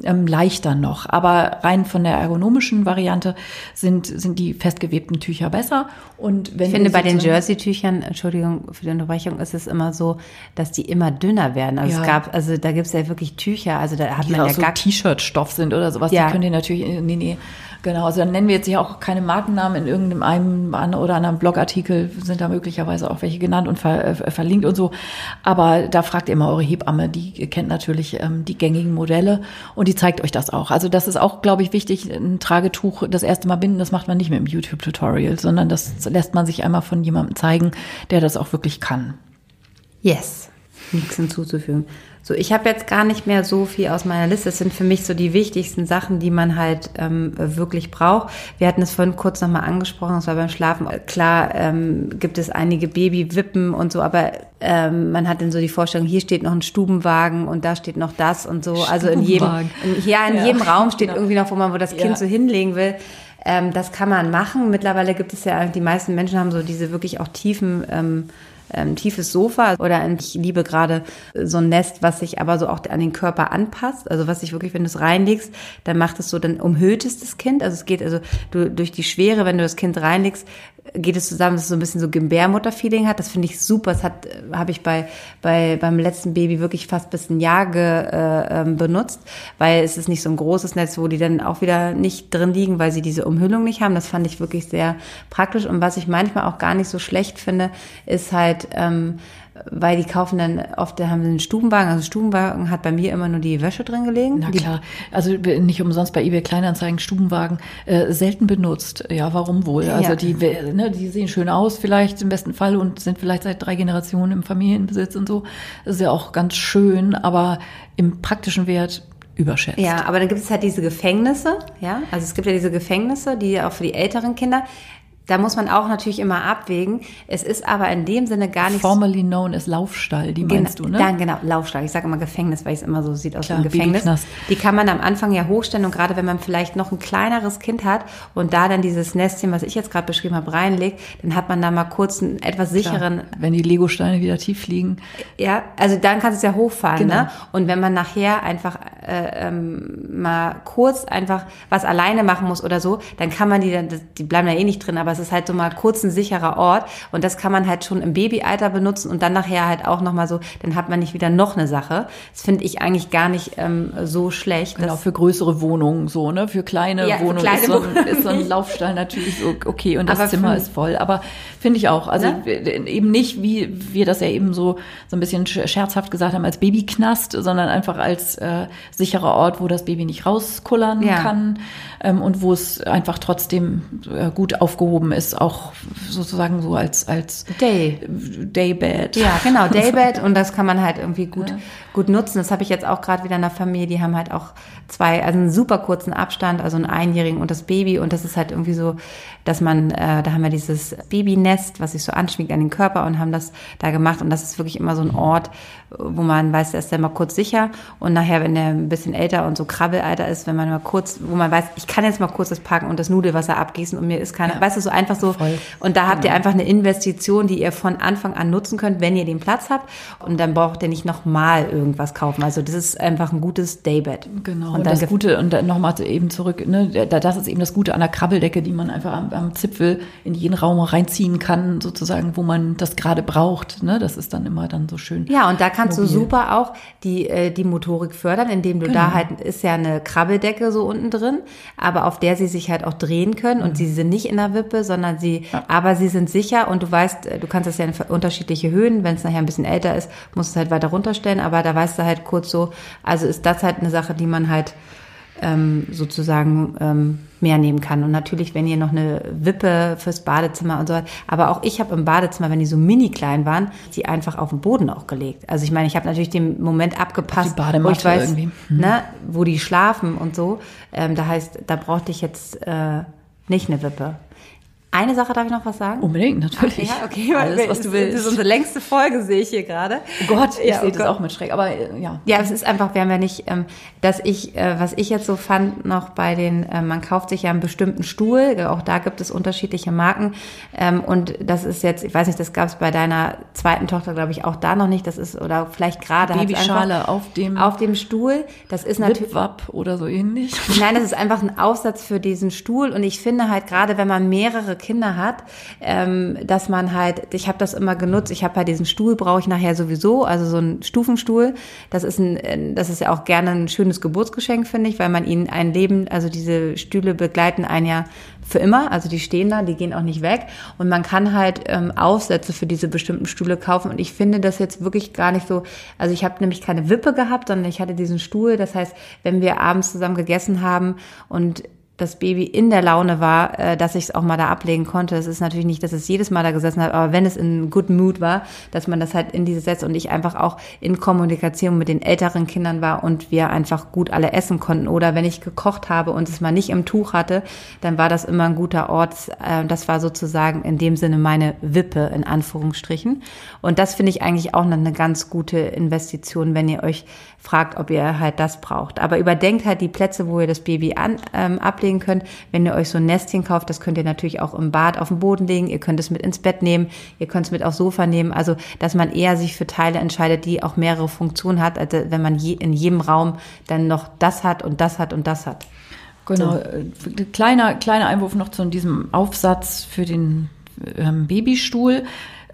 ähm, leichter noch. Aber rein von der ergonomischen Variante sind, sind die festgewebten Tücher besser. Und wenn ich finde, bei den Jersey-Tüchern, Entschuldigung für die Unterbrechung, ist es immer so, dass die immer dünner werden. Also ja. es gab, also da gibt es ja wirklich Tücher, also da hat die man ja so gar T-Shirt-Stoff sind oder sowas. Ja. Die können die natürlich, nee, nee, Genau, also dann nennen wir jetzt ja auch keine Markennamen in irgendeinem einen oder anderen Blogartikel sind da möglicherweise auch welche genannt und ver, äh, verlinkt und so. Aber da fragt ihr immer eure Hebamme, die kennt natürlich ähm, die gängigen Modelle und die zeigt euch das auch. Also das ist auch, glaube ich, wichtig, ein Tragetuch das erste Mal binden, das macht man nicht mit dem YouTube-Tutorial, sondern das lässt man sich einmal von jemandem zeigen, der das auch wirklich kann. Yes, nichts hinzuzufügen. So, ich habe jetzt gar nicht mehr so viel aus meiner Liste. Das sind für mich so die wichtigsten Sachen, die man halt ähm, wirklich braucht. Wir hatten es vorhin kurz nochmal angesprochen, das war beim Schlafen. Klar ähm, gibt es einige Babywippen und so, aber ähm, man hat dann so die Vorstellung, hier steht noch ein Stubenwagen und da steht noch das und so. Also in jedem, in, ja, in ja, jedem Raum steht genau. irgendwie noch, wo man wo das Kind ja. so hinlegen will. Ähm, das kann man machen. Mittlerweile gibt es ja, die meisten Menschen haben so diese wirklich auch tiefen ähm, ähm, tiefes Sofa oder ich liebe gerade so ein Nest, was sich aber so auch an den Körper anpasst. Also was sich wirklich, wenn du es reinlegst, dann macht es so, dann umhüllt es das Kind. Also es geht also du, durch die Schwere, wenn du das Kind reinlegst, geht es zusammen, dass es so ein bisschen so Gebärmutter-Feeling hat. Das finde ich super. Das hat, äh, habe ich bei, bei, beim letzten Baby wirklich fast bis ein Jahr ge, äh, ähm, benutzt, weil es ist nicht so ein großes Netz, wo die dann auch wieder nicht drin liegen, weil sie diese Umhüllung nicht haben. Das fand ich wirklich sehr praktisch. Und was ich manchmal auch gar nicht so schlecht finde, ist halt, ähm, weil die kaufen dann oft, haben sie einen Stubenwagen. Also Stubenwagen hat bei mir immer nur die Wäsche drin gelegen. Na klar, also nicht umsonst bei eBay Kleinanzeigen Stubenwagen äh, selten benutzt. Ja, warum wohl? Also ja. die, ne, die sehen schön aus vielleicht im besten Fall und sind vielleicht seit drei Generationen im Familienbesitz und so. Das ist ja auch ganz schön, aber im praktischen Wert überschätzt. Ja, aber dann gibt es halt diese Gefängnisse, ja. Also es gibt ja diese Gefängnisse, die auch für die älteren Kinder Da muss man auch natürlich immer abwägen. Es ist aber in dem Sinne gar nicht. Formerly known as Laufstall, die meinst du, ne? Dann genau, Laufstall. Ich sage immer Gefängnis, weil es immer so sieht aus wie ein Gefängnis. Die kann man am Anfang ja hochstellen und gerade wenn man vielleicht noch ein kleineres Kind hat und da dann dieses Nestchen, was ich jetzt gerade beschrieben habe, reinlegt, dann hat man da mal kurz einen etwas sicheren. Klar, wenn die Legosteine wieder tief liegen. Ja, also dann kannst du es ja hochfahren, genau. ne? Und wenn man nachher einfach äh, ähm, mal kurz einfach was alleine machen muss oder so, dann kann man die, dann, die bleiben da eh nicht drin, aber es ist halt so mal kurz ein sicherer Ort und das kann man halt schon im Babyalter benutzen und dann nachher halt auch nochmal so, dann hat man nicht wieder noch eine Sache. Das finde ich eigentlich gar nicht ähm, so schlecht. Genau, für größere Wohnungen so, ne? Für kleine ja, Wohnungen kleine ist, so ein, ist so ein Laufstall natürlich so okay und das aber Zimmer ist voll. Aber finde ich auch. Also ne? eben nicht, wie wir das ja eben so, so ein bisschen scherzhaft gesagt haben, als Babyknast, sondern einfach als äh, sicherer Ort, wo das Baby nicht rauskullern ja. kann ähm, und wo es einfach trotzdem äh, gut aufgehoben ist, auch sozusagen so als als Day Daybed. Ja, genau Daybed und das kann man halt irgendwie gut ja. Gut nutzen. Das habe ich jetzt auch gerade wieder in der Familie. Die haben halt auch zwei, also einen super kurzen Abstand, also einen Einjährigen und das Baby und das ist halt irgendwie so, dass man, äh, da haben wir dieses Babynest, was sich so anschmiegt an den Körper und haben das da gemacht und das ist wirklich immer so ein Ort, wo man weiß, der ist dann mal kurz sicher und nachher, wenn der ein bisschen älter und so Krabbelalter ist, wenn man mal kurz, wo man weiß, ich kann jetzt mal kurz das packen und das Nudelwasser abgießen und mir ist keine, ja. weißt du, so einfach so. Voll. Und da habt genau. ihr einfach eine Investition, die ihr von Anfang an nutzen könnt, wenn ihr den Platz habt und dann braucht ihr nicht nochmal irgendwas kaufen. Also das ist einfach ein gutes Daybed. Genau. Und, und das Gute, und dann nochmal eben zurück, ne, das ist eben das Gute an der Krabbeldecke, die man einfach am, am Zipfel in jeden Raum reinziehen kann, sozusagen, wo man das gerade braucht. Ne? Das ist dann immer dann so schön. Ja, und da kann kannst mobil. du super auch die, äh, die Motorik fördern, indem du genau. da halt, ist ja eine Krabbeldecke so unten drin, aber auf der sie sich halt auch drehen können mhm. und sie sind nicht in der Wippe, sondern sie, ja. aber sie sind sicher und du weißt, äh, du kannst das ja in unterschiedliche Höhen, wenn es nachher ein bisschen älter ist, musst du es halt weiter runterstellen, aber da weißt du halt kurz so, also ist das halt eine Sache, die man halt ähm, sozusagen ähm, mehr nehmen kann. Und natürlich, wenn ihr noch eine Wippe fürs Badezimmer und so weiter. Aber auch ich habe im Badezimmer, wenn die so mini klein waren, die einfach auf den Boden auch gelegt. Also ich meine, ich habe natürlich den Moment abgepasst, wo ich weiß, irgendwie. Ne, wo die schlafen und so. Ähm, da heißt, da brauchte ich jetzt äh, nicht eine Wippe. Eine Sache darf ich noch was sagen? Unbedingt, natürlich. Ach, ja, okay. Alles, was du willst. Das ist unsere längste Folge, sehe ich hier gerade. Oh Gott, ich ja, sehe oh das Gott. auch mit schräg, aber äh, ja. Ja, es ist einfach, wir haben ja nicht, ähm, dass ich, äh, was ich jetzt so fand noch bei den, äh, man kauft sich ja einen bestimmten Stuhl, auch da gibt es unterschiedliche Marken ähm, und das ist jetzt, ich weiß nicht, das gab es bei deiner zweiten Tochter, glaube ich, auch da noch nicht, das ist, oder vielleicht gerade. Babyschale auf dem. Auf dem Stuhl, das ist natürlich. oder so ähnlich. Nein, das ist einfach ein Aufsatz für diesen Stuhl und ich finde halt gerade, wenn man mehrere Kinder hat, ähm, dass man halt, ich habe das immer genutzt, ich habe halt diesen Stuhl, brauche ich nachher sowieso, also so einen Stufenstuhl. Das ist ein, das ist ja auch gerne ein schönes Geburtsgeschenk, finde ich, weil man ihnen ein Leben, also diese Stühle begleiten ein Jahr für immer, also die stehen da, die gehen auch nicht weg. Und man kann halt ähm, Aufsätze für diese bestimmten Stühle kaufen. Und ich finde das jetzt wirklich gar nicht so, also ich habe nämlich keine Wippe gehabt, sondern ich hatte diesen Stuhl, das heißt, wenn wir abends zusammen gegessen haben und das Baby in der Laune war, äh, dass ich es auch mal da ablegen konnte. Es ist natürlich nicht, dass es jedes Mal da gesessen hat, aber wenn es in good mood war, dass man das halt in diese setzt und ich einfach auch in Kommunikation mit den älteren Kindern war und wir einfach gut alle essen konnten. Oder wenn ich gekocht habe und es mal nicht im Tuch hatte, dann war das immer ein guter Ort. Äh, das war sozusagen in dem Sinne meine Wippe in Anführungsstrichen. Und das finde ich eigentlich auch eine ganz gute Investition, wenn ihr euch fragt, ob ihr halt das braucht. Aber überdenkt halt die Plätze, wo ihr das Baby an, ähm, ablegen könnt. Wenn ihr euch so ein Nestchen kauft, das könnt ihr natürlich auch im Bad auf dem Boden legen. Ihr könnt es mit ins Bett nehmen. Ihr könnt es mit aufs Sofa nehmen. Also, dass man eher sich für Teile entscheidet, die auch mehrere Funktionen hat, als wenn man je, in jedem Raum dann noch das hat und das hat und das hat. Genau. So. Äh, kleiner, kleiner Einwurf noch zu diesem Aufsatz für den ähm, Babystuhl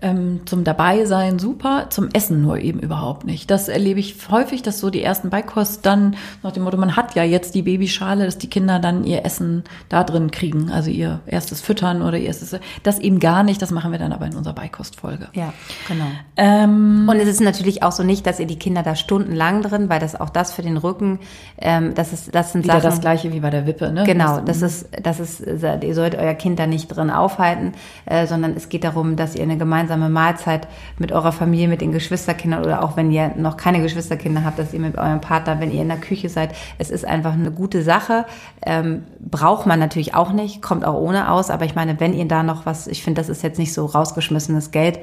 ähm, zum Dabeisein super, zum Essen nur eben überhaupt nicht. Das erlebe ich häufig, dass so die ersten Beikost dann nach dem Motto, man hat ja jetzt die Babyschale, dass die Kinder dann ihr Essen da drin kriegen, also ihr erstes Füttern oder ihr erstes, das eben gar nicht, das machen wir dann aber in unserer Beikostfolge. Ja, genau. Ähm, Und es ist natürlich auch so nicht, dass ihr die Kinder da stundenlang drin, weil das auch das für den Rücken, ähm, das ist, das sind Sachen. das gleiche wie bei der Wippe, ne? Genau, das ist, das ist, ihr sollt euer Kind da nicht drin aufhalten, äh, sondern es geht darum, dass ihr eine gemeinsame gemeinsame Mahlzeit mit eurer Familie, mit den Geschwisterkindern oder auch wenn ihr noch keine Geschwisterkinder habt, dass ihr mit eurem Partner, wenn ihr in der Küche seid. Es ist einfach eine gute Sache. Ähm, braucht man natürlich auch nicht, kommt auch ohne aus. Aber ich meine, wenn ihr da noch was, ich finde, das ist jetzt nicht so rausgeschmissenes Geld.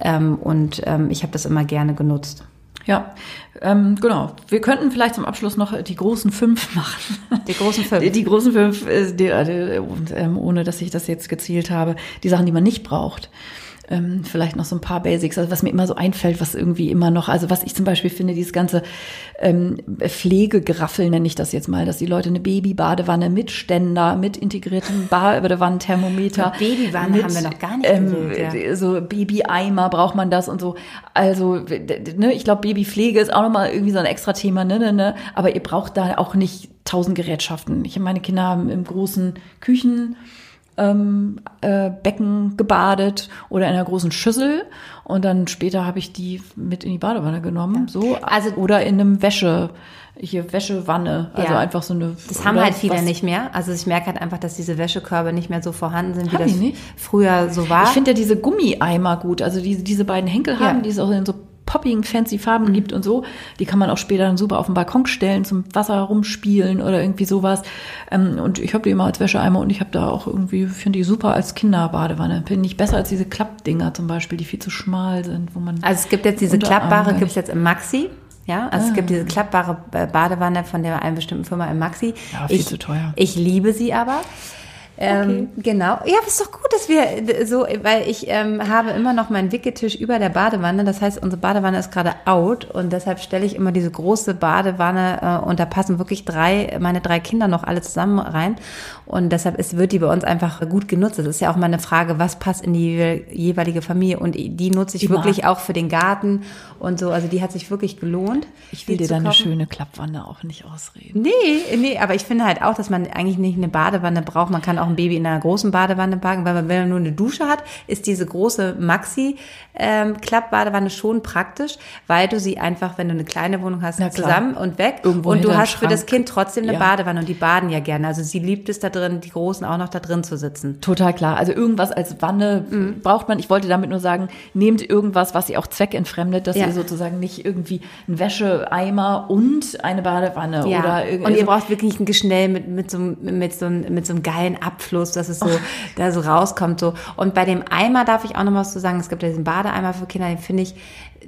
Ähm, und ähm, ich habe das immer gerne genutzt. Ja, ähm, genau. Wir könnten vielleicht zum Abschluss noch die großen fünf machen. Die großen fünf. Die, die großen fünf, äh, die, die, und, ähm, ohne dass ich das jetzt gezielt habe, die Sachen, die man nicht braucht ähm, vielleicht noch so ein paar Basics, also was mir immer so einfällt, was irgendwie immer noch, also was ich zum Beispiel finde, dieses ganze ähm, Pflegegeraffel nenne ich das jetzt mal, dass die Leute eine Babybadewanne mit Ständer, mit integriertem Badewannenthermometer. Babywanne haben wir noch gar nicht ähm, ja. So Babyeimer braucht man das und so. Also, ne, ich glaube, Babypflege ist auch nochmal irgendwie so ein extra Thema, ne, ne, ne. Aber ihr braucht da auch nicht tausend Gerätschaften. Ich meine Kinder haben im großen Küchen ähm, äh, Becken gebadet oder in einer großen Schüssel und dann später habe ich die mit in die Badewanne genommen, ja. so also oder in einem Wäsche hier Wäschewanne, also ja. einfach so eine. Das haben halt viele was? nicht mehr. Also ich merke halt einfach, dass diese Wäschekörbe nicht mehr so vorhanden sind, haben wie das früher so war. Ich finde ja diese Gummieimer gut, also diese diese beiden Henkel haben, ja. die es auch in so poppigen, fancy Farben mhm. gibt und so. Die kann man auch später dann super auf den Balkon stellen, zum Wasser rumspielen oder irgendwie sowas. Ähm, und ich habe die immer als Wäscheeimer und ich habe da auch irgendwie, finde die super als Kinderbadewanne. Finde ich besser als diese Klappdinger zum Beispiel, die viel zu schmal sind, wo man. Also es gibt jetzt diese klappbare, gibt es jetzt im Maxi. Ja, also ah. es gibt diese klappbare Badewanne von der einen bestimmten Firma im Maxi. Ja, viel ich, zu teuer. Ich liebe sie aber. Ähm, okay. Genau. Ja, aber ist doch gut, dass wir so, weil ich ähm, habe immer noch meinen Wicketisch über der Badewanne. Das heißt, unsere Badewanne ist gerade out und deshalb stelle ich immer diese große Badewanne äh, und da passen wirklich drei, meine drei Kinder noch alle zusammen rein. Und deshalb ist, wird die bei uns einfach gut genutzt. Das ist ja auch mal eine Frage, was passt in die jeweilige Familie. Und die nutze ich die wirklich auch für den Garten und so. Also die hat sich wirklich gelohnt. Ich will dir da eine schöne Klappwanne auch nicht ausreden. Nee, nee, aber ich finde halt auch, dass man eigentlich nicht eine Badewanne braucht. Man kann auch ein Baby in einer großen Badewanne packen, weil man, wenn man nur eine Dusche hat, ist diese große Maxi ähm, schon praktisch, weil du sie einfach, wenn du eine kleine Wohnung hast, zusammen und weg. Irgendwo und du hast Schrank. für das Kind trotzdem eine ja. Badewanne und die baden ja gerne. Also sie liebt es da drin, die Großen auch noch da drin zu sitzen. Total klar. Also irgendwas als Wanne mhm. braucht man. Ich wollte damit nur sagen, nehmt irgendwas, was ihr auch zweckentfremdet, dass ja. ihr sozusagen nicht irgendwie ein Wäscheeimer und eine Badewanne ja. oder irgendwie. Und ihr braucht wirklich ein Geschnell mit, mit, so, mit, so, mit so einem geilen Abfluss, dass es so, oh. da so rauskommt. So. Und bei dem Eimer darf ich auch noch was zu sagen. Es gibt ja diesen Badeeimer für Kinder, den finde ich,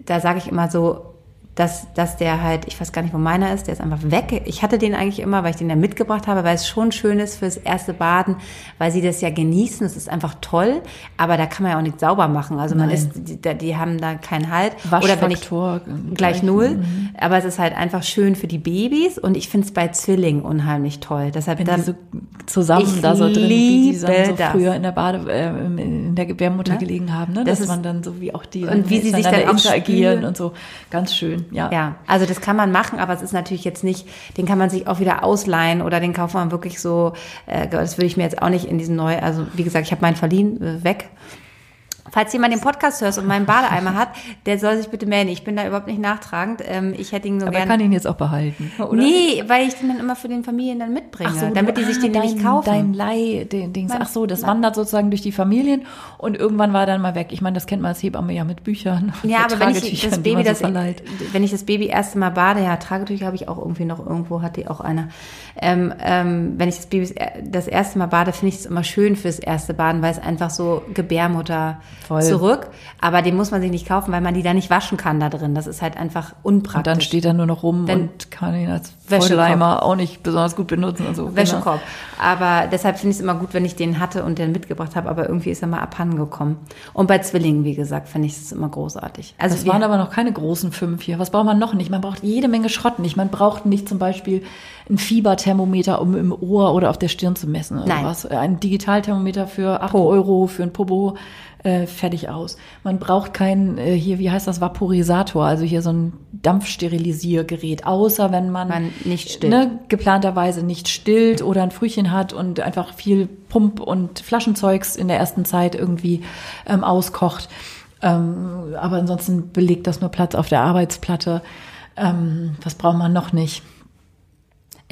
da sage ich immer so, dass, dass der halt, ich weiß gar nicht, wo meiner ist, der ist einfach weg. Ich hatte den eigentlich immer, weil ich den ja mitgebracht habe, weil es schon schön ist fürs erste Baden, weil sie das ja genießen. Es ist einfach toll, aber da kann man ja auch nicht sauber machen. Also man Nein. ist, die, die, haben da keinen Halt. Oder wenn ich gleich null. Mhm. Aber es ist halt einfach schön für die Babys und ich finde es bei Zwillingen unheimlich toll. Deshalb wenn dann, die so zusammen da so drin, wie die so früher in der Bade, äh, in der Gebärmutter ja? gelegen haben, ne? dass das man dann so wie auch die und wie sie sich dann interagieren und so ganz schön ja. Ja, also das kann man machen, aber es ist natürlich jetzt nicht, den kann man sich auch wieder ausleihen oder den kauft man wirklich so, äh, das würde ich mir jetzt auch nicht in diesen neu, also wie gesagt, ich habe meinen verliehen äh, weg Falls jemand den Podcast hört und meinen Badeeimer hat, der soll sich bitte melden. Ich bin da überhaupt nicht nachtragend. Ähm, ich hätte ihn so Aber er kann ihn jetzt auch behalten, oder? Nee, weil ich den dann immer für den Familien dann mitbringe, so, damit du, die sich den ah, nämlich kaufen. Dein Leih, den Dings. Ach so, das wandert sozusagen durch die Familien und irgendwann war er dann mal weg. Ich meine, das kennt man als Hebamme ja mit Büchern. Ja, aber wenn ich das Baby, das, wenn ich das Baby erste Mal bade, ja, Tragetücher habe ich auch irgendwie noch irgendwo, hat die auch einer. Ähm, ähm, wenn ich das Baby das erste Mal bade, finde ich es immer schön fürs erste Baden, weil es einfach so Gebärmutter Voll. zurück. Aber den muss man sich nicht kaufen, weil man die da nicht waschen kann da drin. Das ist halt einfach unpraktisch. Und dann steht er nur noch rum Wenn, und kann ihn als Wäscheleimer auch nicht besonders gut benutzen und so. Genau. Wäschekorb. Aber deshalb finde ich es immer gut, wenn ich den hatte und den mitgebracht habe. Aber irgendwie ist er mal abhanden gekommen. Und bei Zwillingen, wie gesagt, finde ich es immer großartig. Also es waren aber noch keine großen fünf hier. Was braucht man noch nicht? Man braucht jede Menge Schrott nicht. Man braucht nicht zum Beispiel ein Fieberthermometer, um im Ohr oder auf der Stirn zu messen. Oder Nein. was. Ein Digitalthermometer für 8 Euro, für ein Popo äh, fertig aus. Man braucht kein, äh, hier, wie heißt das, Vaporisator, also hier so ein Dampfsterilisiergerät, außer wenn man, man nicht stillt. Ne, geplanterweise nicht stillt oder ein Frühchen hat und einfach viel Pump- und Flaschenzeugs in der ersten Zeit irgendwie ähm, auskocht. Ähm, aber ansonsten belegt das nur Platz auf der Arbeitsplatte. Ähm, was braucht man noch nicht?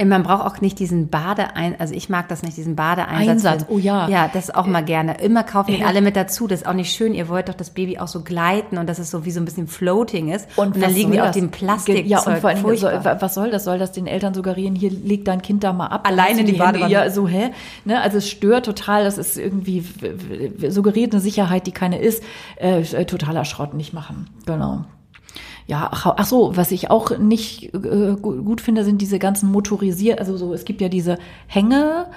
Man braucht auch nicht diesen Badeeinsatz, also ich mag das nicht, diesen Badeeinsatz. Einsatz, oh ja. Ja, das auch mal gerne. Immer kaufen ja. alle mit dazu. Das ist auch nicht schön. Ihr wollt doch das Baby auch so gleiten und dass es so wie so ein bisschen floating ist. Und, und dann liegen die auf dem Plastik. Ja, und vor allem, soll, was soll das? Soll das den Eltern suggerieren? Hier legt dein Kind da mal ab. Alleine die, die Badewanne. Ja, so, hä? Ne? Also es stört total. Das ist irgendwie suggeriert eine Sicherheit, die keine ist. Äh, äh totaler Schrott nicht machen. Genau. Ja, ach, ach so, was ich auch nicht äh, gut finde, sind diese ganzen motorisiert, also so, es gibt ja diese Hänge,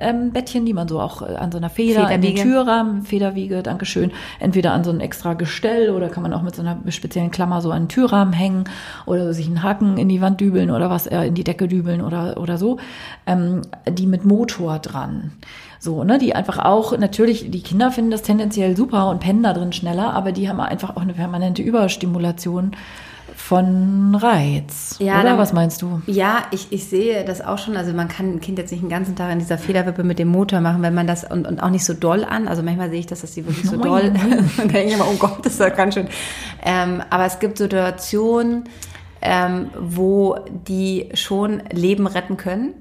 ähm, Bettchen, die man so auch äh, an so einer Feder Federwiege. in den Türrahmen, Federwiege, Dankeschön, entweder an so ein extra Gestell oder kann man auch mit so einer speziellen Klammer so an den Türrahmen hängen oder sich einen Haken in die Wand dübeln oder was, äh, in die Decke dübeln oder, oder so, ähm, die mit Motor dran. So, ne, die einfach auch, natürlich, die Kinder finden das tendenziell super und pennen da drin schneller, aber die haben einfach auch eine permanente Überstimulation von Reiz. Ja, oder dann, was meinst du? Ja, ich, ich sehe das auch schon. Also man kann ein Kind jetzt nicht den ganzen Tag in dieser Federwippe mit dem Motor machen, wenn man das und, und auch nicht so doll an. Also manchmal sehe ich das, dass sie wirklich so oh doll. dann denke ich immer, oh Gott, das ist ja ganz schön. Ähm, aber es gibt Situationen, ähm, wo die schon Leben retten können.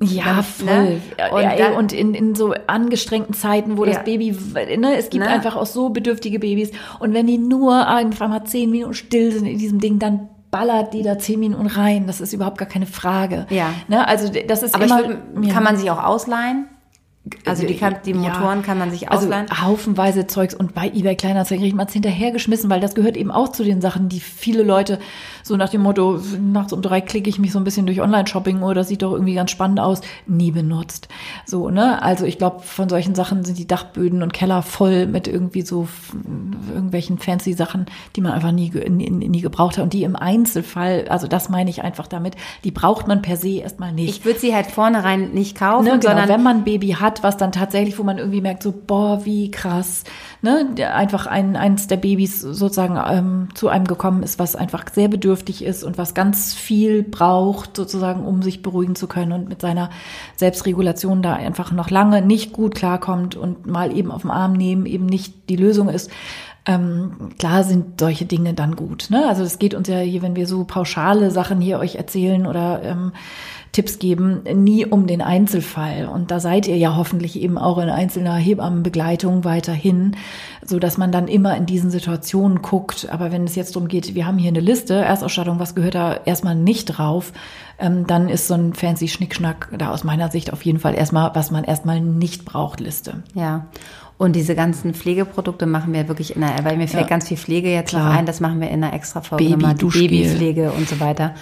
Ja, voll. Ne? Und, ja, und in, in so angestrengten Zeiten, wo ja. das Baby, ne, es gibt ne? einfach auch so bedürftige Babys. Und wenn die nur einfach mal zehn Minuten still sind in diesem Ding, dann ballert die da zehn Minuten rein. Das ist überhaupt gar keine Frage. Ja. Ne? Also das ist Aber immer, würd, kann man sich auch ausleihen? Also die, kann, die Motoren ja, kann man sich also ausleihen? Also haufenweise Zeugs und bei eBay Kleinanzeigen kriegt man es hinterhergeschmissen, weil das gehört eben auch zu den Sachen, die viele Leute so nach dem Motto, nachts um drei klicke ich mich so ein bisschen durch Online-Shopping oder sieht doch irgendwie ganz spannend aus, nie benutzt. So, ne? Also ich glaube, von solchen Sachen sind die Dachböden und Keller voll mit irgendwie so irgendwelchen fancy Sachen, die man einfach nie, nie, nie gebraucht hat und die im Einzelfall, also das meine ich einfach damit, die braucht man per se erstmal nicht. Ich würde sie halt vornherein nicht kaufen, ne, genau, sondern wenn man ein Baby hat, was dann tatsächlich, wo man irgendwie merkt, so, boah, wie krass, ne, einfach ein, eins der Babys sozusagen ähm, zu einem gekommen ist, was einfach sehr bedürftig ist und was ganz viel braucht, sozusagen, um sich beruhigen zu können und mit seiner Selbstregulation da einfach noch lange nicht gut klarkommt und mal eben auf den Arm nehmen eben nicht die Lösung ist. Ähm, klar sind solche Dinge dann gut. Ne? Also es geht uns ja hier, wenn wir so pauschale Sachen hier euch erzählen oder ähm, Tipps geben, nie um den Einzelfall. Und da seid ihr ja hoffentlich eben auch in einzelner Hebammenbegleitung weiterhin, so dass man dann immer in diesen Situationen guckt. Aber wenn es jetzt darum geht, wir haben hier eine Liste, Erstausstattung, was gehört da erstmal nicht drauf, ähm, dann ist so ein fancy Schnickschnack da aus meiner Sicht auf jeden Fall erstmal, was man erstmal nicht braucht, Liste. Ja. Und diese ganzen Pflegeprodukte machen wir wirklich in einer, weil mir fällt ja. ganz viel Pflege jetzt Klar. noch ein, das machen wir in einer extra Folge Baby, nochmal, Babypflege und so weiter.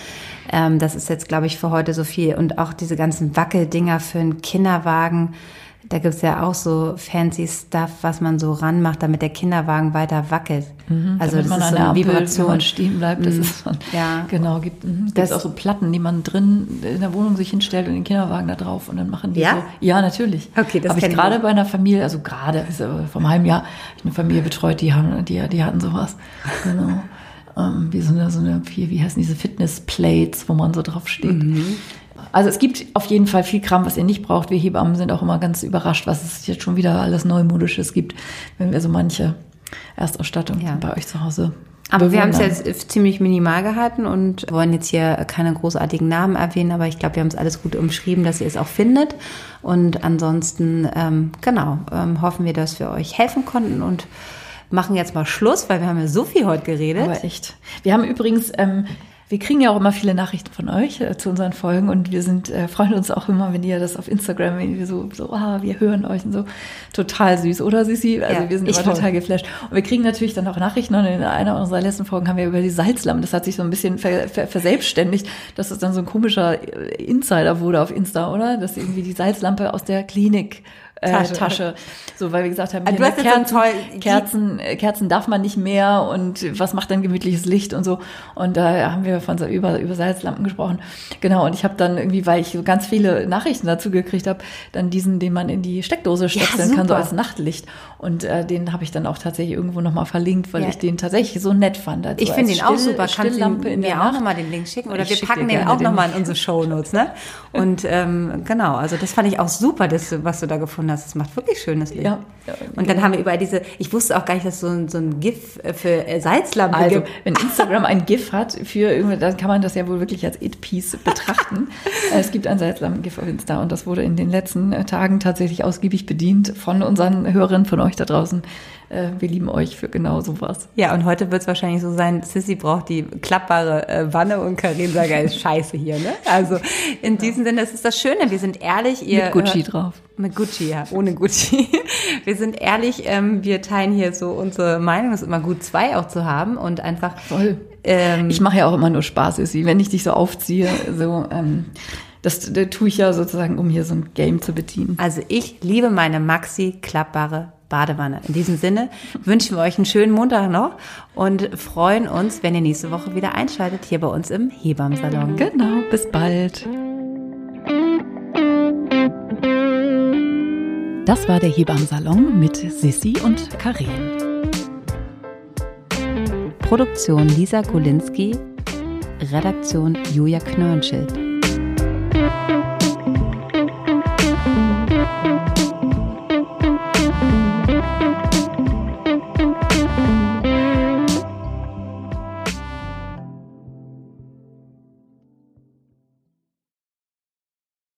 Ähm, das ist jetzt, glaube ich, für heute so viel. Und auch diese ganzen Wackeldinger für einen Kinderwagen da gibt's ja auch so fancy Stuff, was man so ranmacht, damit der Kinderwagen weiter wackelt. Mhm, also das man ist so eine Ampel, Vibration. Wenn man stehen bleibt, das mhm. ist so ja. genau, gibt, mhm. das auch so Platten, die man drin in der Wohnung sich hinstellt und den Kinderwagen da drauf und dann machen die ja? so. Ja, natürlich. Okay, das habe ich gerade bei einer Familie, also gerade vom halben Jahr, ich eine Familie betreut, die haben, die, die hatten sowas. Genau. Ähm, wie so eine, so eine, wie, wie heißen diese Fitness-Plates, wo man so drauf steht. Mhm. Also es gibt auf jeden Fall viel Kram, was ihr nicht braucht. Wir Hebammen sind auch immer ganz überrascht, was es jetzt schon wieder alles Neumodisches gibt, wenn wir so manche Erstausstattung ja. bei euch zu Hause aber wir haben es jetzt ziemlich minimal gehalten und wollen jetzt hier keine großartigen Namen erwähnen, aber ich glaube, wir haben es alles gut umschrieben, dass ihr es auch findet. Und ansonsten, ähm, genau, ähm, hoffen wir, dass wir euch helfen konnten und machen jetzt mal Schluss, weil wir haben ja so viel heute geredet. Aber echt. Wir haben übrigens ähm, wir kriegen ja auch immer viele Nachrichten von euch äh, zu unseren Folgen und wir sind äh, freuen uns auch immer, wenn ihr das auf Instagram irgendwie so so ah, wir hören euch und so total süß, oder Sissi? Also ja, wir sind immer total geflasht. Und wir kriegen natürlich dann auch Nachrichten und in einer unserer letzten Folgen haben wir über die Salzlamm, das hat sich so ein bisschen ver, ver, verselbstständigt, dass es dann so ein komischer äh, Insider wurde auf Insta, oder? Dass irgendwie die Salzlampe aus der Klinik äh, Tasche. Tasche. So, weil wir gesagt haben, ah, hier, Kerzen, so Kerzen, äh, Kerzen darf man nicht mehr und was macht dann gemütliches Licht und so. Und da haben wir von so über, über Salzlampen gesprochen. Genau, und ich habe dann irgendwie, weil ich ganz viele Nachrichten dazu gekriegt habe, dann diesen, den man in die Steckdose stecken ja, kann, so als Nachtlicht. Und äh, den habe ich dann auch tatsächlich irgendwo nochmal verlinkt, weil ja. ich den tatsächlich so nett fand. Also ich finde den auch super. Kannst du mir auch nochmal den Link schicken? Oder ich wir packen den auch nochmal in unsere Shownotes, ne? Und ähm, genau, also das fand ich auch super, das, was du da gefunden hast hast. Es macht wirklich schönes Licht. Ja. Und dann haben wir überall diese, ich wusste auch gar nicht, dass so ein, so ein GIF für äh, Salzlampe also, gibt. wenn Instagram ein GIF hat für irgendwie, dann kann man das ja wohl wirklich als It-Piece betrachten. es gibt ein Salzlampen-GIF auf Insta und das wurde in den letzten äh, Tagen tatsächlich ausgiebig bedient von unseren Hörerinnen, von euch da draußen. Äh, wir lieben euch für genau sowas. Ja, und heute wird es wahrscheinlich so sein, Sissy braucht die klappbare äh, Wanne und Karin sagt, ist scheiße hier, ne? Also in diesem Sinne, das ist das Schöne, wir sind ehrlich. Ihr, Mit Gucci hört, drauf. Mit Gucci, ja, ohne Gucci. Wir sind ehrlich, ähm, wir teilen hier so unsere Meinung, es ist immer gut, zwei auch zu haben und einfach. Voll. Ähm, ich mache ja auch immer nur Spaß, Sissy, wenn ich dich so aufziehe, so. Ähm, das, das tue ich ja sozusagen, um hier so ein Game zu bedienen. Also ich liebe meine Maxi klappbare Badewanne. In diesem Sinne wünschen wir euch einen schönen Montag noch und freuen uns, wenn ihr nächste Woche wieder einschaltet hier bei uns im Hebammsalon. Genau, bis bald. Das war der Hebammsalon mit Sissi und Karin. Produktion Lisa Golinski, Redaktion Julia Knörnschild.